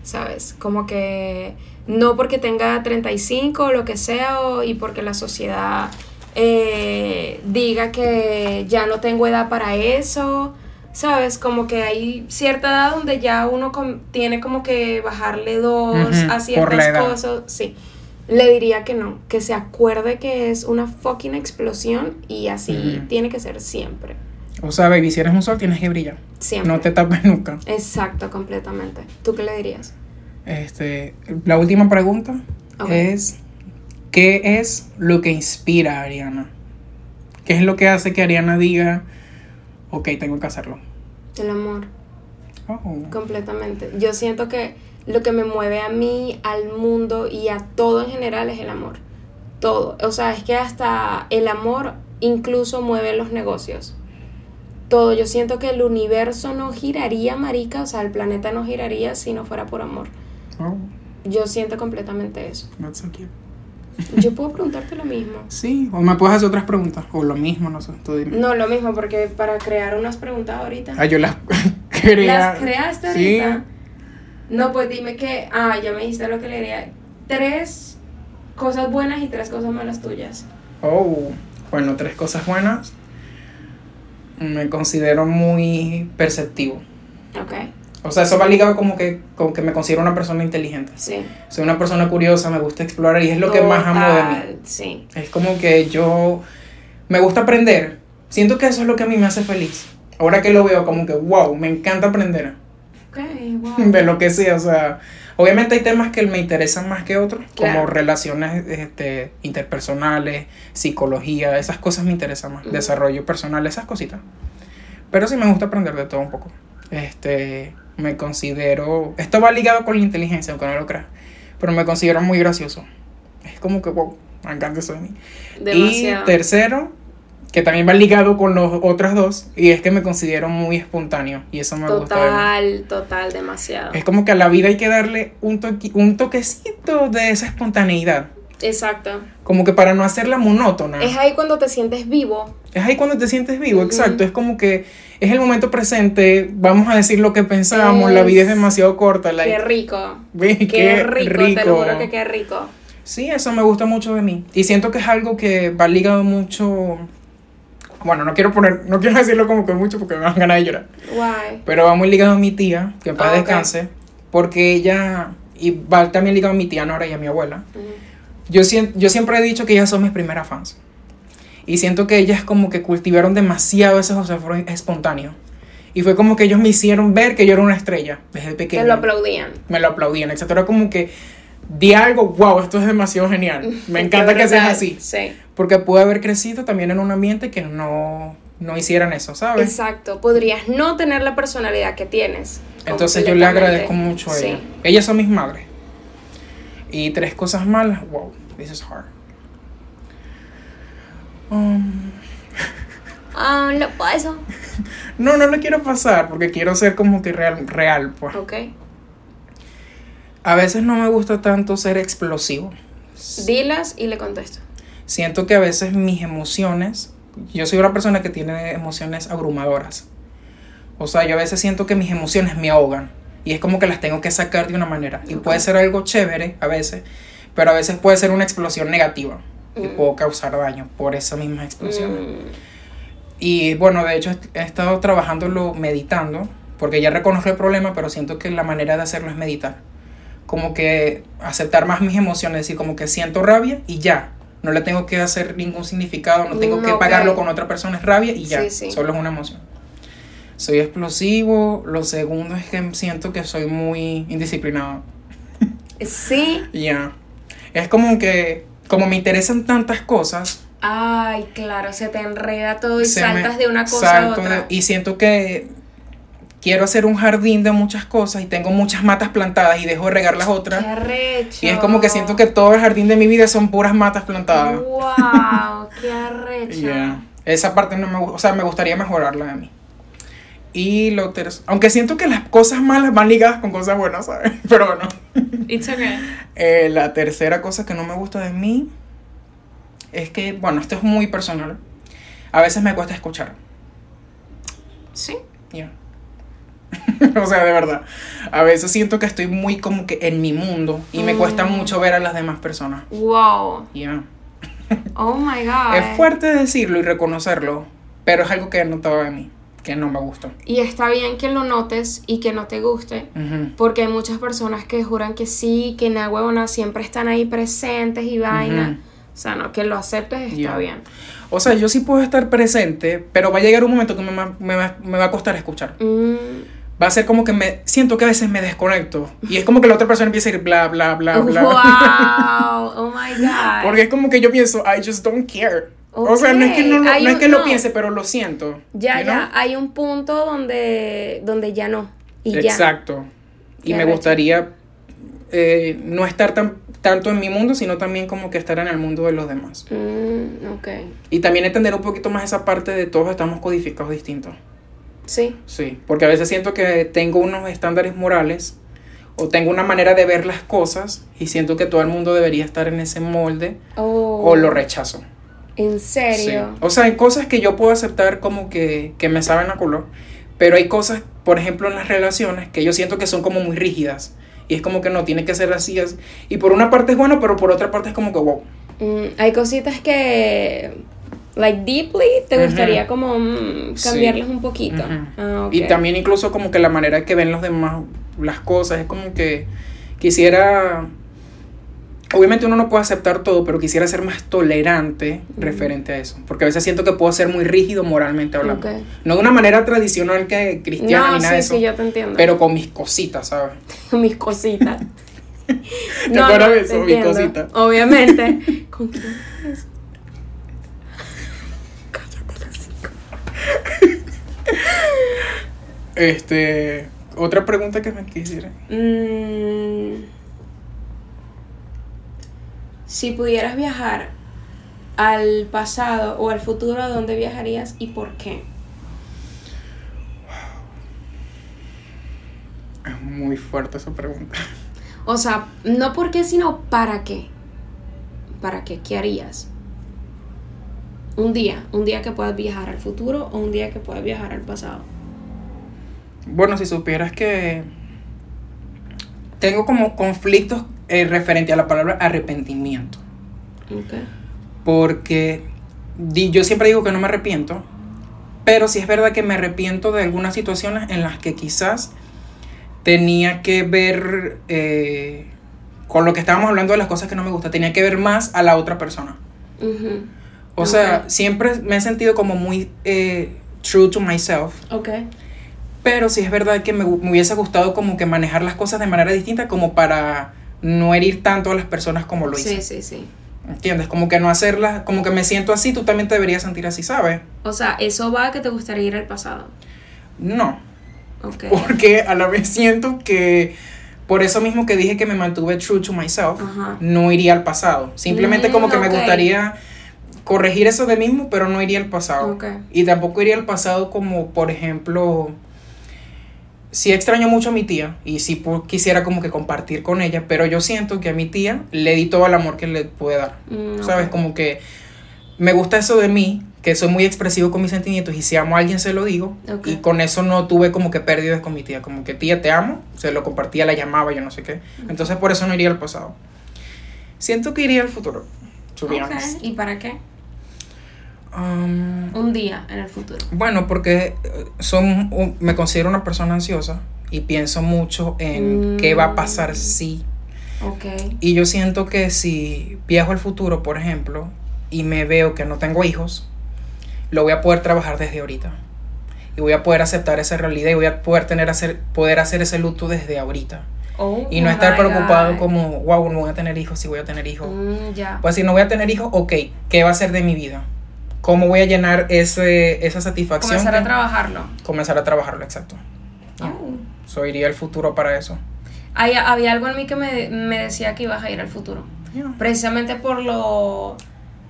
¿sabes? Como que no porque tenga 35 o lo que sea, o- y porque la sociedad eh, diga que ya no tengo edad para eso, ¿sabes? Como que hay cierta edad donde ya uno com- tiene como que bajarle dos Ujú, a ciertas edad. cosas. Sí. Le diría que no, que se acuerde que es una fucking explosión y así tiene que ser siempre. O sea, baby, si eres un sol tienes que brillar. Siempre. No te tapes nunca. Exacto, completamente. ¿Tú qué le dirías? Este, la última pregunta es ¿qué es lo que inspira a Ariana? ¿Qué es lo que hace que Ariana diga, ok, tengo que hacerlo? El amor, Oh. completamente. Yo siento que lo que me mueve a mí, al mundo y a todo en general es el amor. Todo. O sea, es que hasta el amor incluso mueve los negocios. Todo. Yo siento que el universo no giraría, marica, o sea, el planeta no giraría si no fuera por amor. Oh, Yo siento completamente eso. that's so cute. Yo puedo preguntarte lo mismo. Sí, o me puedes hacer otras preguntas, o lo mismo, no sé, tú dime. No, lo mismo, porque para crear unas preguntas ahorita. Ah, yo las crea. ¿Las creaste Sí. No, pues dime que. Ah, ya me dijiste lo que le diría. Tres cosas buenas y tres cosas malas tuyas. Oh, bueno, tres cosas buenas. Me considero muy perceptivo. Ok, O sea, eso va ligado como que, como que me considero una persona inteligente. sí. Soy una persona curiosa, me gusta explorar y es lo que más amo de mí. Sí. Es como que yo me gusta aprender. Siento que eso es lo que a mí me hace feliz. Ahora que lo veo, como que wow, me encanta aprender Ok, wow. de lo que sea. O sea, obviamente hay temas que me interesan más que otros, Claro. como relaciones este, interpersonales, psicología, esas cosas me interesan más. Desarrollo personal, esas cositas. Pero sí me gusta aprender de todo un poco. Este, me considero. Esto va ligado con la inteligencia, aunque no lo creas. Pero me considero muy gracioso. Es como que wow, me encanta eso de mí. Demasiado. Y tercero, que también va ligado con los otros dos, y es que me considero muy espontáneo. Y eso me gusta. de mí. Total, total, demasiado. Es como que a la vida hay que darle un, toque, un toquecito de esa espontaneidad. Exacto. Como que para no hacerla monótona. Es ahí cuando te sientes vivo. Es ahí cuando te sientes vivo, exacto. Es como que es el momento presente, vamos a decir lo que pensamos, la vida es demasiado corta. Qué rico. Qué, qué rico, te lo juro que qué rico. Sí, eso me gusta mucho de mí. Y siento que es algo que va ligado mucho... Bueno, no quiero poner, no quiero decirlo como que mucho porque me van a ganar de llorar. Why? Pero va muy ligado a mi tía, que para Ah, descanse, porque ella, y va también ligado a mi tía Nora y a mi abuela. Yo, sien- yo siempre he dicho que ellas son mis primeras fans. Y siento que ellas como que cultivaron demasiado ese José Freud espontáneo. Y fue como que ellos me hicieron ver que yo era una estrella desde pequeño. Te lo aplaudían. me lo aplaudían, etc. Era como que di algo, wow, esto es demasiado genial. Me encanta que seas así. Sí. Porque pude haber crecido también en un ambiente que no, no hicieran eso, ¿sabes? Exacto. Podrías no tener la personalidad que tienes. Entonces yo le agradezco mucho a Sí. ella. Ellas son mis madres. Y tres cosas malas, wow, this is hard. Um, Ah, lo paso. no, no lo quiero pasar porque quiero ser como que real, real, pues. Ok. A veces no me gusta tanto ser explosivo. Dilas y le contesto. Siento que a veces mis emociones, yo soy una persona que tiene emociones abrumadoras. O sea, yo a veces siento que mis emociones me ahogan y es como que las tengo que sacar de una manera. Y puede ser algo chévere a veces, pero a veces puede ser una explosión negativa y Mm. puedo causar daño por esas mismas explosiones. Mm, Y bueno, de hecho he estado trabajándolo meditando, porque ya reconozco el problema, pero siento que la manera de hacerlo es meditar. Como que aceptar más mis emociones, decir como que siento rabia y ya. No le tengo que hacer ningún significado, no tengo que pagarlo con otra persona, es rabia y ya. Sí, sí. Solo es una emoción. Soy explosivo, lo segundo es que siento que soy muy indisciplinado. Sí. Ya. Es como que, como me interesan tantas cosas, Ay, claro, se te enreda todo y saltas me- de una cosa a otra. de- y siento que quiero hacer un jardín de muchas cosas y tengo muchas matas plantadas y dejo de regar las otras. Qué arrecho. Y es como que siento que todo el jardín de mi vida son puras matas plantadas. Wow, qué arrecho. Yeah. Esa parte no me gusta, o sea, me gustaría mejorarla de mí. Y lo tercero, aunque siento que las cosas malas van ligadas con cosas buenas, ¿sabes? Pero bueno. It's okay. Eh, la tercera cosa que no me gusta de mí es que, bueno, esto es muy personal. A veces me cuesta escuchar. Sí. Ya. o sea, de verdad. A veces siento que estoy muy como que en mi mundo y me cuesta Mm. mucho ver a las demás personas. Wow. Ya. Oh my god. Es fuerte decirlo y reconocerlo, pero es algo que he notado de mí, que no me gusta. Y está bien que lo notes y que no te guste. Ujú. Porque hay muchas personas que juran que sí, que na huevona siempre están ahí presentes y vaina. Ujú. O sea, no, que lo aceptes está Ya. bien. O sea, yo sí puedo estar presente, pero va a llegar un momento que me, va- me me va a costar escuchar. Mm, Va a ser como que me siento que a veces me desconecto y es como que la otra persona empieza a ir bla, bla, bla, bla. wow. Oh my god. Porque es como que yo pienso, I just don't care. O sea, no es que, no, lo- hay no es que lo no. piense, pero lo siento. Ya, ya. Hay un punto donde, donde ya no. Y ya. Exacto. Y Qué me gustaría eh, no estar tan, tanto en mi mundo, sino también como que estar en el mundo de los demás. Mm, ok. Y también entender un poquito más esa parte de todos estamos codificados distintos. Sí. Sí, porque a veces siento que tengo unos estándares morales o tengo una manera de ver las cosas y siento que todo el mundo debería estar en ese molde Oh, o lo rechazo. ¿En Sí. serio? O sea, hay cosas que yo puedo aceptar como que, que me saben a color, pero hay cosas, por ejemplo, en las relaciones que yo siento que son como muy rígidas. Y es como que no, tiene que ser así. así. Y por una parte es bueno, pero por otra parte es como que wow. Mm, hay cositas que, like, deeply, te gustaría como mm, Sí. cambiarlas un poquito. Ah, ok. Y también incluso como que la manera que ven los demás las cosas es como que quisiera... Obviamente uno no puede aceptar todo, pero quisiera ser más tolerante referente a eso. Porque a veces siento que puedo ser muy rígido moralmente hablando. Ok. No de una manera tradicional que cristiana No, ni nada sí, de eso. sí, yo te entiendo. Pero con mis cositas, ¿sabes? mis cositas. ¿Te acuerdas de eso, mis cositas? Obviamente. ¿Con quién es? Cállate los cinco. Este, otra pregunta que me quisiera. Mm, si pudieras viajar al pasado o al futuro, ¿a dónde viajarías y por qué? Es muy fuerte esa pregunta. O sea, no por qué, sino para qué. ¿para qué? ¿Qué harías? Un día, un día que puedas viajar al futuro o un día que puedas viajar al pasado. Bueno, si supieras que tengo como conflictos eh, referente a la palabra arrepentimiento. Ok. Porque di- yo siempre digo que no me arrepiento, pero sí es verdad que me arrepiento de algunas situaciones en las que quizás tenía que ver, eh, con lo que estábamos hablando de las cosas que no me gustan, tenía que ver más a la otra persona. O sea, siempre me he sentido como muy eh, true to myself. Ok. Pero sí es verdad que me, hu- me hubiese gustado como que manejar las cosas de manera distinta como para no herir tanto a las personas como lo hice. Sí, sí, sí. ¿Entiendes? Como que no hacerlas, como que me siento así, tú también te deberías sentir así, ¿sabes? O sea, eso va a que te gustaría ir al pasado. No, Ok. porque a la vez siento que por eso mismo que dije que me mantuve true to myself, Ajá. no iría al pasado. Simplemente Mm, como que me ok. gustaría corregir eso de mismo, pero no iría al pasado. Ok. Y tampoco iría al pasado como, por ejemplo, sí extraño mucho a mi tía y sí quisiera como que compartir con ella, pero yo siento que a mi tía le di todo el amor que le pude dar. Mm, ¿Sabes? Como que me gusta eso de mí, que soy muy expresivo con mis sentimientos y si amo a alguien se lo digo. Ok. Y con eso no tuve como que pérdidas con mi tía. Como que tía, te amo, se lo compartía, la llamaba, yo no sé qué. Entonces por eso no iría al pasado. Siento que iría al futuro. ¿Y para qué? Um, Un día en el futuro. bueno, porque eh, son, un- me considero una persona ansiosa y pienso mucho en Mm. qué va a pasar si. Ok. Y yo siento que si viajo al futuro, por ejemplo, y me veo que no tengo hijos, lo voy a poder trabajar desde ahorita. Y voy a poder aceptar esa realidad y voy a poder tener hacer, poder hacer ese luto desde ahorita. Oh Y no estar preocupado God. como, wow, no voy a tener hijos, si voy a tener hijos. Mm. Pues si no voy a tener hijos, ok, ¿qué va a ser de mi vida? ¿Cómo voy a llenar ese, esa satisfacción? Comenzar a trabajarlo. Comenzar a trabajarlo, exacto. Oh. So iría al futuro para eso. Hay- había algo en mí que me, me decía que ibas a ir al futuro. Precisamente por lo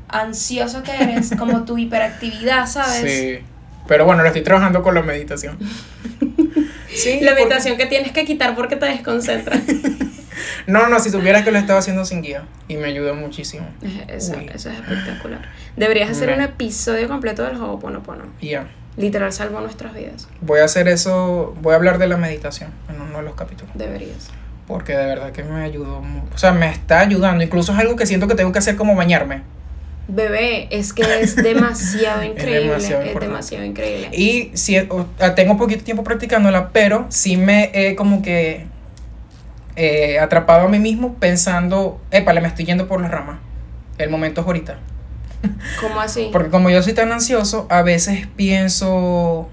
ansioso que eres, como tu hiperactividad, ¿sabes? Sí. Pero bueno, lo estoy trabajando con la meditación. sí, La porque- meditación que tienes que quitar porque te desconcentra. No, no, si supieras que lo estaba haciendo sin guía y me ayudó muchísimo. eso, eso es espectacular. Deberías hacer Me- un episodio completo del Ho'oponopono. Ya. Literal salvó nuestras vidas. Voy a hacer eso, voy a hablar de la meditación en uno de los capítulos. Deberías. Porque de verdad que me ayudó. O sea, me está ayudando. Incluso es algo que siento que tengo que hacer como bañarme. Bebé, es que es demasiado increíble. es, demasiado increíble. Y si, ah, tengo poquito tiempo practicándola, pero sí me he como que eh, atrapado a mí mismo pensando, épale, me estoy yendo por las ramas. El momento es ahorita. ¿Cómo así? Porque como yo soy tan ansioso, a veces pienso...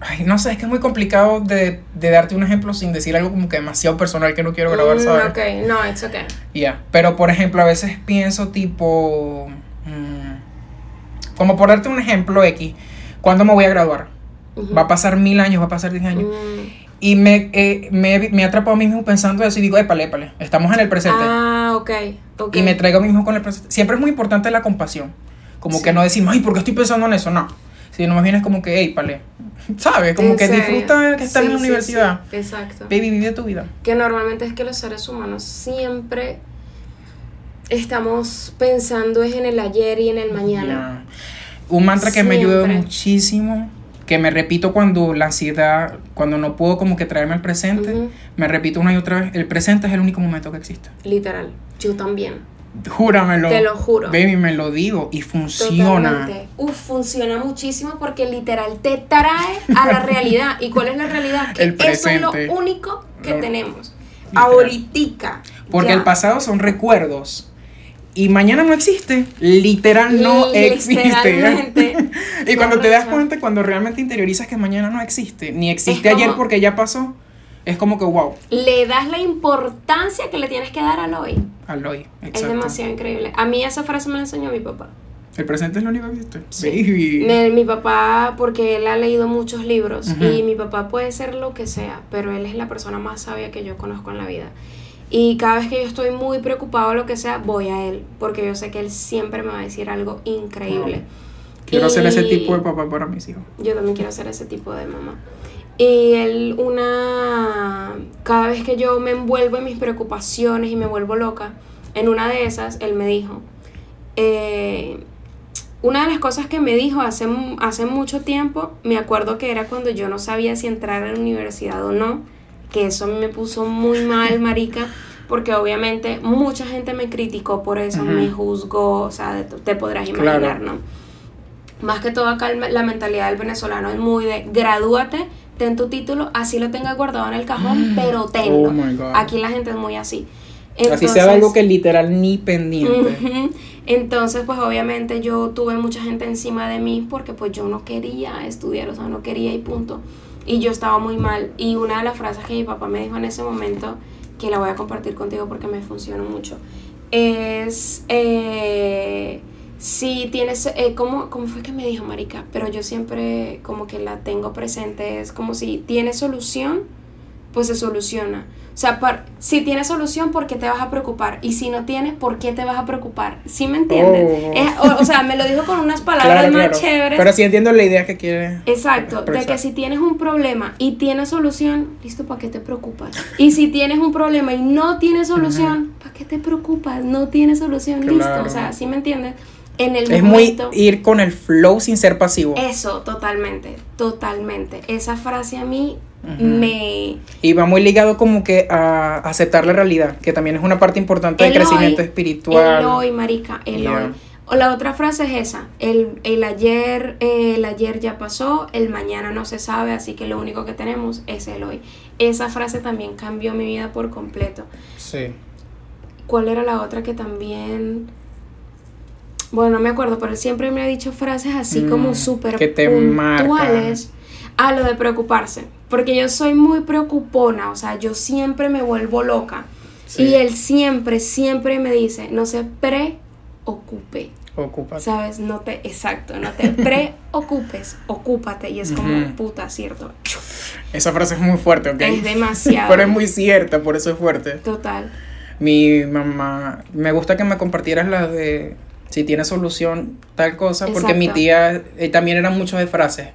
Ay, no sé, es que es muy complicado de, de darte un ejemplo sin decir algo como que demasiado personal que no quiero grabar, Mm, ¿sabes? ok, no, it's okay. Ya, pero por ejemplo, a veces pienso tipo... mm, como por darte un ejemplo X, ¿cuándo me voy a graduar? Ujú. Va a pasar mil años, va a pasar diez años. Mm. Y me, eh, me, me he atrapado a mí mismo pensando eso y digo, épale, épale, estamos en el presente. Ah, ok, ok. Y me traigo a mí mismo con el presente. Siempre es muy importante la compasión. Como Sí. que no decimos, ay, ¿por qué estoy pensando en eso? No. Sino más bien es como que, hey, pale, ¿sabes? Como ¿En que serio? disfruta que estás Sí, en la sí, universidad. exacto. Baby, vive tu vida. Que normalmente es que los seres humanos siempre estamos pensando es en el ayer y en el mañana. Un mantra que me ayuda muchísimo, que me repito cuando la ansiedad, cuando no puedo como que traerme al presente, me repito una y otra vez, el presente es el único momento que existe. Literal. Yo también. Júramelo. Te lo juro. Baby, me lo digo y funciona. Totalmente. Uf, funciona muchísimo porque literal te trae a la realidad. ¿Y cuál es la realidad? Que El Eso es lo presente. único que Lo- tenemos. Ahoritica. Porque Ya. el pasado son recuerdos. Y mañana no existe. Literal no existe. Y cuando te das cuenta, cuando realmente interiorizas que mañana no existe, ni existe Es como- ayer porque ya pasó, es como que wow, Le das la importancia que le tienes que dar al hoy. al hoy. Es Exacto. demasiado increíble. A mí esa frase me la enseñó mi papá. El presente es lo único que existe. Sí. Me- mi papá, porque él ha leído muchos libros y mi papá puede ser lo que sea, pero él es la persona más sabia que yo conozco en la vida. Y cada vez que yo estoy muy preocupado o lo que sea, voy a él, porque yo sé que él siempre me va a decir algo increíble. Quiero ser ese Y- tipo de papá para mis hijos. Yo también quiero ser ese tipo de mamá. Y él, una. Cada vez que yo me envuelvo en mis preocupaciones y me vuelvo loca, en una de esas, él me dijo, eh, una de las cosas que me dijo hace, hace mucho tiempo, me acuerdo que era cuando yo no sabía si entrar a la universidad o no, que eso me puso muy mal, marica, porque obviamente mucha gente me criticó por eso, me juzgó, o sea, te podrás imaginar, ¿no? Más que todo acá la mentalidad del venezolano es muy de gradúate, ten tu título, así lo tengas guardado en el cajón, mm. pero tenlo. Oh Aquí la gente es muy así. así sea algo que literal ni pendiente. Entonces, pues obviamente yo tuve mucha gente encima de mí porque pues yo no quería estudiar, o sea, no quería y punto. Y yo estaba muy mal. Y una de las frases que mi papá me dijo en ese momento, que la voy a compartir contigo porque me funcionó mucho, es... Eh, si tienes, eh, ¿cómo, ¿cómo, fue que me dijo Marica? Pero yo siempre como que la tengo presente, es como si tiene solución, pues se soluciona. O sea, si tiene solución, ¿por qué te vas a preocupar? Y si no tienes, ¿por qué te vas a preocupar? ¿Sí me entiendes? Oh. o, sea, me lo dijo con unas palabras más chéveres. Pero sí entiendo la idea que quiere. Exacto, de que si tienes un problema y tienes solución, listo, ¿para qué te preocupas? Y si tienes un problema y no tienes solución, ¿para qué te preocupas? No tienes solución, listo. O sea, ¿sí me entiendes? en el es muy ir con el flow sin ser pasivo. Eso, totalmente, totalmente. Esa frase a mí me... Y va muy ligado como que a aceptar la realidad, que también es una parte importante del crecimiento espiritual. El hoy, marica, el hoy. O la otra frase es esa, el, el ayer, el ayer ya pasó, el mañana no se sabe, así que lo único que tenemos es el hoy. Esa frase también cambió mi vida por completo. Sí. ¿Cuál era la otra que también bueno, no me acuerdo, pero él siempre me ha dicho frases así mm, como súper puntuales. A lo de preocuparse. Porque yo soy muy preocupona, o sea, yo siempre me vuelvo loca. Y él siempre, siempre me dice, no se preocupe. Ocúpate. ¿Sabes? No te, exacto, no te preocupes, ocúpate. Y es como, puta, cierto. Esa frase es muy fuerte, ¿ok? Es demasiado. Pero es muy cierta, por eso es fuerte. Total. Mi mamá, me gusta que me compartieras la de si tiene solución tal cosa, porque mi tía eh, también era mucho de frases.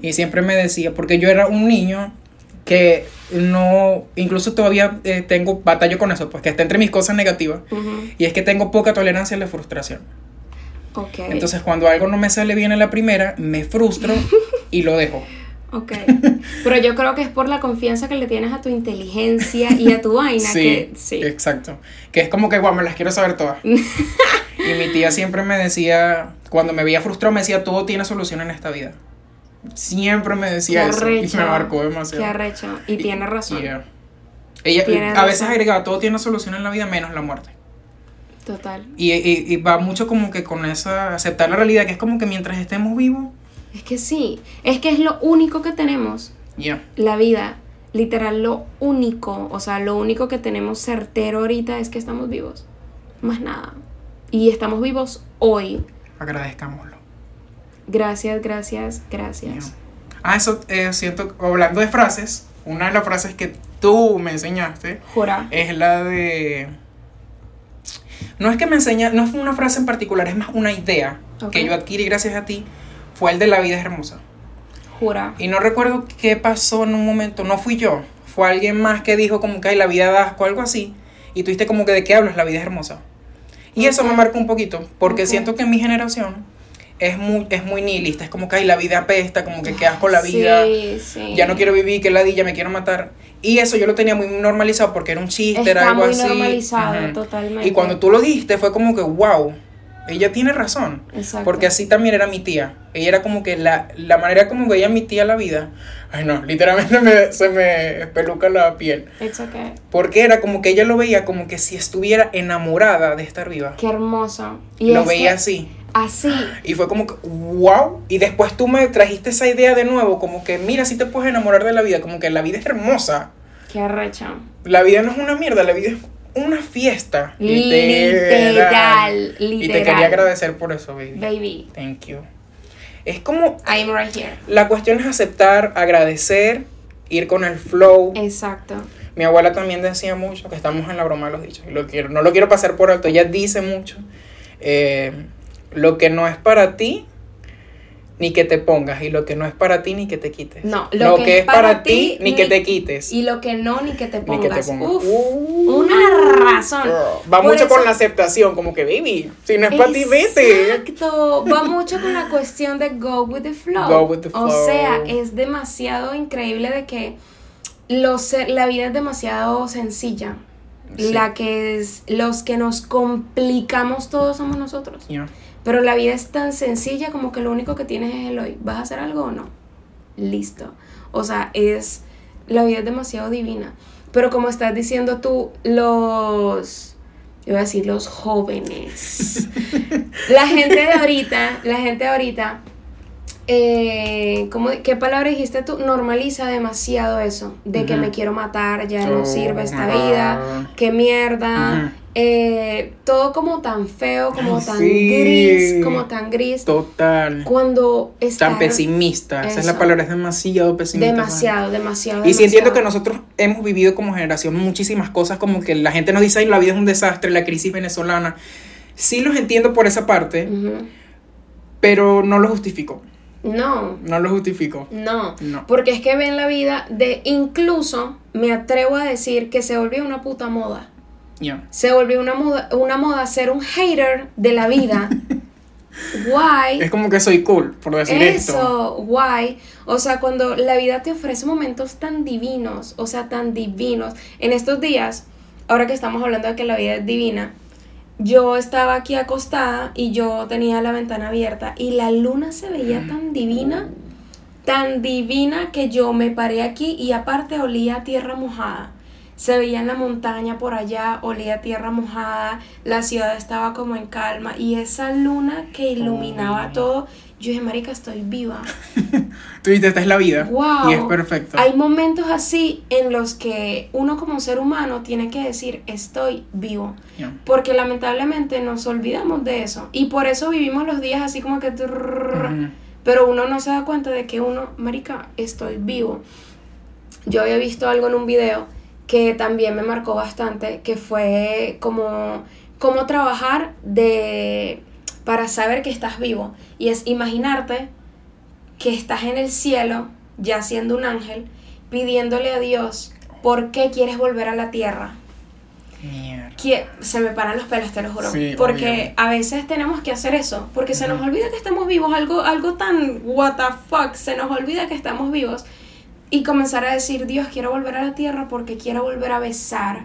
Y siempre me decía, porque yo era un niño que no, incluso todavía eh, tengo batalla con eso, pues que está entre mis cosas negativas. Y es que tengo poca tolerancia a la frustración. Okay. Entonces cuando algo no me sale bien en la primera, me frustro y lo dejo. Ok. Pero yo creo que es por la confianza que le tienes a tu inteligencia y a tu vaina. sí, que, sí, exacto. Que es como que, guau, me las quiero saber todas. y mi tía siempre me decía, cuando me veía frustrado, me decía, todo tiene solución en esta vida. Siempre me decía eso. y me marcó demasiado. Qué arrecho. Y, tiene razón. Ella a veces agregaba, todo tiene solución en la vida menos la muerte. Total. Y, y, va mucho como que con esa, aceptar la realidad, que es como que mientras estemos vivos, es que sí, es que es lo único que tenemos. Ya. La vida, literal lo único, o sea, lo único que tenemos certero ahorita es que estamos vivos. Más nada. Y estamos vivos hoy. Agradezcámoslo. Gracias, gracias, gracias. Ah, eso eh, siento, hablando de frases, una de las frases que tú me enseñaste Jura. es la de... No es que me enseña, no es una frase en particular, es más una idea que yo adquirí gracias a ti, fue el de La vida es hermosa. Jura. Y no recuerdo qué pasó en un momento, no fui yo, fue alguien más que dijo como que la vida da asco, algo así, y tú como que de qué hablas, la vida es hermosa. Y eso me marcó un poquito, porque siento que en mi generación es muy, es muy nihilista, es como que hay la vida apesta, como que quedas con la vida, ya no quiero vivir, que la ya me quiero matar. Y eso yo lo tenía muy normalizado porque era un chiste, era algo muy así. normalizado, totalmente. Y cuando tú lo dijiste fue como que, wow, ella tiene razón. Porque así también era mi tía. Ella era como que la, la manera como veía mi tía la vida. Ay, no, literalmente se me peluca la piel. It's okay. Porque era como que ella lo veía como que si estuviera enamorada de estar viva. Qué hermoso. Y lo veía así. Así. Y fue como que, wow. Y después tú me trajiste esa idea de nuevo, como que, mira, si te puedes enamorar de la vida, como que la vida es hermosa. Qué arrecha. La vida no es una mierda, la vida es una fiesta. Literal, literal. Y te quería agradecer por eso, baby. Baby. Thank you. Es como. I'm right here. La cuestión es aceptar, agradecer, ir con el flow. Exacto. Mi abuela también decía mucho, que estamos en la broma de los dichos. lo quiero, no lo quiero pasar por alto. Ella dice mucho. Eh, lo que no es para ti, ni que te pongas, y lo que no es para ti, ni que te quites. No, lo, que, es para, ti, ni que te quites. Y lo que no, ni que te Ni pongas. que te pongas. Uf, Uh, una razón. girl. Va Por mucho eso- con la aceptación, como que, baby, si no es para ti, vete. Exacto. Va mucho con la cuestión de go with the flow. Go with the O flow. sea, es demasiado increíble de que los, ser- la vida es demasiado sencilla. Sí. La que es, los que nos complicamos todos somos nosotros. Ya. Pero la vida es tan sencilla como que lo único que tienes es el hoy. ¿Vas a hacer algo o no? Listo. O sea, es. La vida es demasiado divina. Pero como estás diciendo tú, los. Iba a decir los jóvenes. la gente de ahorita, la gente de ahorita. Eh, ¿cómo- ¿Qué palabra dijiste tú? Normaliza demasiado eso. De que me quiero matar, ya no Oh, sirve esta vida. Qué mierda. Eh, todo como tan feo, como Ay, tan sí. gris, como tan gris. Total. Cuando está Tan pesimista. Esa es la Eso. palabra, es demasiado pesimista. demasiado, demasiado. Y sí entiendo que demasiado. nosotros hemos vivido como generación muchísimas cosas, como que la gente nos dice, ay, la vida es un desastre, la crisis venezolana. Sí los entiendo por esa parte, pero no lo justifico. No, No lo justifico. no. No. Porque es que ven la vida de incluso me atrevo a decir que se volvió una puta moda. Se volvió una moda, una moda ser un hater de la vida. Why? Es como que soy cool por decir esto. Eso, why? O sea, cuando la vida te ofrece momentos tan divinos, o sea, tan divinos. En estos días, ahora que estamos hablando de que la vida es divina, yo estaba aquí acostada y yo tenía la ventana abierta y la luna se veía tan divina, tan divina que yo me paré aquí y aparte olía a tierra mojada. Se veía en la montaña por allá, olía tierra mojada, la ciudad estaba como en calma y esa luna que iluminaba Oh. todo, yo dije, marica, estoy viva. Tú dices, esta es la vida. Wow. Y es perfecto. Hay momentos así en los que uno como ser humano tiene que decir, estoy vivo. Porque lamentablemente nos olvidamos de eso. Y por eso vivimos los días así como que... trrrr, Ujú. Pero uno no se da cuenta de que uno, marica, estoy vivo. Yo había visto algo en un video que también me marcó bastante, que fue como cómo trabajar de para saber que estás vivo y es imaginarte que estás en el cielo ya siendo un ángel pidiéndole a Dios por qué quieres volver a la tierra Mierda. que se me paran los pelos, te lo juro. Sí, porque obvio. a veces tenemos que hacer eso, porque se nos olvida que estamos vivos, algo, algo tan what the fuck, se nos olvida que estamos vivos y comenzar a decir, Dios, quiero volver a la tierra porque quiero volver a besar,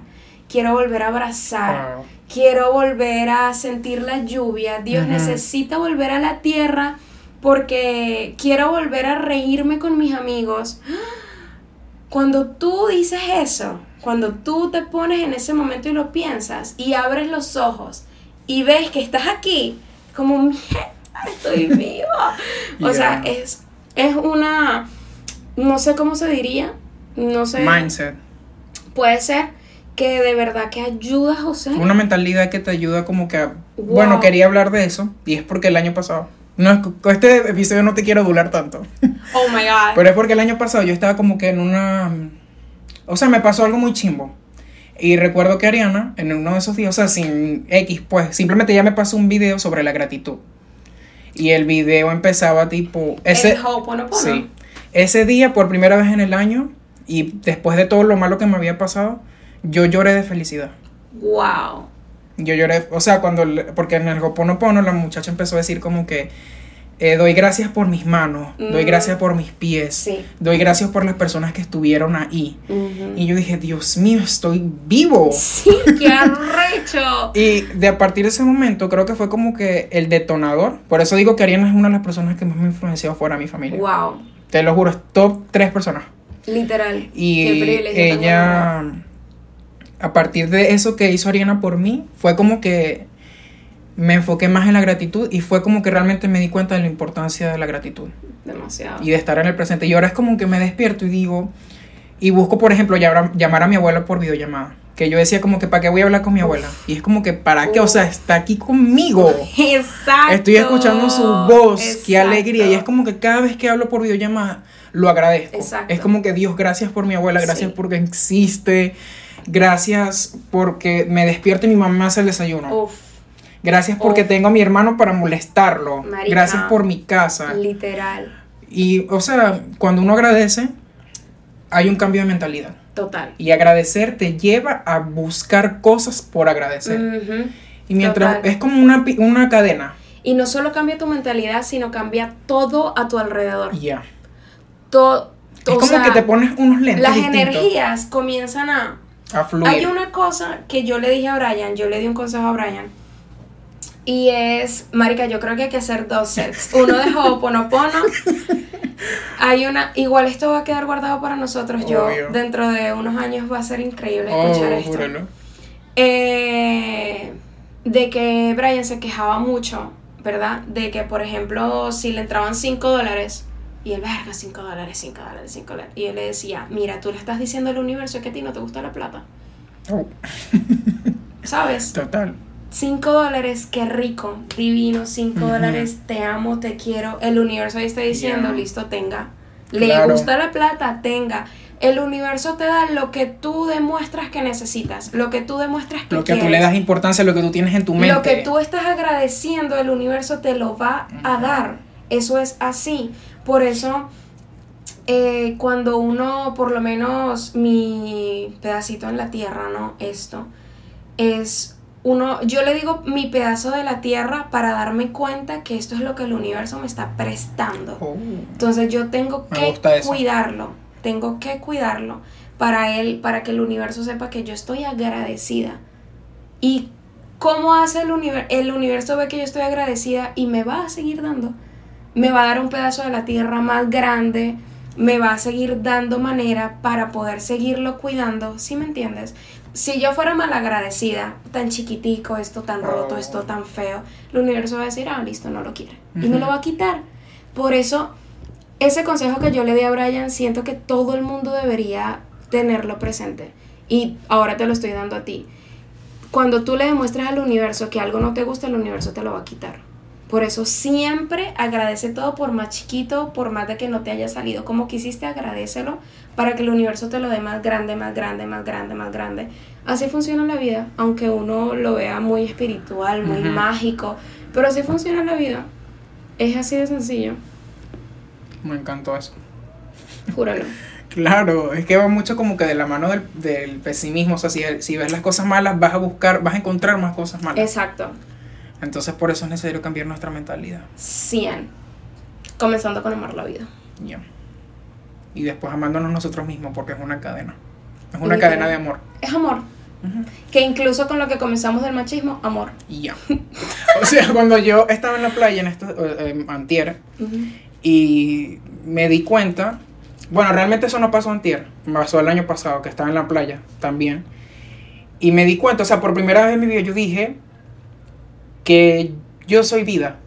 quiero volver a abrazar, Wow. quiero volver a sentir la lluvia, Dios necesita volver a la tierra porque quiero volver a reírme con mis amigos. Cuando tú dices eso, cuando tú te pones en ese momento y lo piensas y abres los ojos y ves que estás aquí, como mierda, estoy viva. O sea, Yeah. es, es una, no sé cómo se diría, no sé, Mindset. puede ser que de verdad que ayuda, José. Una mentalidad que te ayuda como que a... Wow. Bueno, quería hablar de eso y es porque el año pasado... No, este episodio no te quiero durar tanto. Oh my god. Pero es porque el año pasado yo estaba como que en una... O sea, me pasó algo muy chimbo. Y recuerdo que Ariana, en uno de esos días, o sea, sin X, pues, simplemente ya me pasó un video sobre la gratitud. Y el video empezaba tipo... Ese, El Ho'oponopono. Sí. Ese día, por primera vez en el año, y después de todo lo malo que me había pasado, yo lloré de felicidad. Wow. Yo lloré, o sea, cuando, porque en el Hoponopono la muchacha empezó a decir como que eh, doy gracias por mis manos, doy Mm. gracias por mis pies, Sí. doy gracias por las personas que estuvieron ahí. Y yo dije, Dios mío, estoy vivo. Sí, qué arrecho. Y de a partir de ese momento creo que fue como que el detonador. Por eso digo que Ariana es una de las personas que más me ha influenciado fuera de mi familia. wow. Te lo juro, es top tres personas. Literal. Qué Y ella, a partir de eso que hizo Ariana por mí, fue como que me enfoqué más en la gratitud y fue como que realmente me di cuenta de la importancia de la gratitud. Demasiado. y de estar en el presente. Y ahora es como que me despierto y digo, y busco, por ejemplo, llamar, llamar a mi abuela por videollamada. Que yo decía como que, ¿para qué voy a hablar con mi abuela? Y es como que, ¿para qué? O sea, está aquí conmigo. Exacto. Estoy escuchando su voz, qué alegría. Y es como que cada vez que hablo por videollamada, lo agradezco. Exacto. Es como que Dios, gracias por mi abuela, gracias Sí. porque existe, gracias porque me despierta y mi mamá me hace el desayuno. Uf. Gracias porque Uf. tengo a mi hermano para molestarlo. Marica. Gracias por mi casa. Literal. Y, o sea, cuando uno agradece, hay un cambio de mentalidad. Total. Y agradecer te lleva a buscar cosas por agradecer. Y mientras total. es como una, una cadena. Y no solo cambia tu mentalidad, sino cambia todo a tu alrededor. Ya. Todo. Es como sea, que te pones unos lentes Las distintos energías comienzan a. a fluir. Hay una cosa que yo le dije a Brian, yo le di un consejo a Brian. Y es, Marica, yo creo que hay que hacer dos sets. Uno de Ho'oponopono. Hay una, igual esto va a quedar guardado para nosotros. Yo, dentro de unos años va a ser increíble Oh, escuchar esto. Eh, de que Brian se quejaba mucho, ¿verdad? De que, por ejemplo, si le entraban 5 dólares, y él, verga, 5 dólares, 5 dólares, 5 dólares. Y yo le decía, mira, tú le estás diciendo al universo que a ti no te gusta la plata, Oh, ¿sabes? total. 5 dólares, qué rico, divino, 5 Ujú. dólares, te amo, te quiero. El universo ahí está diciendo, listo, tenga. Le Claro. gusta la plata, tenga. El universo te da lo que tú demuestras que necesitas, lo que tú demuestras que Lo que tú le das importancia lo que tú tienes en tu mente. Lo que tú estás agradeciendo, el universo te lo va a dar. Eso es así. Por eso, eh, cuando uno, por lo menos mi pedacito en la tierra, ¿no? Esto, es uno, yo le digo mi pedazo de la tierra para darme cuenta que esto es lo que el universo me está prestando. Oh, Entonces yo tengo que cuidarlo, tengo que cuidarlo para él, para que el universo sepa que yo estoy agradecida. ¿Y cómo hace el universo? El universo ve que yo estoy agradecida y me va a seguir dando. Me va a dar un pedazo de la tierra más grande, me va a seguir dando manera para poder seguirlo cuidando, ¿sí me entiendes? Si yo fuera malagradecida, tan chiquitico, esto tan roto, esto tan feo, el universo va a decir, ah, listo, no lo quiere. Y me lo va a quitar. Por eso, ese consejo que yo le di a Brian, siento que todo el mundo debería tenerlo presente. Y ahora te lo estoy dando a ti. Cuando tú le demuestras al universo que algo no te gusta, el universo te lo va a quitar. Por eso siempre agradece todo por más chiquito, por más de que no te haya salido como quisiste, agradecelo para que el universo te lo dé más grande, más grande, más grande, más grande. Así funciona la vida, aunque uno lo vea muy espiritual, muy mágico, pero así funciona la vida. Es así de sencillo, me encantó eso. júralo. Claro, es que va mucho como que de la mano del, del pesimismo. O sea, si, si ves las cosas malas, vas a buscar, vas a encontrar más cosas malas. Exacto, Entonces, por eso es necesario cambiar nuestra mentalidad. 100. Comenzando con amar la vida. Ya. Y después amándonos nosotros mismos, porque es una cadena. Es una Literal. cadena de amor. Es amor. Que incluso con lo que comenzamos del machismo, amor. Y ya. O sea, cuando yo estaba en la playa en esto, eh, antier, y me di cuenta, bueno, realmente eso no pasó antier, me pasó el año pasado, que estaba en la playa también, y me di cuenta, o sea, por primera vez en mi vida yo dije que yo soy vida.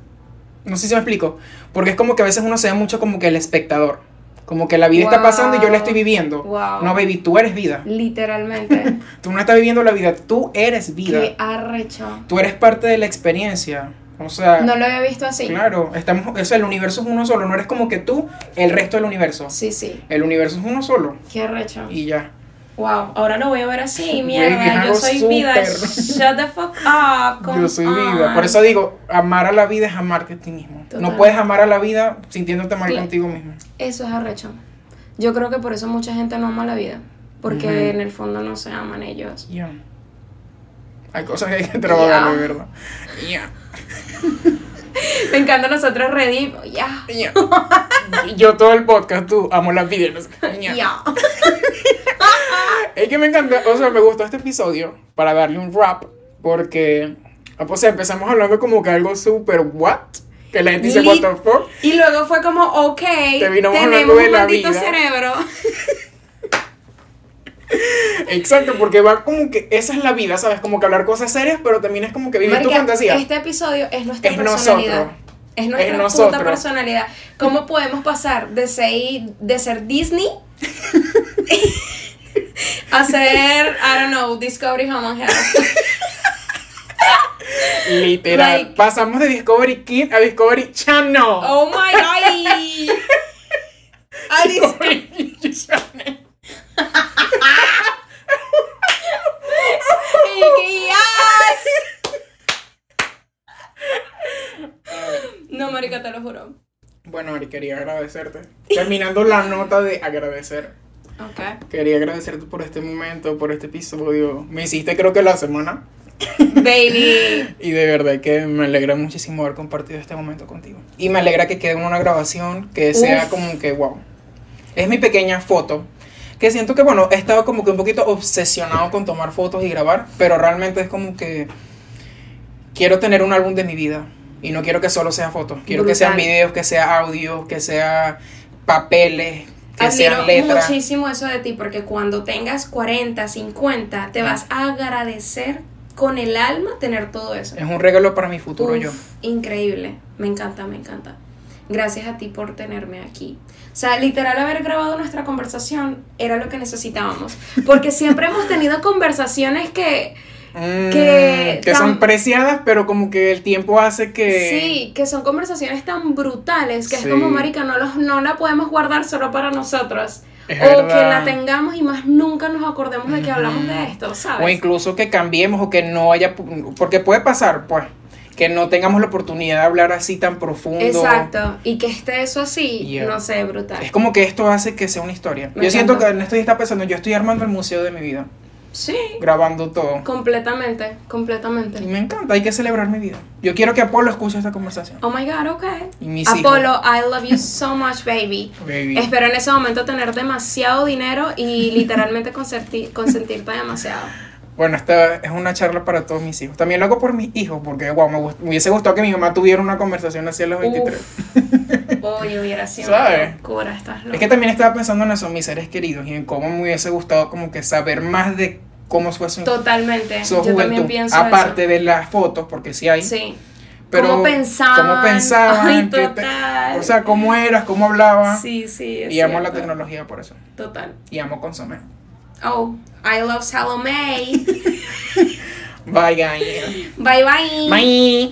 No sé si me explico, porque es como que a veces uno se ve mucho como que el espectador, como que la vida está pasando y yo la estoy viviendo. Wow. No, baby, tú eres vida. Literalmente. Tú no estás viviendo la vida, tú eres vida. Qué arrecho. Tú eres parte de la experiencia. O sea, No lo había visto así. Claro, estamos, o sea, el universo es uno solo, no eres como que tú, el resto del universo. Sí, sí. El universo es uno solo Qué arrecho. y ya. Wow, ahora lo voy a ver así, mierda. Yo soy vida. Shut the fuck up. come Yo soy vida. on. Por eso digo, amar a la vida es amarte a ti mismo. Total. No puedes amar a la vida sintiéndote mal contigo mismo. Eso es arrecho. Yo creo que por eso mucha gente no ama la vida. Porque en el fondo no se aman ellos. Ya. Hay cosas que hay que trabajar, de verdad. Ya. Me encanta nosotros ready. Ya. Yo todo el podcast, tú, amo la vida. no sé. Ya. Es que me encanta, o sea, me gustó este episodio para darle un rap, porque, o sea, empezamos hablando como que algo súper what, que la gente dice what the fuck. Y luego fue como, ok, hablando tenemos de un la maldito vida. cerebro. Exacto, porque va como que esa es la vida, ¿sabes? Como que hablar cosas serias, pero también es como que vivir tu fantasía. Este episodio es nuestra Es personalidad. nosotros. Es nuestra Es puta personalidad. ¿Cómo podemos pasar de ser, de ser Disney hacer, I don't know, Discovery Home and Literal. Pasamos de Discovery Kid a Discovery Channel. Oh my god. a Discovery Channel. no, Marica, te lo juro. Bueno, Mari, quería agradecerte. Terminando la nota de agradecer. Ok. Quería agradecerte por este momento, por este episodio. Me hiciste creo que la semana. Baby. Y de verdad que me alegra muchísimo haber compartido este momento contigo. Y me alegra que quede una grabación que sea Uf. como que wow. Es mi pequeña foto. Que siento que, bueno, he estado como que un poquito obsesionado con tomar fotos y grabar, pero realmente es como que quiero tener un álbum de mi vida. Y no quiero que solo sea fotos. Quiero que sean videos, que sea audio, que sea papeles, que Admiro sean letras. muchísimo eso de ti porque cuando tengas 40, 50, te vas a agradecer con el alma tener todo eso. Es un regalo para mi futuro Uf, yo. Increíble. Me encanta, me encanta. Gracias a ti por tenerme aquí. O sea, literal haber grabado nuestra conversación era lo que necesitábamos. Porque siempre hemos tenido conversaciones que, Mm, Que que son preciadas, pero como que el tiempo hace que... sí, que son conversaciones tan brutales que Sí. es como, marica, no, los, no la podemos guardar solo para nosotros. Es o que verdad. la tengamos y más nunca nos acordemos de que hablamos de esto, ¿sabes? O incluso que cambiemos o que no haya... Porque puede pasar, pues, que no tengamos la oportunidad de hablar así tan profundo. Exacto. Y que esté eso así, Yeah. no sé, brutal. Es como que esto hace que sea una historia. Me yo siento encanta. que en esto ya está pensando, yo estoy armando el museo de mi vida, Sí, grabando todo. completamente, completamente. Y me encanta, hay que celebrar mi vida. Yo quiero que Apolo escuche esta conversación. Oh my god, ok. Y Apolo, I love you so much, baby. Baby. Espero en ese momento tener demasiado dinero y literalmente consenti- consentirte demasiado. Bueno, esta es una charla para todos mis hijos. También lo hago por mis hijos, porque wow, me, hubiese gustado que mi mamá tuviera una conversación así a los 23. Uf. Oye, hubiera sido ¿Sabes? locura, estás loco. Es que también estaba pensando en eso, mis seres queridos, y en cómo me hubiese gustado como que saber más de cómo fue su, Totalmente. su Yo juventud. también pienso Aparte de las fotos, porque sí hay. Sí. Pero ¿Cómo pensaban? cómo pensaban, Ay, te- total. o sea, cómo eras, cómo hablabas. Sí, sí. es y amo la tecnología por eso. Total. Y amo consomé. Oh, I love Salome. Bye, guys. bye bye. Bye.